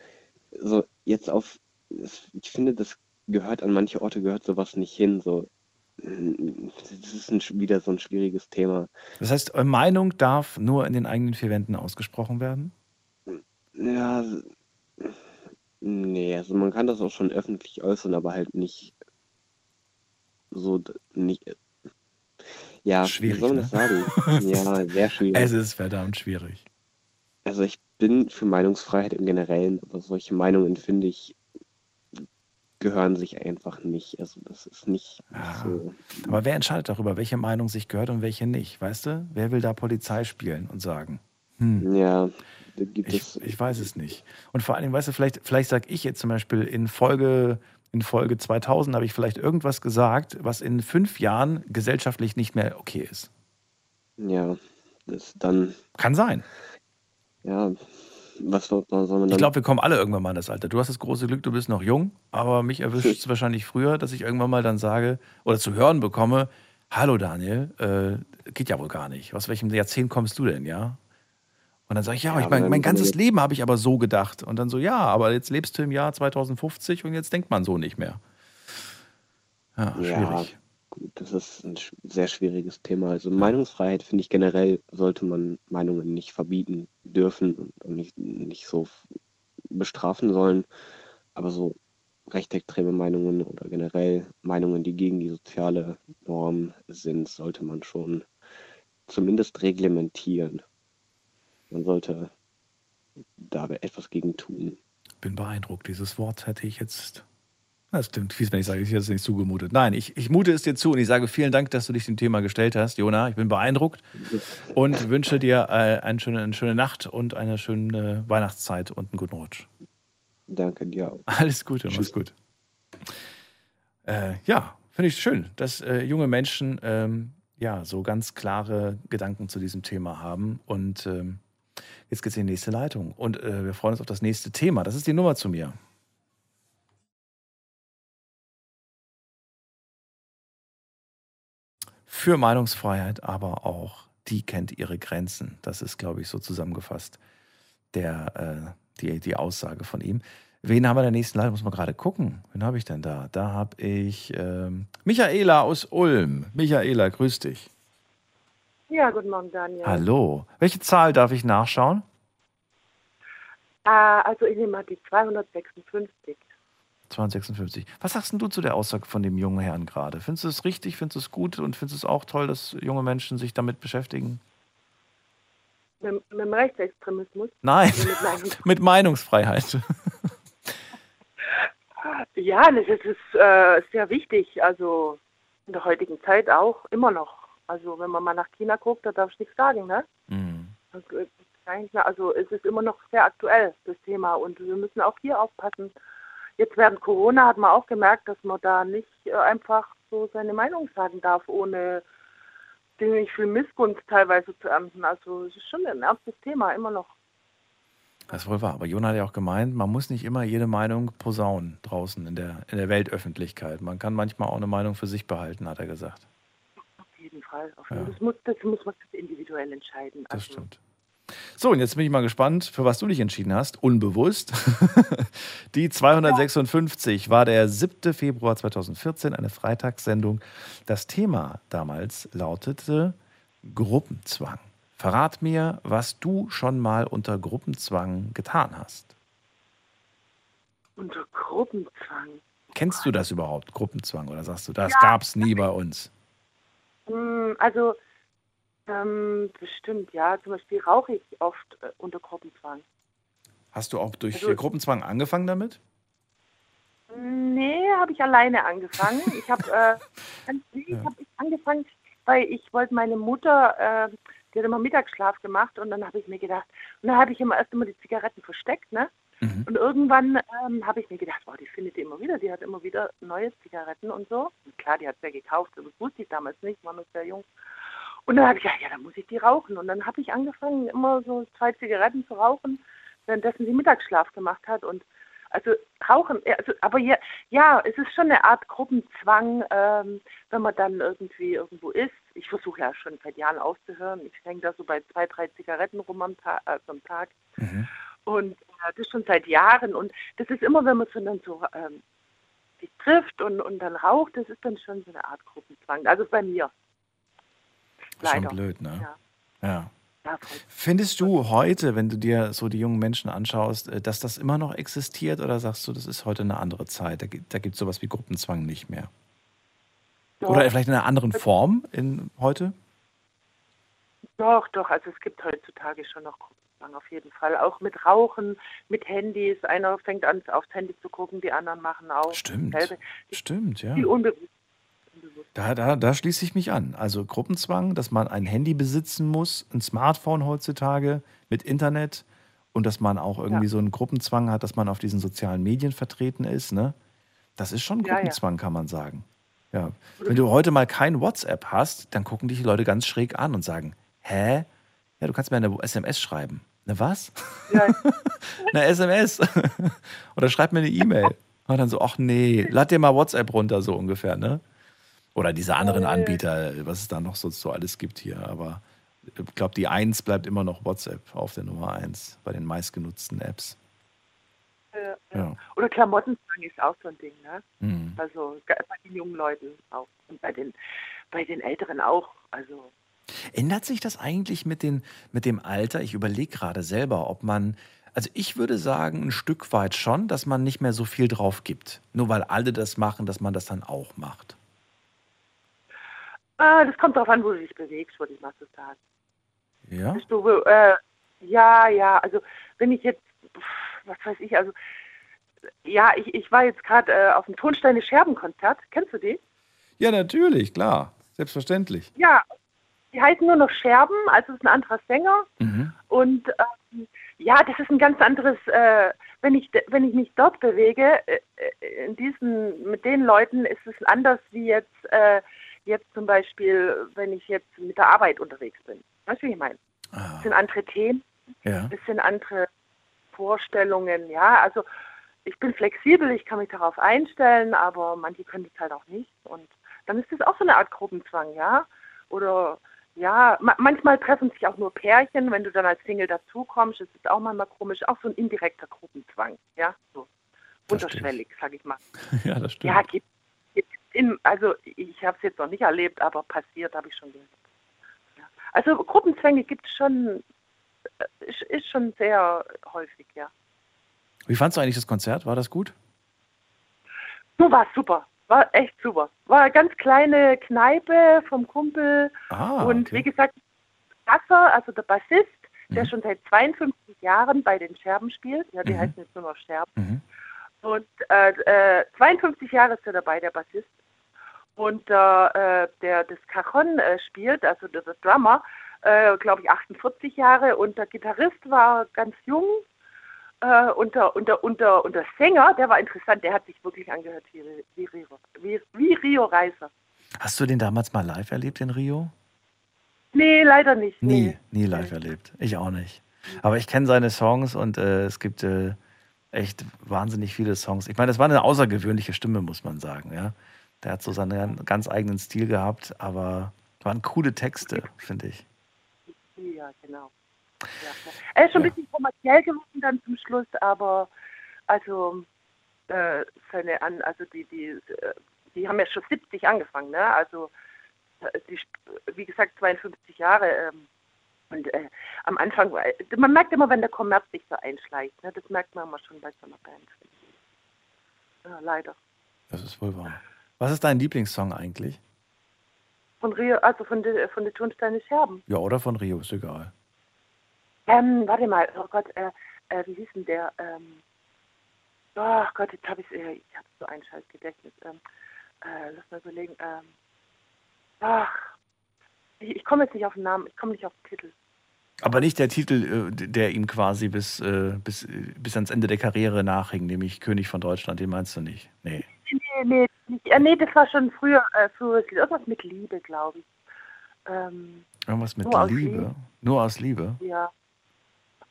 so jetzt auf, ich finde, das gehört an manche Orte gehört sowas nicht hin. So, das ist ein, wieder so ein schwieriges Thema. Das heißt, eure Meinung darf nur in den eigenen vier Wänden ausgesprochen werden? Ja, nee, also man kann das auch schon öffentlich äußern, aber halt nicht so, nicht, ja, Schwierig, wie soll man ne? das sagen? Ja, sehr schwierig. Es ist verdammt schwierig. Also ich bin für Meinungsfreiheit im Generellen, aber solche Meinungen, finde ich, gehören sich einfach nicht. Also das ist nicht so. Aber wer entscheidet darüber, welche Meinung sich gehört und welche nicht? Weißt du? Wer will da Polizei spielen und sagen? Hm. Ja, da gibt Ich, es. ich weiß es nicht. Und vor allen Dingen, weißt du, vielleicht, vielleicht sage ich jetzt zum Beispiel in Folge, in Folge 2000 habe ich vielleicht irgendwas gesagt, was in fünf Jahren gesellschaftlich nicht mehr okay ist. Ja, das dann. Kann sein. Ja, was soll, man dann? Ich glaube, wir kommen alle irgendwann mal in das Alter. Du hast das große Glück, du bist noch jung, aber mich erwischt es wahrscheinlich früher, dass ich irgendwann mal dann sage oder zu hören bekomme: Hallo Daniel, äh, geht ja wohl gar nicht. Aus welchem Jahrzehnt kommst du denn, ja? Und dann sage ich, ja, Ja, ich mein, mein ganzes Leben habe ich aber so gedacht. Und dann so, ja, aber jetzt lebst du im Jahr 2050 und jetzt denkt man so nicht mehr. Ja, schwierig. Das ist ein sehr schwieriges Thema. Also Meinungsfreiheit finde ich generell sollte man Meinungen nicht verbieten dürfen und nicht, nicht so bestrafen sollen. Aber so rechtsextreme Meinungen oder generell Meinungen, die gegen die soziale Norm sind, sollte man schon zumindest reglementieren. Man sollte da etwas gegen tun. Bin beeindruckt. Dieses Wort hätte ich jetzt. Das klingt fies, wenn ich sage, ich hätte es nicht zugemutet. Nein, ich, ich mute es dir zu und ich sage vielen Dank, dass du dich dem Thema gestellt hast, Jona. Ich bin beeindruckt und wünsche dir äh, eine, schöne, eine schöne Nacht und eine schöne Weihnachtszeit und einen guten Rutsch. Danke dir auch. Alles Gute, mach's gut. Äh, ja, finde ich schön, dass äh, junge Menschen ähm, ja so ganz klare Gedanken zu diesem Thema haben. Und ähm, jetzt geht's in die nächste Leitung. Und äh, wir freuen uns auf das nächste Thema. Das ist die Nummer zu mir. Für Meinungsfreiheit, aber auch die kennt ihre Grenzen. Das ist, glaube ich, so zusammengefasst der, äh, die, die Aussage von ihm. Wen haben wir in der nächsten Leitung? Muss man gerade gucken. Wen habe ich denn da? Da habe ich ähm, Michaela aus Ulm. Michaela, grüß dich. Ja, guten Morgen, Daniel. Hallo. Welche Zahl darf ich nachschauen? Äh, also ich nehme mal die 256. 256. Was sagst du zu der Aussage von dem jungen Herrn gerade? Findest du es richtig? Findest du es gut? Und findest du es auch toll, dass junge Menschen sich damit beschäftigen? Mit, mit dem Rechtsextremismus? Nein, Also mit meinem- mit Meinungsfreiheit. Ja, das ist, ist äh, sehr wichtig. Also in der heutigen Zeit auch immer noch. Also wenn man mal nach China guckt, da darfst du nichts sagen, ne? Mhm. Nicht mehr- Also es ist immer noch sehr aktuell, das Thema. Und wir müssen auch hier aufpassen. Jetzt während Corona hat man auch gemerkt, dass man da nicht äh, einfach so seine Meinung sagen darf, ohne ziemlich viel Missgunst teilweise zu ernten. Also es ist schon ein ernstes Thema, immer noch. Das ist wohl wahr. Aber Jona hat ja auch gemeint, man muss nicht immer jede Meinung posaunen draußen in der, in der Weltöffentlichkeit. Man kann manchmal auch eine Meinung für sich behalten, hat er gesagt. Auf jeden Fall. Auf Ja. jeden. Das, muss, das muss man individuell entscheiden. Das Also, stimmt. So, und jetzt bin ich mal gespannt, für was du dich entschieden hast. Unbewusst. Die 256 war der 7. Februar 2014, eine Freitagssendung. Das Thema damals lautete Gruppenzwang. Verrat mir, was du schon mal unter Gruppenzwang getan hast. Unter Gruppenzwang. Kennst du das überhaupt, Gruppenzwang? Oder sagst du, das Ja. gab's nie bei uns? Hm, Also, ähm, bestimmt, ja. Zum Beispiel rauche ich oft äh, unter Gruppenzwang. Hast du auch durch Also- Gruppenzwang angefangen damit? Nee, habe ich alleine angefangen. Ich habe äh, nee, ich hab angefangen, weil ich wollte meine Mutter, äh, die hat immer Mittagsschlaf gemacht und dann habe ich mir gedacht, und dann habe ich immer erst immer die Zigaretten versteckt, ne? Und irgendwann ähm, habe ich mir gedacht, wow, die findet die immer wieder, die hat immer wieder neue Zigaretten und so. Und klar, die hat ja gekauft, das wusste ich damals nicht, war noch sehr jung. Und dann habe ich gedacht, ja, dann muss ich die rauchen. Und dann habe ich angefangen, immer so zwei Zigaretten zu rauchen, währenddessen sie Mittagsschlaf gemacht hat. Und also Rauchen, also, aber ja, ja, es ist schon eine Art Gruppenzwang, ähm, wenn man dann irgendwie irgendwo ist. Ich versuche ja schon seit Jahren aufzuhören. Ich hänge da so bei zwei, drei Zigaretten rum am, Ta also am Tag. Und äh, das schon seit Jahren. Und das ist immer, wenn man so dann so ähm, sich trifft und, und dann raucht, das ist dann schon so eine Art Gruppenzwang. Also bei mir. Ist schon Leider. blöd, ne? Ja. Ja. Findest du heute, wenn du dir so die jungen Menschen anschaust, äh, dass das immer noch existiert oder sagst du, das ist heute eine andere Zeit? Da, gibt- da gibt es sowas wie Gruppenzwang nicht mehr. Oder vielleicht in einer anderen Form in heute? Doch, doch, also es gibt heutzutage schon noch Gruppenzwang auf jeden Fall. Auch mit Rauchen, mit Handys. Einer fängt an, aufs Handy zu gucken, die anderen machen auch. Stimmt. dasselbe. Stimmt, ja. Viel unbewusst. Da, da, da schließe ich mich an. Also Gruppenzwang, dass man ein Handy besitzen muss, ein Smartphone heutzutage mit Internet und dass man auch irgendwie Ja. so einen Gruppenzwang hat, dass man auf diesen sozialen Medien vertreten ist. Ne? Das ist schon Ja, ja. Gruppenzwang, kann man sagen. Ja. Wenn du heute mal kein WhatsApp hast, dann gucken dich die Leute ganz schräg an und sagen, hä? Ja, du kannst mir eine SMS schreiben. Ne was? eine SMS. Oder schreib mir eine E-Mail. Und dann so, ach nee, lad dir mal WhatsApp runter, so ungefähr, ne? Oder diese anderen Anbieter, was es da noch so, so alles gibt hier. Aber ich glaube, die Eins bleibt immer noch WhatsApp auf der Nummer eins bei den meistgenutzten Apps. Ja, Ja. Oder Klamottenzwang ist auch so ein Ding, ne? Mhm. Also bei den jungen Leuten auch. Und bei den, bei den Älteren auch. Also Ändert sich das eigentlich mit, den, mit dem Alter? Ich überlege gerade selber, ob man. Also ich würde sagen, ein Stück weit schon, dass man nicht mehr so viel drauf gibt. Nur weil alle das machen, dass man das dann auch macht. Ah, das kommt darauf an, wo du dich bewegst, würde ich mal so sagen. Ja? Du, äh, ja, ja, also wenn ich jetzt, was weiß ich, also ja, ich, ich war jetzt gerade äh, auf dem Tonsteine Scherben-Konzert. Kennst du die? Ja, natürlich, klar. Selbstverständlich. Ja, die heißen nur noch Scherben, also es ist ein anderer Sänger. Mhm. Und ähm, ja, das ist ein ganz anderes, äh, wenn ich wenn ich mich dort bewege, äh, äh, in diesen, mit den Leuten ist es anders wie jetzt, äh, jetzt zum Beispiel, wenn ich jetzt mit der Arbeit unterwegs bin. Weißt du, wie ich meine? Es sind andere Themen, Ja. es sind andere Vorstellungen, ja, also ich bin flexibel, ich kann mich darauf einstellen, aber manche können das halt auch nicht. Und dann ist das auch so eine Art Gruppenzwang, ja. Oder ja, ma manchmal treffen sich auch nur Pärchen, wenn du dann als Single dazukommst, das ist auch manchmal komisch, auch so ein indirekter Gruppenzwang, ja, so unterschwellig, sag ich mal. Ja, das stimmt. Ja, gibt, gibt in, also ich habe es jetzt noch nicht erlebt, aber passiert habe ich schon gehört. Ja. Also Gruppenzwänge gibt es schon, äh, ist, ist schon sehr häufig, ja. Wie fandst du eigentlich das Konzert? War das gut? Du warst super, war echt super. War eine ganz kleine Kneipe vom Kumpel Ah, und okay. wie gesagt, Gasser, also der Bassist, Mhm. der schon seit 52 Jahren bei den Scherben spielt, ja, die Mhm. heißen jetzt nur noch Scherben. Mhm. Und äh, äh, 52 Jahre ist er dabei, der Bassist. Und äh, der das Cajon äh, spielt, also der, der Drummer, äh, glaube ich 48 Jahre. Und der Gitarrist war ganz jung. Äh, und, der, und, der, und, der, und der Sänger, der war interessant, der hat sich wirklich angehört wie, wie, Rio, wie, wie Rio Reiser. Hast du den damals mal live erlebt in Rio? Nee, leider nicht. Nie, nie live erlebt. Ich auch nicht. Aber ich kenne seine Songs und äh, es gibt äh, echt wahnsinnig viele Songs. Ich meine, das war eine außergewöhnliche Stimme, muss man sagen. Ja? Der hat so seinen ganz eigenen Stil gehabt, aber waren coole Texte, finde ich. Ja, genau. Ja. Er ist schon ein bisschen kommerziell geworden dann zum Schluss, aber also äh, seine an, also die, die, äh, die haben ja schon 70 angefangen, ne? Also die, wie gesagt 52 Jahre. Ähm, und äh, am Anfang, man merkt immer, wenn der Kommerz sich so einschleicht, ne? Das merkt man immer schon bei so einer Band. Ja, leider. Das ist wohl wahr. Was ist dein Lieblingssong eigentlich? Von Rio, also von der von der Tonsteine Scherben. Ja, oder von Rio, ist egal. Ähm, warte mal, oh Gott, äh, äh, wie hieß denn der? Ähm, oh Gott, jetzt habe ich äh, ich habe so ein scheiß Gedächtnis. Ähm, äh, lass mal überlegen. Ähm, ach, ich, ich komme jetzt nicht auf den Namen, ich komme nicht auf den Titel. Aber nicht der Titel, äh, der ihm quasi bis, äh, bis, äh, bis ans Ende der Karriere nachhing, nämlich König von Deutschland, den meinst du nicht? Nee. Nee, nee, nicht, äh, nee, das war schon früher, äh, früher irgendwas mit Liebe, glaube ich. Ähm, Irgendwas mit Nur Liebe. Liebe. Nur aus Liebe. ja.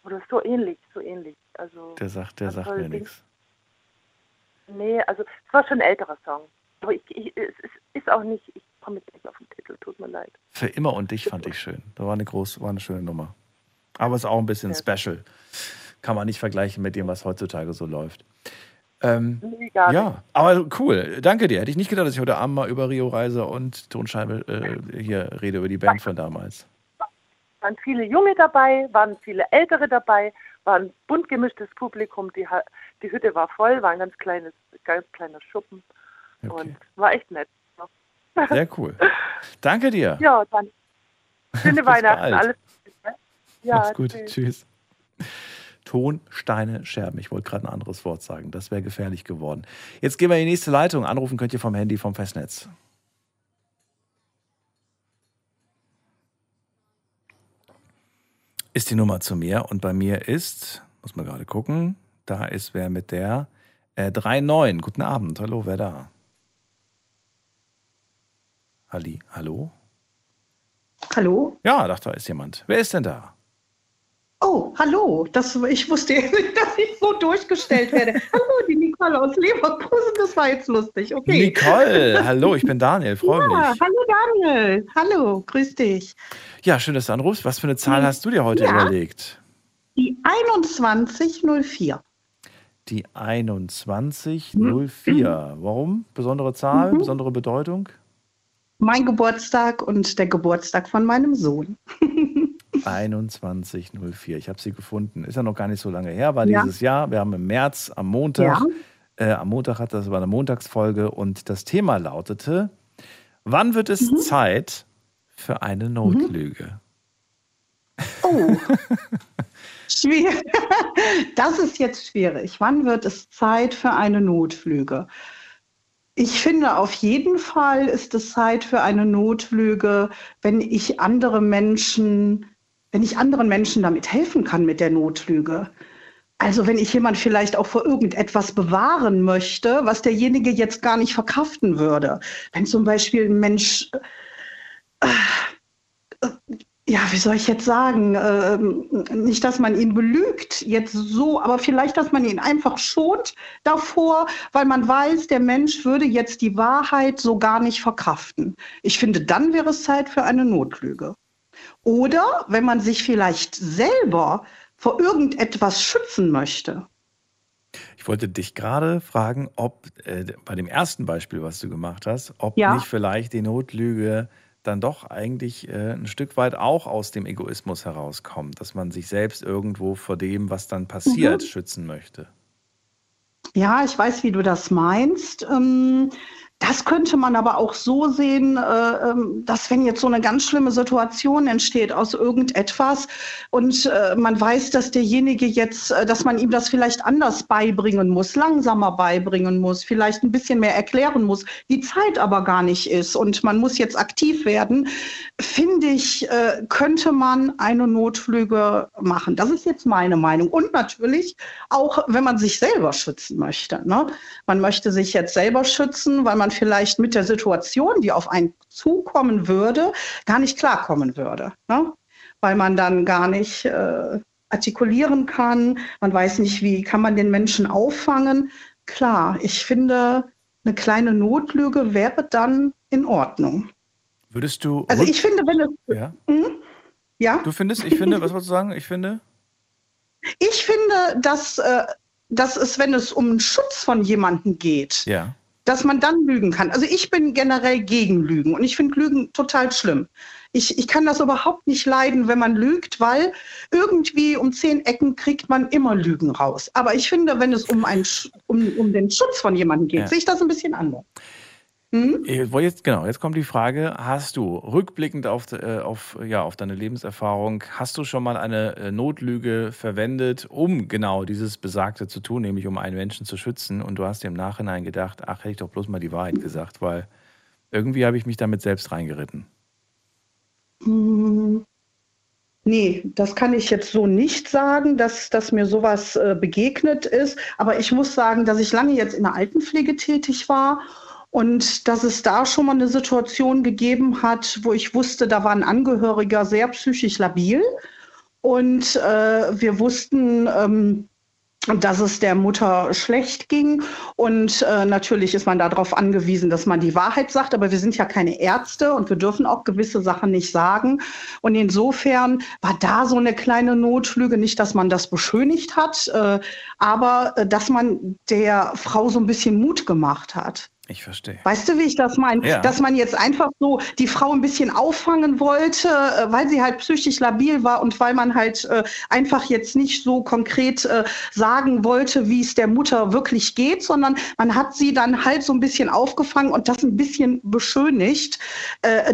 Oder so ähnlich, so ähnlich. Also Der sagt, der sagt mir nichts. Nee, also es war schon ein älterer Song. Aber ich, ich, es ist, auch nicht, ich komme jetzt nicht auf den Titel, tut mir leid. Für immer und dich fand ich schön. Da war eine groß, war eine schöne Nummer. Aber es ist auch ein bisschen special. Kann man nicht vergleichen mit dem, was heutzutage so läuft. Ähm, Nee, gar ja, aber cool. Danke dir. Hätte ich nicht gedacht, dass ich heute Abend mal über Rio Reise und Tonscheibe äh, hier rede, über die Band von damals. waren viele Junge dabei, waren viele Ältere dabei, war ein bunt gemischtes Publikum. Die, die Hütte war voll, war ein ganz kleines, ganz kleiner Schuppen und war echt nett. Sehr cool. Danke dir. Ja, dann schöne Weihnachten, bald. alles Gute. ne? Ja, Mach's gut. tschüss. Tschüss. Ton, Steine, Scherben. Ich wollte gerade ein anderes Wort sagen. Das wäre gefährlich geworden. Jetzt gehen wir in die nächste Leitung. Anrufen könnt ihr vom Handy vom Festnetz. Ist die Nummer zu mir und bei mir ist, muss man gerade gucken, da ist wer mit der äh, 39. Guten Abend. Hallo, wer da? Halli, hallo? Hallo? Ja, dachte, da ist jemand. Wer ist denn da? Oh, hallo. Das, ich wusste nicht, dass ich so durchgestellt werde. hallo, die Nicole aus Leverkusen. Das war jetzt lustig. Okay. Nicole, hallo, ich bin Daniel, freue Ja, mich. hallo Daniel. Hallo, grüß dich. Ja, schön, dass du anrufst. Was für eine Zahl hast du dir heute Ja. überlegt? Die 2104. Die 2104. Warum? Besondere Zahl, Mhm. besondere Bedeutung? Mein Geburtstag und der Geburtstag von meinem Sohn. 2104. Ich habe sie gefunden. Ist ja noch gar nicht so lange her, war Ja. dieses Jahr. Wir haben im März am Montag. Ja. Äh, am Montag hat das war eine Montagsfolge und das Thema lautete: Wann wird es Mhm. Zeit für eine Notlüge? Oh. Schwierig. Das ist jetzt schwierig. Wann wird es Zeit für eine Notlüge? Ich finde, auf jeden Fall ist es Zeit für eine Notlüge, wenn ich andere Menschen, wenn ich anderen Menschen damit helfen kann mit der Notlüge. Also wenn ich jemand vielleicht auch vor irgendetwas bewahren möchte, was derjenige jetzt gar nicht verkraften würde. Wenn zum Beispiel ein Mensch ja, wie soll ich jetzt sagen, ähm, nicht, dass man ihn belügt, jetzt so, aber vielleicht, dass man ihn einfach schont davor, weil man weiß, der Mensch würde jetzt die Wahrheit so gar nicht verkraften. Ich finde, dann wäre es Zeit für eine Notlüge. Oder wenn man sich vielleicht selber vor irgendetwas schützen möchte. Ich wollte dich gerade fragen, ob äh, bei dem ersten Beispiel, was du gemacht hast, ob Ja. nicht vielleicht die Notlüge dann doch eigentlich äh, ein Stück weit auch aus dem Egoismus herauskommt, dass man sich selbst irgendwo vor dem, was dann passiert, Mhm. schützen möchte. Ja, ich weiß, wie du das meinst. Ähm, das könnte man aber auch so sehen, äh, ähm, dass wenn jetzt so eine ganz schlimme Situation entsteht aus irgendetwas und äh, man weiß, dass derjenige jetzt, äh, dass man ihm das vielleicht anders beibringen muss, langsamer beibringen muss, vielleicht ein bisschen mehr erklären muss, die Zeit aber gar nicht ist und man muss jetzt aktiv werden, finde ich, könnte man eine Notlüge machen. Das ist jetzt meine Meinung. Und natürlich auch, wenn man sich selber schützen möchte. Ne? Man möchte sich jetzt selber schützen, weil man vielleicht mit der Situation, die auf einen zukommen würde, gar nicht klarkommen würde. Ne? Weil man dann gar nicht äh, artikulieren kann. Man weiß nicht, wie kann man den Menschen auffangen. Klar, ich finde, eine kleine Notlüge wäre dann in Ordnung. Würdest du. Also ich finde, wenn es. Ja? Hm? Ja? Du findest, ich finde, was wolltest du sagen? Ich finde. Ich finde, dass, äh, dass es, wenn es um den Schutz von jemandem geht, Ja. Dass man dann lügen kann. Also ich bin generell gegen Lügen und ich finde Lügen total schlimm. Ich, ich kann das überhaupt nicht leiden, wenn man lügt, weil irgendwie um zehn Ecken kriegt man immer Lügen raus. Aber ich finde, wenn es um, einen, um, um den Schutz von jemandem geht, Ja. sehe ich das ein bisschen anders. Ich wollte Jetzt, genau, jetzt kommt die Frage: Hast du rückblickend auf, äh, auf, ja, auf deine Lebenserfahrung, hast du schon mal eine äh, Notlüge verwendet, um genau dieses Besagte zu tun, nämlich um einen Menschen zu schützen? Und du hast dir im Nachhinein gedacht, ach, hätte ich doch bloß mal die Wahrheit gesagt, weil irgendwie habe ich mich damit selbst reingeritten. Hm, Nee, das kann ich jetzt so nicht sagen, dass, dass mir sowas äh, begegnet ist. Aber ich muss sagen, dass ich lange jetzt in der Altenpflege tätig war und dass es da schon mal eine Situation gegeben hat, wo ich wusste, da war ein Angehöriger sehr psychisch labil. Und äh, wir wussten, ähm, dass es der Mutter schlecht ging. Und äh, natürlich ist man darauf angewiesen, dass man die Wahrheit sagt. Aber wir sind ja keine Ärzte und wir dürfen auch gewisse Sachen nicht sagen. Und insofern war da so eine kleine Notlüge. Nicht, dass man das beschönigt hat, äh, aber äh, dass man der Frau so ein bisschen Mut gemacht hat. Ich verstehe. Weißt du, wie ich das meine? Ja. Dass man jetzt einfach so die Frau ein bisschen auffangen wollte, äh, weil sie halt psychisch labil war und weil man halt äh, einfach jetzt nicht so konkret äh, sagen wollte, wie es der Mutter wirklich geht, sondern man hat sie dann halt so ein bisschen aufgefangen und das ein bisschen beschönigt,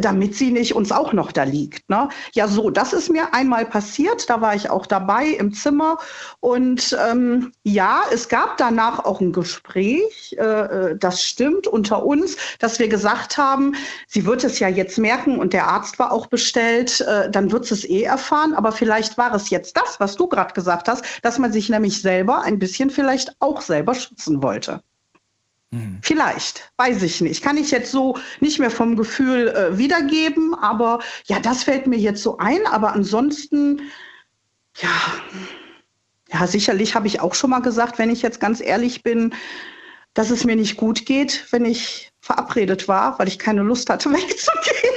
damit sie nicht uns auch noch da liegt. Ne? Ja, so, das ist mir einmal passiert. Da war ich auch dabei im Zimmer und ähm, ja, es gab danach auch ein Gespräch. Äh, das stimmt unter uns, dass wir gesagt haben, sie wird es ja jetzt merken und der Arzt war auch bestellt, äh, dann wird sie es eh erfahren. Aber vielleicht war es jetzt das, was du gerade gesagt hast, dass man sich nämlich selber ein bisschen vielleicht auch selber schützen wollte. Vielleicht, weiß ich nicht. Kann ich jetzt so nicht mehr vom Gefühl äh, wiedergeben, aber ja, das fällt mir jetzt so ein. Aber ansonsten, ja, ja, sicherlich habe ich auch schon mal gesagt, wenn ich jetzt ganz ehrlich bin, dass es mir nicht gut geht, wenn ich verabredet war, weil ich keine Lust hatte, wegzugehen.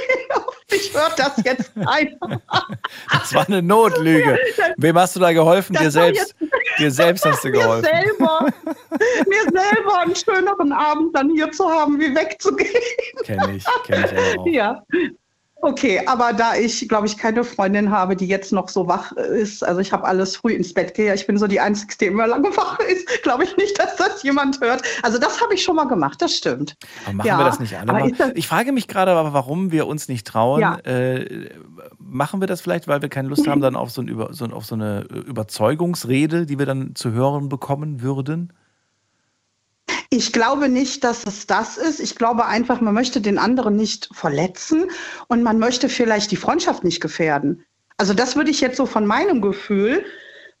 Ich hört das jetzt ein. Das war eine Notlüge. Wem hast du da geholfen? Das Dir selbst. Dir selbst hast du mir geholfen. selber, mir selber einen schöneren Abend dann hier zu haben, wie wegzugehen. Kenn ich, kenn ich auch. Ja. Okay, aber da ich, glaube ich, keine Freundin habe, die jetzt noch so wach ist, also ich habe alles früh ins Bett gehe, ich bin so die Einzige, die immer lange wach ist, glaube ich nicht, dass das jemand hört. Also das habe ich schon mal gemacht, das stimmt. Aber machen Ja, wir das nicht alle mal? das- Ich frage mich gerade aber, warum wir uns nicht trauen. Ja. Äh, machen wir das vielleicht, weil wir keine Lust haben dann auf so, ein Über, so, auf so eine Überzeugungsrede, die wir dann zu hören bekommen würden? Ich glaube nicht, dass es das ist. Ich glaube einfach, man möchte den anderen nicht verletzen und man möchte vielleicht die Freundschaft nicht gefährden. Also das würde ich jetzt so von meinem Gefühl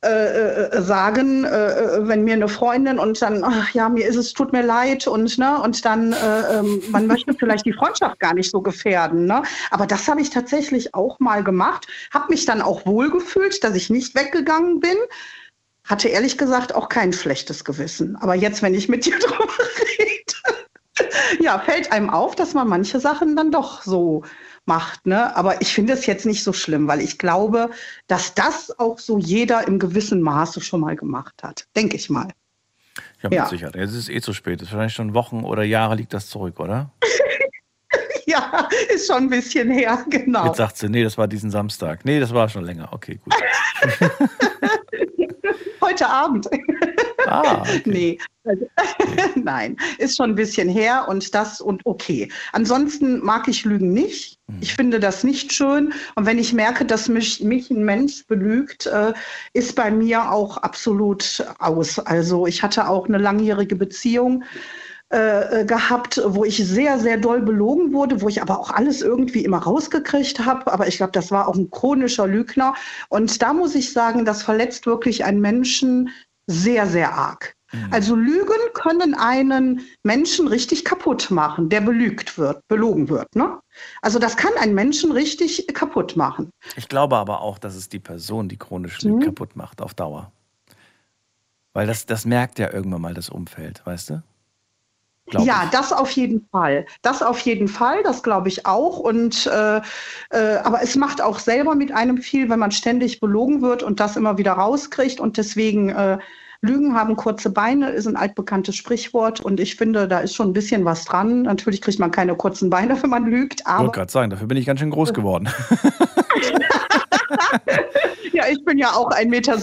äh, äh, sagen, äh, wenn mir eine Freundin und dann, ach ja, mir ist es, tut mir leid und ne, und dann, äh, ähm, man möchte vielleicht die Freundschaft gar nicht so gefährden. Ne? Aber das habe ich tatsächlich auch mal gemacht, habe mich dann auch wohlgefühlt, dass ich nicht weggegangen bin. Hatte ehrlich gesagt auch kein schlechtes Gewissen. Aber jetzt, wenn ich mit dir drüber rede, ja, fällt einem auf, dass man manche Sachen dann doch so macht. Ne? Aber ich finde es jetzt nicht so schlimm, weil ich glaube, dass das auch so jeder im gewissen Maße schon mal gemacht hat. Denke ich mal. Ja, mit Ja. Sicherheit. Jetzt ist es eh zu spät. Das ist wahrscheinlich schon Wochen oder Jahre liegt das zurück, oder? Ja, ist schon ein bisschen her, genau. Jetzt sagt sie, nee, das war diesen Samstag. Nee, das war schon länger. Okay, gut. Heute Abend. Ah, nee. Also, Nein, ist schon ein bisschen her und das und okay. Ansonsten mag ich Lügen nicht. Ich finde das nicht schön. Und wenn ich merke, dass mich, mich ein Mensch belügt, äh, ist bei mir auch absolut aus. Also ich hatte auch eine langjährige Beziehung äh, äh, gehabt, wo ich sehr, sehr doll belogen wurde, wo ich aber auch alles irgendwie immer rausgekriegt habe. Aber ich glaube, das war auch ein chronischer Lügner. Und da muss ich sagen, das verletzt wirklich einen Menschen sehr, sehr arg. Also Lügen können einen Menschen richtig kaputt machen, der belügt wird, belogen wird. Ne? Also das kann einen Menschen richtig kaputt machen. Ich glaube aber auch, dass es die Person, die chronisch Mhm. kaputt macht auf Dauer. Weil das, das merkt ja irgendwann mal das Umfeld, weißt du? Ja, das auf jeden Fall. Das auf jeden Fall, das glaube ich auch. Und äh, äh, aber es macht auch selber mit einem viel, wenn man ständig belogen wird und das immer wieder rauskriegt. Und deswegen äh, Lügen haben kurze Beine, ist ein altbekanntes Sprichwort. Und ich finde, da ist schon ein bisschen was dran. Natürlich kriegt man keine kurzen Beine, wenn man lügt, Ich aber wollte gerade sagen, dafür bin ich ganz schön groß geworden. ja, ich bin ja auch 1,70 Meter,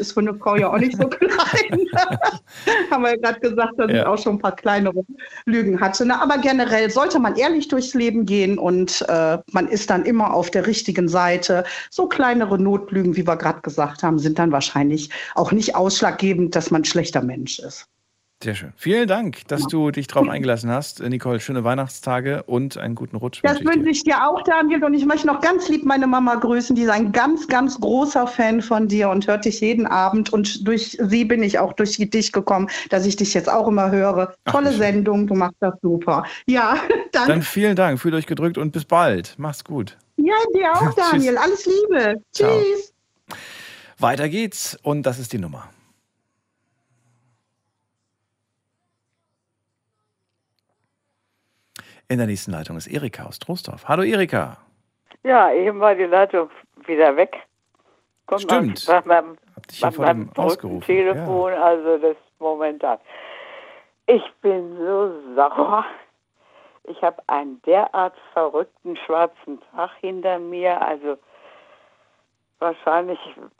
ist für eine Frau ja auch nicht so klein. Haben wir ja gerade gesagt, dass ich Ja. auch schon ein paar kleinere Lügen hatte. Ne? Aber generell sollte man ehrlich durchs Leben gehen und äh, man ist dann immer auf der richtigen Seite. So kleinere Notlügen, wie wir gerade gesagt haben, sind dann wahrscheinlich auch nicht ausschlaggebend, dass man ein schlechter Mensch ist. Sehr schön. Vielen Dank, dass du dich drauf eingelassen hast. Nicole, schöne Weihnachtstage und einen guten Rutsch. Das wünsche ich dir. dir auch, Daniel. Und ich möchte noch ganz lieb meine Mama grüßen. Die ist ein ganz, ganz großer Fan von dir und hört dich jeden Abend. Und durch sie bin ich auch durch dich gekommen, dass ich dich jetzt auch immer höre. Tolle Sendung, du machst das super. Ja, danke. Dann vielen Dank, fühlt euch gedrückt und bis bald. Mach's gut. Ja, dir auch. Daniel. Alles Liebe. Ciao. Tschüss. Weiter geht's und das ist die Nummer. In der nächsten Leitung ist Erika aus Trostorf. Hallo Erika. Ja, eben war die Leitung wieder weg. Kommt Stimmt. Bei meinem, dich ja vor dem ausgerufen, Telefon, also das momentan. Ich bin so sauer. Ich habe einen derart verrückten schwarzen Tag hinter mir. Also wahrscheinlich,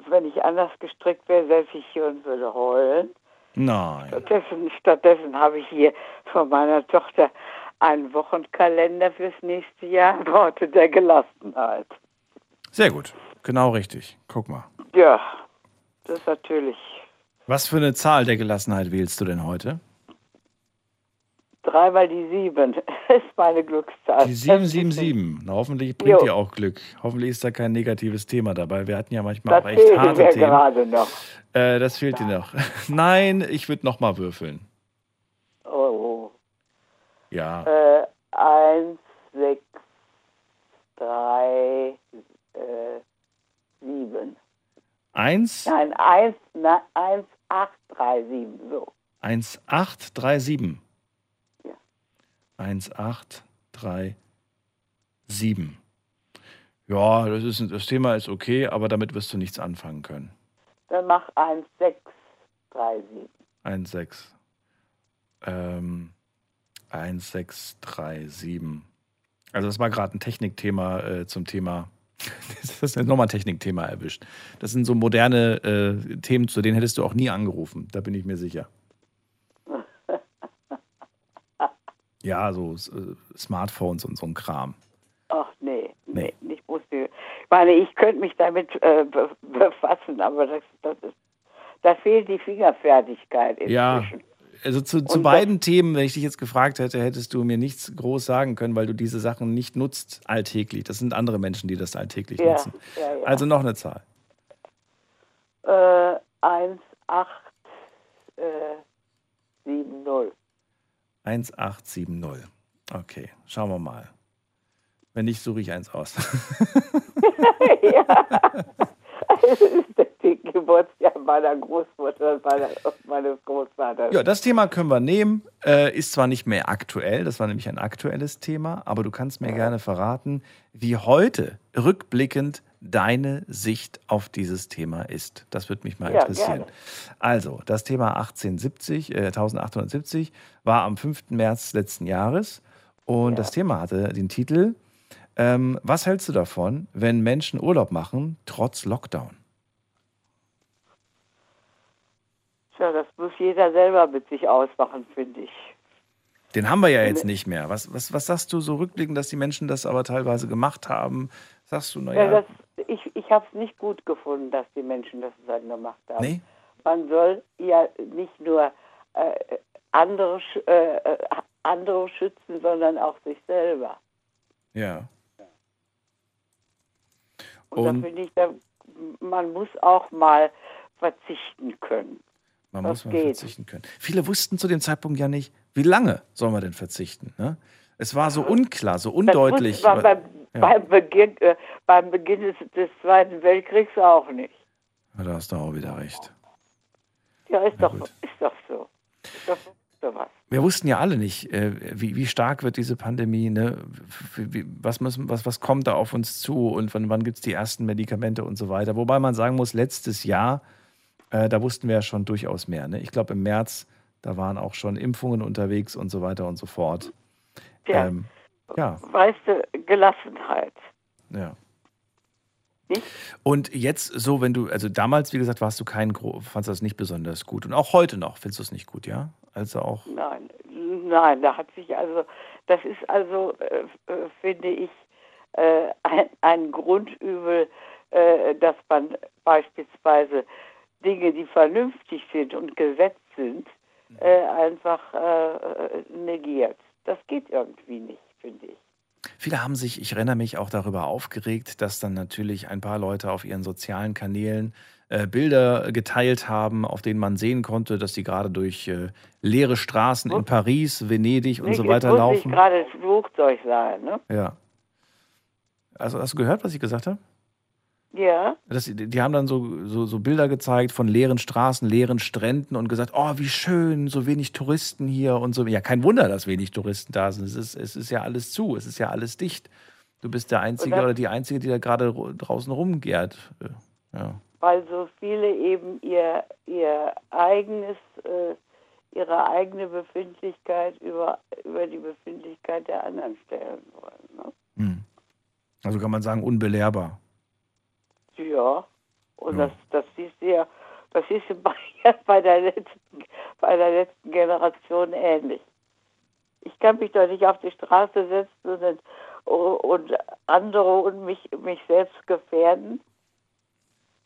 wenn ich anders gestrickt wäre, säße ich hier und würde heulen. Nein. Stattdessen, stattdessen habe ich hier von meiner Tochter einen Wochenkalender fürs nächste Jahr, Worte der Gelassenheit. Sehr gut. Genau richtig. Guck mal. Ja, das ist natürlich Was für eine Zahl der Gelassenheit wählst du denn heute? dreimal die sieben ist meine Glückszahl. Die 777. Na, hoffentlich bringt Jo. dir auch Glück. Hoffentlich ist da kein negatives Thema dabei. Wir hatten ja manchmal Das auch echt harte mir Themen. gerade noch. Äh, das fehlt dir noch. Nein, ich würde noch mal würfeln. Oh, Ja. Äh, eins, sechs, drei, äh, sieben. Eins, Nein, eins, na, eins, acht, drei, sieben, so. eins, acht, drei, sieben. Ja. Eins, acht, drei, sieben. Ja, das, ist, das Thema ist okay, aber damit wirst du nichts anfangen können. Dann mach eins, sechs, drei, sieben. Eins, sechs. Ähm, eins, sechs, drei, sieben. Also das war gerade ein Technikthema äh, zum Thema. Das ist nochmal ein Technikthema erwischt. Das sind so moderne äh, Themen, zu denen hättest du auch nie angerufen. Da bin ich mir sicher. Ja, so äh, Smartphones und so ein Kram. Ach nee, nee, ich musste. Ich meine, ich könnte mich damit äh, be befassen, aber das, das ist, da fehlt die Fingerfertigkeit Ja, inzwischen. Also zu, zu beiden Themen, wenn ich dich jetzt gefragt hätte, hättest du mir nichts groß sagen können, weil du diese Sachen nicht nutzt alltäglich. Das sind andere Menschen, die das alltäglich Ja, nutzen. ja, ja. Also noch eine Zahl. Äh, 1, 8, äh, 7, 0. 1870. Okay, schauen wir mal. Wenn nicht, suche ich eins aus. ja. Das ist der Geburtsjahr meiner Großmutter und meiner, meines Großvaters. ja, das Thema können wir nehmen. Äh, ist zwar nicht mehr aktuell, das war nämlich ein aktuelles Thema, aber du kannst mir gerne verraten, wie heute rückblickend deine Sicht auf dieses Thema ist. Das würde mich mal Ja, interessieren. gerne. Also, das Thema 1870, äh, 1870 war am 5. März letzten Jahres und das Thema hatte den Titel ähm, Was hältst du davon, wenn Menschen Urlaub machen, trotz Lockdown? Tja, das muss jeder selber mit sich ausmachen, finde ich. Den haben wir ja jetzt nicht mehr. Was, was, was sagst du so rückblickend, dass die Menschen das aber teilweise gemacht haben? Sagst du, naja, Ja, ich ich habe es nicht gut gefunden, dass die Menschen das dann gemacht haben. nee? Man soll ja nicht nur äh, andere, äh, äh, andere schützen, sondern auch sich selber. Ja. Und, da Und- finde ich, da, man muss auch mal verzichten können. Man Das muss mal geht. verzichten können. Viele wussten zu dem Zeitpunkt ja nicht, wie lange sollen wir denn verzichten. Ne? Es war so unklar, so undeutlich. Das wusste man beim, Ja. beim, Beginn, äh, beim Beginn des, des Zweiten Weltkriegs auch nicht. Ja, da hast du auch wieder recht. Ja, ist, doch, ist doch so. Ist doch so was. Wir wussten ja alle nicht, äh, wie, wie stark wird diese Pandemie, ne? Was, müssen, was, was kommt da auf uns zu und wann, wann gibt es die ersten Medikamente und so weiter. Wobei man sagen muss, letztes Jahr, äh, da wussten wir ja schon durchaus mehr. Ne? Ich glaube, im März, da waren auch schon Impfungen unterwegs und so weiter und so fort. Ja. Ähm, ja, Weißt du, Gelassenheit. ja. Nicht? Und jetzt so, wenn du, also damals, wie gesagt, warst du kein, fandst das nicht besonders gut. Und auch heute noch findest du es nicht gut, ja? Also auch, Nein, nein, da hat sich also, das ist also, äh, äh, finde ich, äh, ein, ein Grundübel, äh, dass man beispielsweise Dinge, die vernünftig sind und gesetzt sind, äh, einfach äh, negiert. Das geht irgendwie nicht, finde ich. Viele haben sich, ich erinnere mich auch darüber aufgeregt, dass dann natürlich ein paar Leute auf ihren sozialen Kanälen äh, Bilder geteilt haben, auf denen man sehen konnte, dass sie gerade durch äh, leere Straßen in Paris, Venedig und so weiter muss laufen. gerade das Flugzeug sein, ne? Ja. Also hast du gehört, was ich gesagt habe? Ja. Das, die die haben dann so, so, so Bilder gezeigt von leeren Straßen, leeren Stränden und gesagt, oh, wie schön, so wenig Touristen hier und so. Ja, kein Wunder, dass wenig Touristen da sind. Es ist, es ist ja alles zu, es ist ja alles dicht. Du bist der Einzige Oder- oder die Einzige, die da gerade draußen rumgärt. Äh, Ja. Weil so viele eben ihr, ihr eigenes, äh, ihre eigene Befindlichkeit über, über die Befindlichkeit der anderen stellen wollen. Ne? Also kann man sagen, unbelehrbar. Ja, und das, das siehst du ja, das siehst du bei, bei, der letzten, bei der letzten Generation ähnlich. Ich kann mich doch nicht auf die Straße setzen und, und andere und mich, mich selbst gefährden.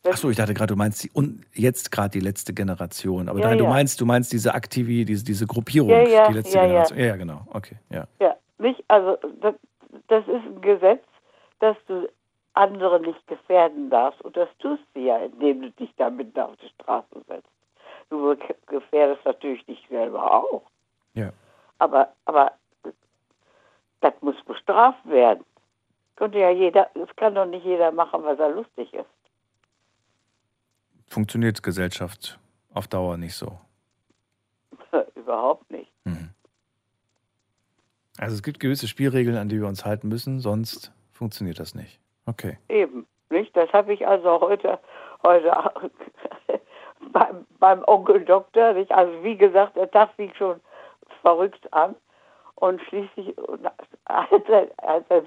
Achso, ich dachte gerade, du meinst die, und jetzt gerade die letzte Generation. Aber Ja, nein, du ja. meinst, du meinst diese Aktivi, diese, diese Gruppierung, Ja, ja, die letzte ja. Generation. Ja, ja, genau. Okay, ja. Ja, nicht, also das, das ist ein Gesetz, dass du andere nicht gefährden darfst. Und das tust du ja, indem du dich da mitten auf die Straße setzt. Du ge- gefährdest natürlich dich selber auch. Ja. Aber, aber das muss bestraft werden. Könnte ja jeder, es kann doch nicht jeder machen, was er lustig ist. Funktioniert Gesellschaft auf Dauer nicht so. Überhaupt nicht. Also es gibt gewisse Spielregeln, an die wir uns halten müssen, sonst funktioniert das nicht. Okay. Eben, nicht? Das habe ich also heute, heute beim, beim Onkel Doktor, nicht? Also wie gesagt, der Tag fing schon verrückt an und schließlich, als er, als er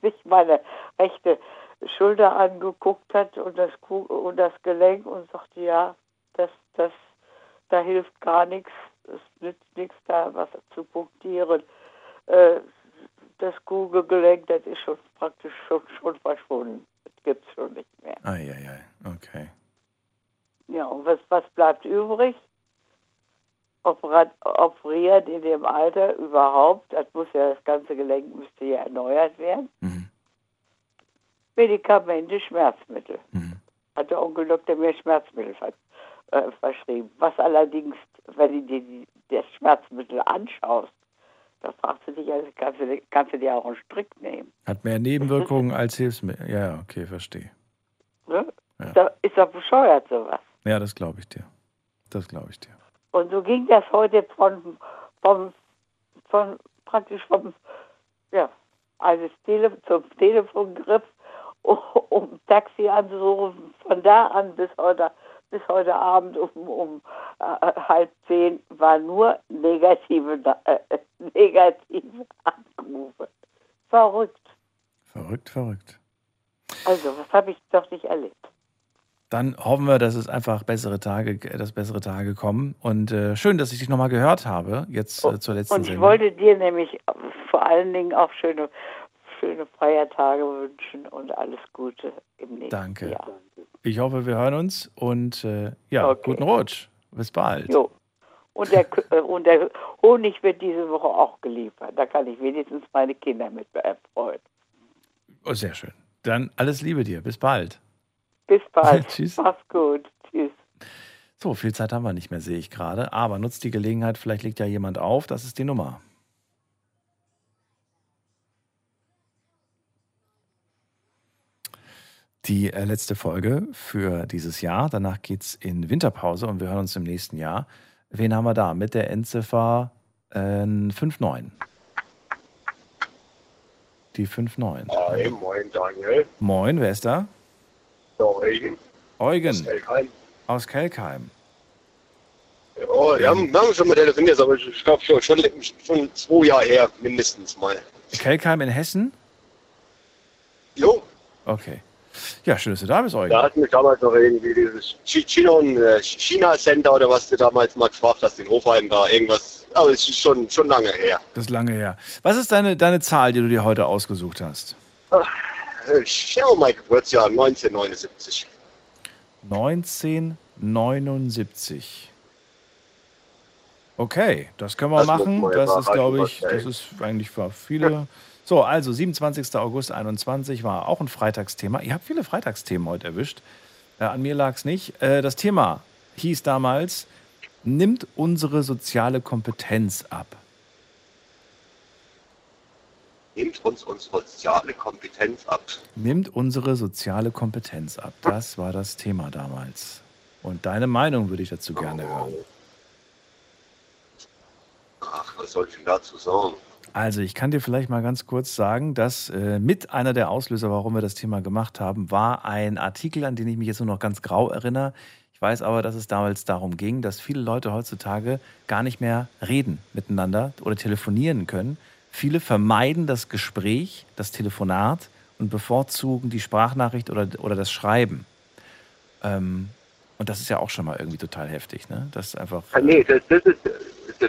sich meine rechte Schulter angeguckt hat und das, und das Gelenk und sagte, ja, das, das, da hilft gar nichts, es nützt nichts da, was zu punktieren. Äh, das Kugelgelenk, das ist schon praktisch schon, schon verschwunden. Das gibt es schon nicht mehr. Eieiei, okay. Ja, und was, was bleibt übrig? Operat, operiert in dem Alter überhaupt, das muss ja, das ganze Gelenk müsste ja erneuert werden. Medikamente, Schmerzmittel. Hat der Onkel Doktor mir Schmerzmittel ver, äh, verschrieben. Was allerdings, wenn du dir das Schmerzmittel anschaust, da fragst du dich, also kannst, du, kannst du dir auch einen Strick nehmen. Hat mehr Nebenwirkungen als Hilfsmittel. Ja, ja, okay, verstehe. Ne? Ist, doch, ist doch bescheuert sowas. Ja, das glaube ich dir. Das glaube ich dir. Und so ging das heute von, vom, von praktisch vom, ja, als Tele zum Telefongriff, um, um Taxi anzurufen. Von da an bis heute, bis heute Abend um, um äh, halb zehn war nur negative, äh, negative Anrufe. Verrückt. Verrückt, verrückt. Also, was habe ich doch nicht erlebt. Dann hoffen wir, dass es einfach bessere Tage, dass bessere Tage kommen. Und äh, schön, dass ich dich nochmal gehört habe, jetzt äh, zur letzten Und ich Sendung. wollte dir nämlich vor allen Dingen auch schöne, schöne Feiertage wünschen und alles Gute im nächsten Danke. Jahr. Ich hoffe, wir hören uns und äh, ja, guten Rutsch. Bis bald. Jo. Und der, äh, und der Honig wird diese Woche auch geliefert. Da kann ich wenigstens meine Kinder mit erfreuen. Oh, sehr schön. Dann alles Liebe dir. Bis bald. Bis bald. Tschüss. Mach's gut. Tschüss. So, viel Zeit haben wir nicht mehr, sehe ich gerade. Aber nutzt die Gelegenheit, vielleicht legt ja jemand auf. Das ist die Nummer. Die äh, letzte Folge für dieses Jahr. Danach geht es in Winterpause und wir hören uns im nächsten Jahr. Wen haben wir da? Mit der Endziffer äh, 5-9. Die 5-9. Hi, moin Daniel. Moin, wer ist da? Eugen. Eugen. Aus Kelkheim. Aus Kelkheim. Ja, wir haben, wir haben schon mal telefoniert, aber ich glaube schon, schon, schon zwei Jahre her, mindestens mal. Kelkheim in Hessen? Jo, Okay. Ja, schön, dass du da bist, Eugen. da hatten wir damals noch irgendwie dieses China, äh, China Center oder was du damals mal gefragt hast, in Hofheim da, irgendwas. Aber es ist schon, schon lange her. Das ist lange her. Was ist deine, deine Zahl, die du dir heute ausgesucht hast? Äh, Schau mein Geburtsjahr 1979. 1979. Okay, das können wir Das machen. Das ist, glaube ich, das ist eigentlich für viele. So, also 27. August 21 war auch ein Freitagsthema. Ihr habt viele Freitagsthemen heute erwischt. Äh, an mir lag es nicht. Äh, das Thema hieß damals, nimmt unsere soziale Kompetenz ab. nimmt uns unsere soziale Kompetenz ab. Nimmt unsere soziale Kompetenz ab. Das war das Thema damals. Und deine Meinung würde ich dazu gerne hören. Ach, was soll ich denn dazu sagen? Also, ich kann dir vielleicht mal ganz kurz sagen, dass äh, mit einer der Auslöser, warum wir das Thema gemacht haben, war ein Artikel, an den ich mich jetzt nur noch ganz grau erinnere. Ich weiß aber, dass es damals darum ging, dass viele Leute heutzutage gar nicht mehr reden miteinander oder telefonieren können. Viele vermeiden das Gespräch, das Telefonat und bevorzugen die Sprachnachricht oder, oder das Schreiben. Ähm, und das ist ja auch schon mal irgendwie total heftig, ne? Das ist einfach. Nee, das, das ist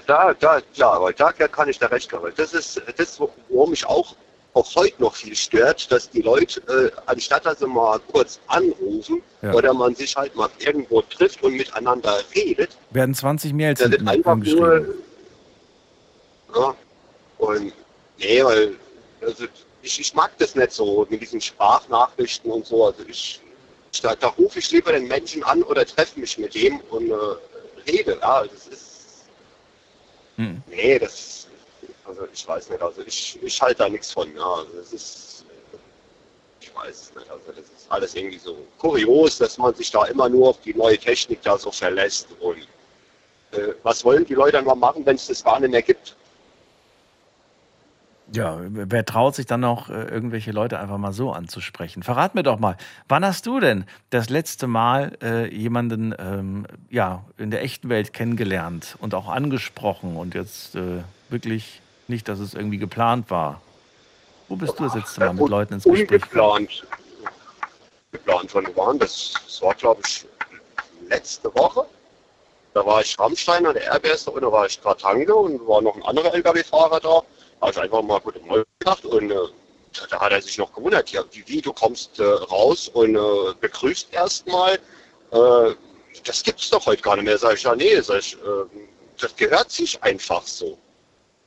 da, da, klar, aber da kann ich da recht haben. Das ist das, worum mich auch, auch heute noch viel stört, dass die Leute, äh, anstatt dass sie mal kurz anrufen Ja. oder man sich halt mal irgendwo trifft und miteinander redet, werden 20 Mails da wird einfach nur. Ja, und nee, weil also ich, ich mag das nicht so mit diesen Sprachnachrichten und so. Also ich, ich da, da rufe ich lieber den Menschen an oder treffe mich mit dem und äh, rede. Ja, das ist Hm. Nee, das, also ich weiß nicht, also ich, ich halte da nichts von, ja, also das ist, ich weiß nicht, also das ist alles irgendwie so kurios, dass man sich da immer nur auf die neue Technik da so verlässt und äh, was wollen die Leute dann mal machen, wenn es das gar nicht mehr gibt? Ja, wer traut sich dann noch, äh, irgendwelche Leute einfach mal so anzusprechen? Verrat mir doch mal, wann hast du denn das letzte Mal äh, jemanden ähm, ja, in der echten Welt kennengelernt und auch angesprochen und jetzt äh, wirklich nicht, dass es irgendwie geplant war? Wo bist du das letzte Mal mit Leuten ins Gespräch? Ungeplant. Geplant von waren, das, das war glaube ich letzte Woche. Da war ich Rammstein an der RBS und da war ich gerade Tanke und war noch ein anderer LKW-Fahrer da. Habe ich einfach mal gute Morgen gesagt und äh, da, hat er sich noch gewundert, ja, wie, wie du kommst äh, raus und äh, begrüßt erstmal. Äh, das gibt's doch heute gar nicht mehr. Sag ich, ja, nee, sag ich, äh, das gehört sich einfach so.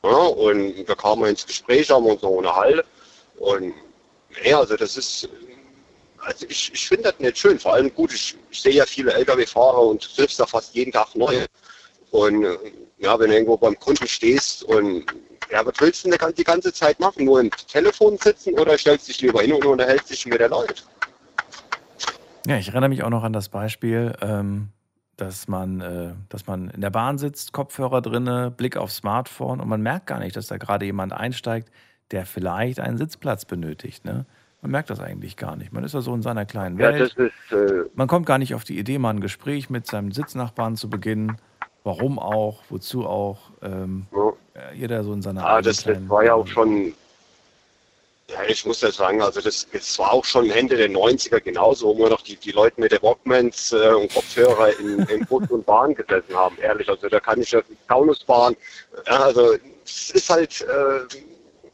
Ja, und da kamen wir ins Gespräch, haben uns noch unterhalten. Und ja, also das ist, also ich, ich finde das nicht schön. Vor allem gut, ich, ich sehe ja viele Lkw-Fahrer und triffst da fast jeden Tag neue. Und äh, ja, wenn du irgendwo beim Kunden stehst und ja, was willst du denn die gan- die ganze Zeit machen? Nur im Telefon sitzen oder stellst dich lieber hin und unterhältst dich mit der Leute? Ja, ich erinnere mich auch noch an das Beispiel, ähm, dass man, äh, dass man in der Bahn sitzt, Kopfhörer drinne, Blick aufs Smartphone und man merkt gar nicht, dass da gerade jemand einsteigt, der vielleicht einen Sitzplatz benötigt. Ne? Man merkt das eigentlich gar nicht. Man ist ja so in seiner kleinen Ja, Welt. das ist, äh, Man kommt gar nicht auf die Idee, mal ein Gespräch mit seinem Sitznachbarn zu beginnen. Warum auch, wozu auch. Ähm, äh, Jeder so in seiner Ah, eigenen das, das war ja auch schon, ja, ich muss ja sagen, also das, das war auch schon Ende der 90er genauso, wo wir noch die, die Leute mit den Walkmans äh, und Kopfhörer in, in Bus und Bahn gesessen haben, ehrlich. Also da kann ich ja Taunus fahren. Ja, also es ist halt, äh,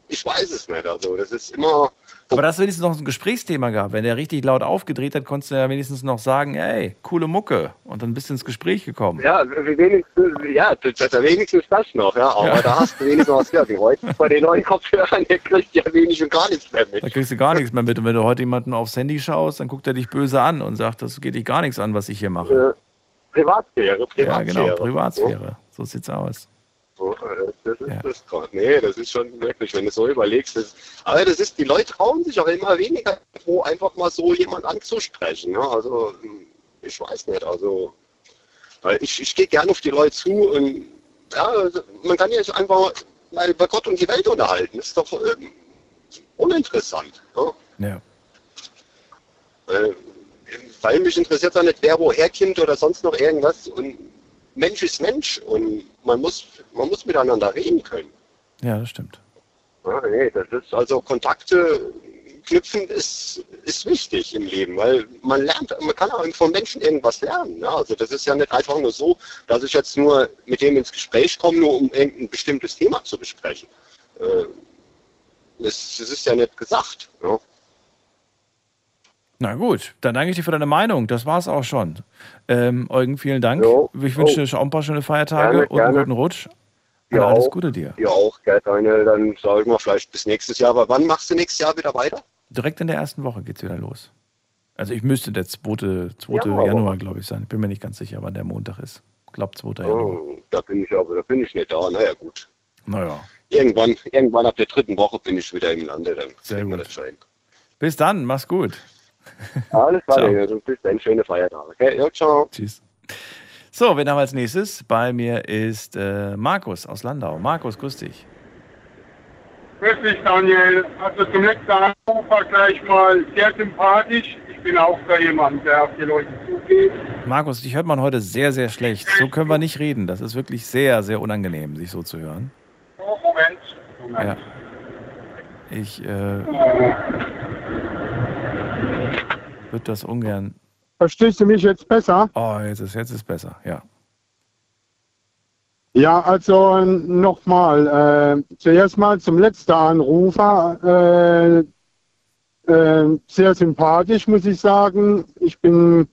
ich weiß es nicht. Also das ist immer, Aber dass es wenigstens noch ein Gesprächsthema gab. Wenn der richtig laut aufgedreht hat, konntest du ja wenigstens noch sagen, ey, coole Mucke. Und dann bist du ins Gespräch gekommen. ja, wenigstens, ja, das, das, wenigstens das noch, ja. Aber Ja. da hast du wenigstens was gehört. Die heute bei den neuen Kopfhörern, der kriegt ja wenig und gar nichts mehr mit. Da kriegst du gar nichts mehr mit. Und wenn du heute jemanden aufs Handy schaust, dann guckt er dich böse an und sagt, das geht dich gar nichts an, was ich hier mache. Äh, Privatsphäre, Ja, Privatsphäre. genau, Privatsphäre. So sieht's aus. So, äh, das ist das gerade. Nee, das ist schon wirklich, wenn du so überlegst. Das, aber das ist, die Leute trauen sich auch immer weniger, wo einfach mal so jemand anzusprechen. Ne? Also, ich weiß nicht. Also, ich, ich gehe gerne auf die Leute zu und ja, also, man kann ja einfach mal über Gott und die Welt unterhalten. Das ist doch äh, uninteressant. Ne? Ja. Äh, weil mich interessiert auch nicht, wer woher kommt oder sonst noch irgendwas. Und Mensch ist Mensch und man muss, man muss miteinander reden können. Ja, das stimmt. Ja, nee, das ist also Kontakte knüpfen ist, ist wichtig im Leben, weil man lernt, man kann auch von Menschen irgendwas lernen. Ne? Also das ist ja nicht einfach nur so, dass ich jetzt nur mit dem ins Gespräch komme, nur um irgendein bestimmtes Thema zu besprechen. Äh, das, das ist ja nicht gesagt. Ne? Na gut, dann danke ich dir für deine Meinung. Das war's auch schon. Ähm, Eugen, vielen Dank. Jo. Ich wünsche Oh. dir auch ein paar schöne Feiertage Gerne, und einen gerne. guten Rutsch. Ja, alles auch. Gute dir. Ja, auch, gell, Daniel, dann sage ich mal vielleicht bis nächstes Jahr. Aber wann machst du nächstes Jahr wieder weiter? Direkt in der ersten Woche geht's wieder los. Also ich müsste der 2. 2. Januar. Januar, glaube ich, sein. Ich bin mir nicht ganz sicher, wann der Montag ist. Ich glaube 2. Januar. Oh, da bin ich aber, da bin ich nicht da. Naja, gut. Naja. irgendwann, irgendwann ab der dritten Woche bin ich wieder im Lande. Dann Sehr wir gut. das schon. Bis dann, mach's gut. Alles klar, bis dann, schöne Feiertage. Okay, ja, ciao. Tschüss. So, wen haben wir als nächstes? Bei mir ist äh, Markus aus Landau. Markus, grüß dich. Grüß dich, Daniel. Also zum letzten Anruf war gleich mal sehr sympathisch. Ich bin auch so jemand, der auf die Leute zugeht. Markus, dich hört man heute sehr, sehr schlecht. So können wir nicht reden. Das ist wirklich sehr, sehr unangenehm, sich so zu hören. Oh, Moment. Moment. Ja. Ich äh, würde das ungern. Verstehst du mich jetzt besser? Oh, jetzt ist jetzt ist besser, ja. Ja, also nochmal. Äh, zuerst mal zum letzten Anrufer. Äh, äh, sehr sympathisch, muss ich sagen. Ich bin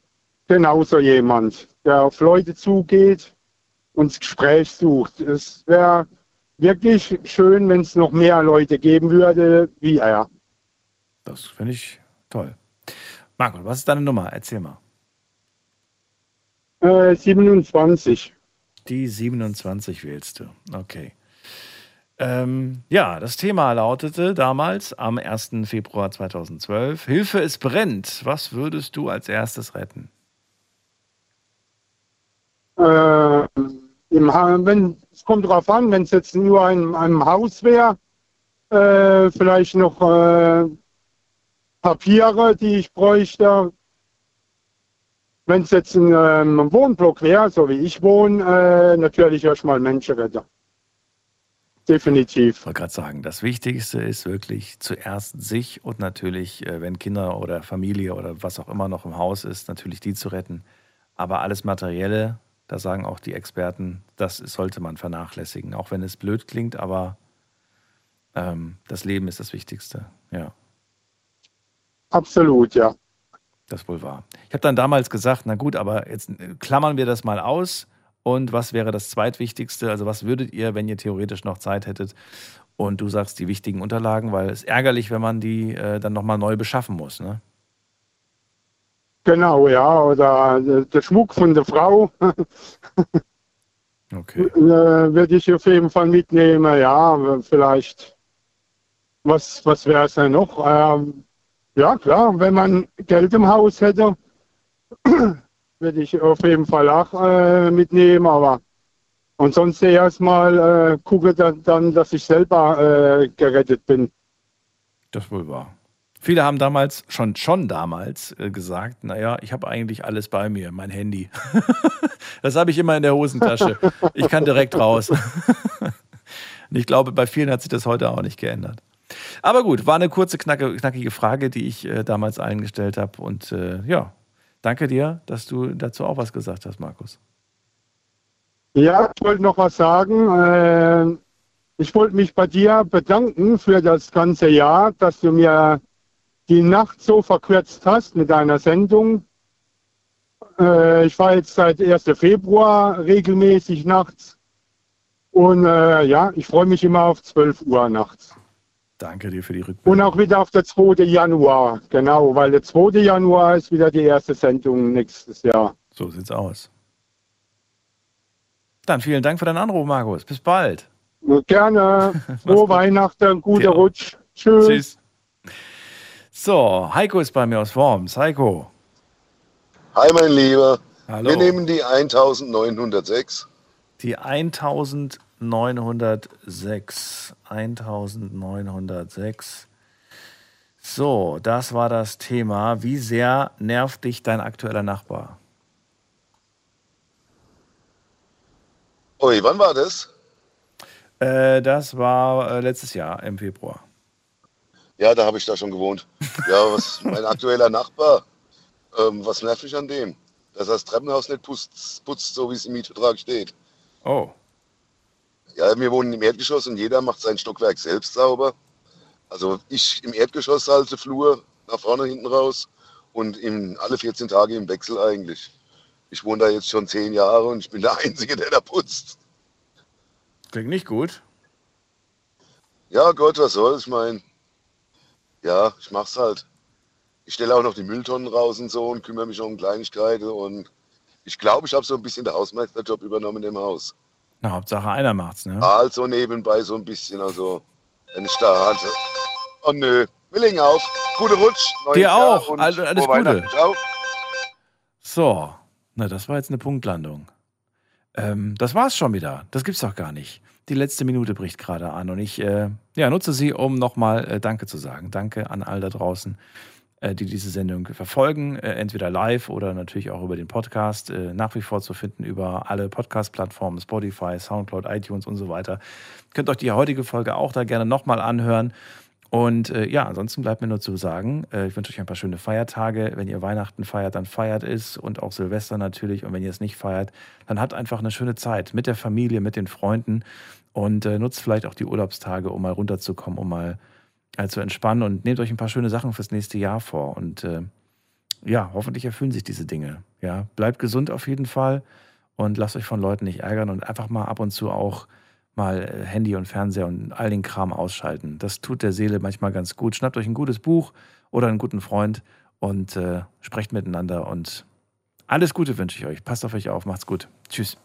genauso jemand, der auf Leute zugeht und das Gespräch sucht. Es wäre wirklich schön, wenn es noch mehr Leute geben würde wie er. Das finde ich toll. Marco, was ist deine Nummer? Erzähl mal. Äh, 27. Die 27 wählst du. Okay. Ähm, ja, das Thema lautete damals am 1. Februar 2012: Hilfe, es brennt. Was würdest du als erstes retten? Äh, im ha wenn, es kommt darauf an, wenn es jetzt nur ein, einem Haus wäre, äh, vielleicht noch äh, Papiere, die ich bräuchte. Wenn es jetzt ein ähm, Wohnblock wäre, so wie ich wohne, äh, natürlich erstmal Menschen retten. Definitiv. Ich wollte gerade sagen, das Wichtigste ist wirklich zuerst sich und natürlich, äh, wenn Kinder oder Familie oder was auch immer noch im Haus ist, natürlich die zu retten. Aber alles Materielle, da sagen auch die Experten, das sollte man vernachlässigen, auch wenn es blöd klingt, aber ähm, das Leben ist das Wichtigste. Ja, Absolut, ja. das ist wohl wahr. Ich habe dann damals gesagt, na gut, aber jetzt äh, klammern wir das mal aus. Und was wäre das zweitwichtigste? Also was würdet ihr, wenn ihr theoretisch noch Zeit hättet? Und du sagst die wichtigen Unterlagen, weil es ärgerlich, wenn man die äh, dann nochmal neu beschaffen muss. Ne? Genau, ja. Oder äh, der Schmuck von der Frau. Okay. Äh, Würde ich auf jeden Fall mitnehmen, ja. Vielleicht. Was, was wäre es denn noch? Ähm, ja, klar, wenn man Geld im Haus hätte, würde ich auf jeden Fall auch äh, mitnehmen, aber und sonst erstmal äh, gucke dann, dann, dass ich selber äh, gerettet bin. Das wohl wahr. Viele haben damals, schon, schon damals äh, gesagt, naja, ich habe eigentlich alles bei mir, mein Handy. das habe ich immer in der Hosentasche. Ich kann direkt raus. Und ich glaube, bei vielen hat sich das heute auch nicht geändert. Aber gut, war eine kurze, knacke, knackige Frage, die ich äh, damals allen gestellt habe. Und äh, ja, danke dir, dass du dazu auch was gesagt hast, Markus. Ja, ich wollte noch was sagen. Äh, ich wollte mich bei dir bedanken für das ganze Jahr, dass du mir die Nacht so verkürzt hast mit deiner Sendung. Äh, ich war jetzt seit 1. Februar regelmäßig nachts. Und äh, ja, ich freue mich immer auf 12 Uhr nachts. Danke dir für die Rückmeldung. Und auch wieder auf der 2. Januar, genau, weil der 2. Januar ist wieder die erste Sendung nächstes Jahr. So sieht's aus. Dann vielen Dank für deinen Anruf, Markus. Bis bald. Gerne. Frohe Weihnachten, guter Rutsch. Tschüss. Tschüss. So, Heiko ist bei mir aus Worms. Heiko. Hi, mein Lieber. Hallo. Wir nehmen die 1906. Die 1906. 1906. So, das war das Thema. Wie sehr nervt dich dein aktueller Nachbar? Ui, wann war das? Äh, das war äh, letztes Jahr im Februar. Ja, da habe ich da schon gewohnt. Ja, was mein aktueller Nachbar, ähm, was nervt mich an dem? Dass er das Treppenhaus nicht putzt, putzt so wie es im Mietvertrag steht. Oh. Ja, wir wohnen im Erdgeschoss und jeder macht sein Stockwerk selbst sauber. Also ich im Erdgeschoss halte Flur nach vorne, hinten raus und in, alle 14 Tage im Wechsel eigentlich. Ich wohne da jetzt schon zehn Jahre und ich bin der Einzige, der da putzt. Klingt nicht gut. Ja, Gott, was soll's? Ich meine, ja, ich mach's halt. Ich stelle auch noch die Mülltonnen raus und so und kümmere mich um Kleinigkeiten und ich glaube, ich habe so ein bisschen den Hausmeisterjob übernommen im Haus. Na, Hauptsache einer macht's, ne? Also nebenbei so ein bisschen, also wenn ich da hatte. Oh nö, auf. Gute Rutsch. Dir Jahr auch. und Alles, Gute. Ciao. So, na, das war jetzt eine Punktlandung. Ähm, das war's schon wieder. Das gibt's doch gar nicht. Die letzte Minute bricht gerade an und ich äh, ja, nutze sie, um nochmal äh, Danke zu sagen. Danke an all da draußen, die diese Sendung verfolgen, äh, entweder live oder natürlich auch über den Podcast. Äh, nach wie vor zu finden über alle Podcast-Plattformen, Spotify, Soundcloud, iTunes und so weiter. Könnt euch die heutige Folge auch da gerne nochmal anhören. Und äh, ja, ansonsten bleibt mir nur zu sagen, äh, ich wünsche euch ein paar schöne Feiertage. Wenn ihr Weihnachten feiert, dann feiert es und auch Silvester natürlich. Und wenn ihr es nicht feiert, dann habt einfach eine schöne Zeit mit der Familie, mit den Freunden und äh, nutzt vielleicht auch die Urlaubstage, um mal runterzukommen, um mal zu entspannen und nehmt euch ein paar schöne Sachen fürs nächste Jahr vor. Und äh, ja, hoffentlich erfüllen sich diese Dinge. Ja, bleibt gesund auf jeden Fall und lasst euch von Leuten nicht ärgern und einfach mal ab und zu auch mal äh, Handy und Fernseher und all den Kram ausschalten. Das tut der Seele manchmal ganz gut. Schnappt euch ein gutes Buch oder einen guten Freund und äh, sprecht miteinander und alles Gute wünsche ich euch. Passt auf euch auf, macht's gut. Tschüss.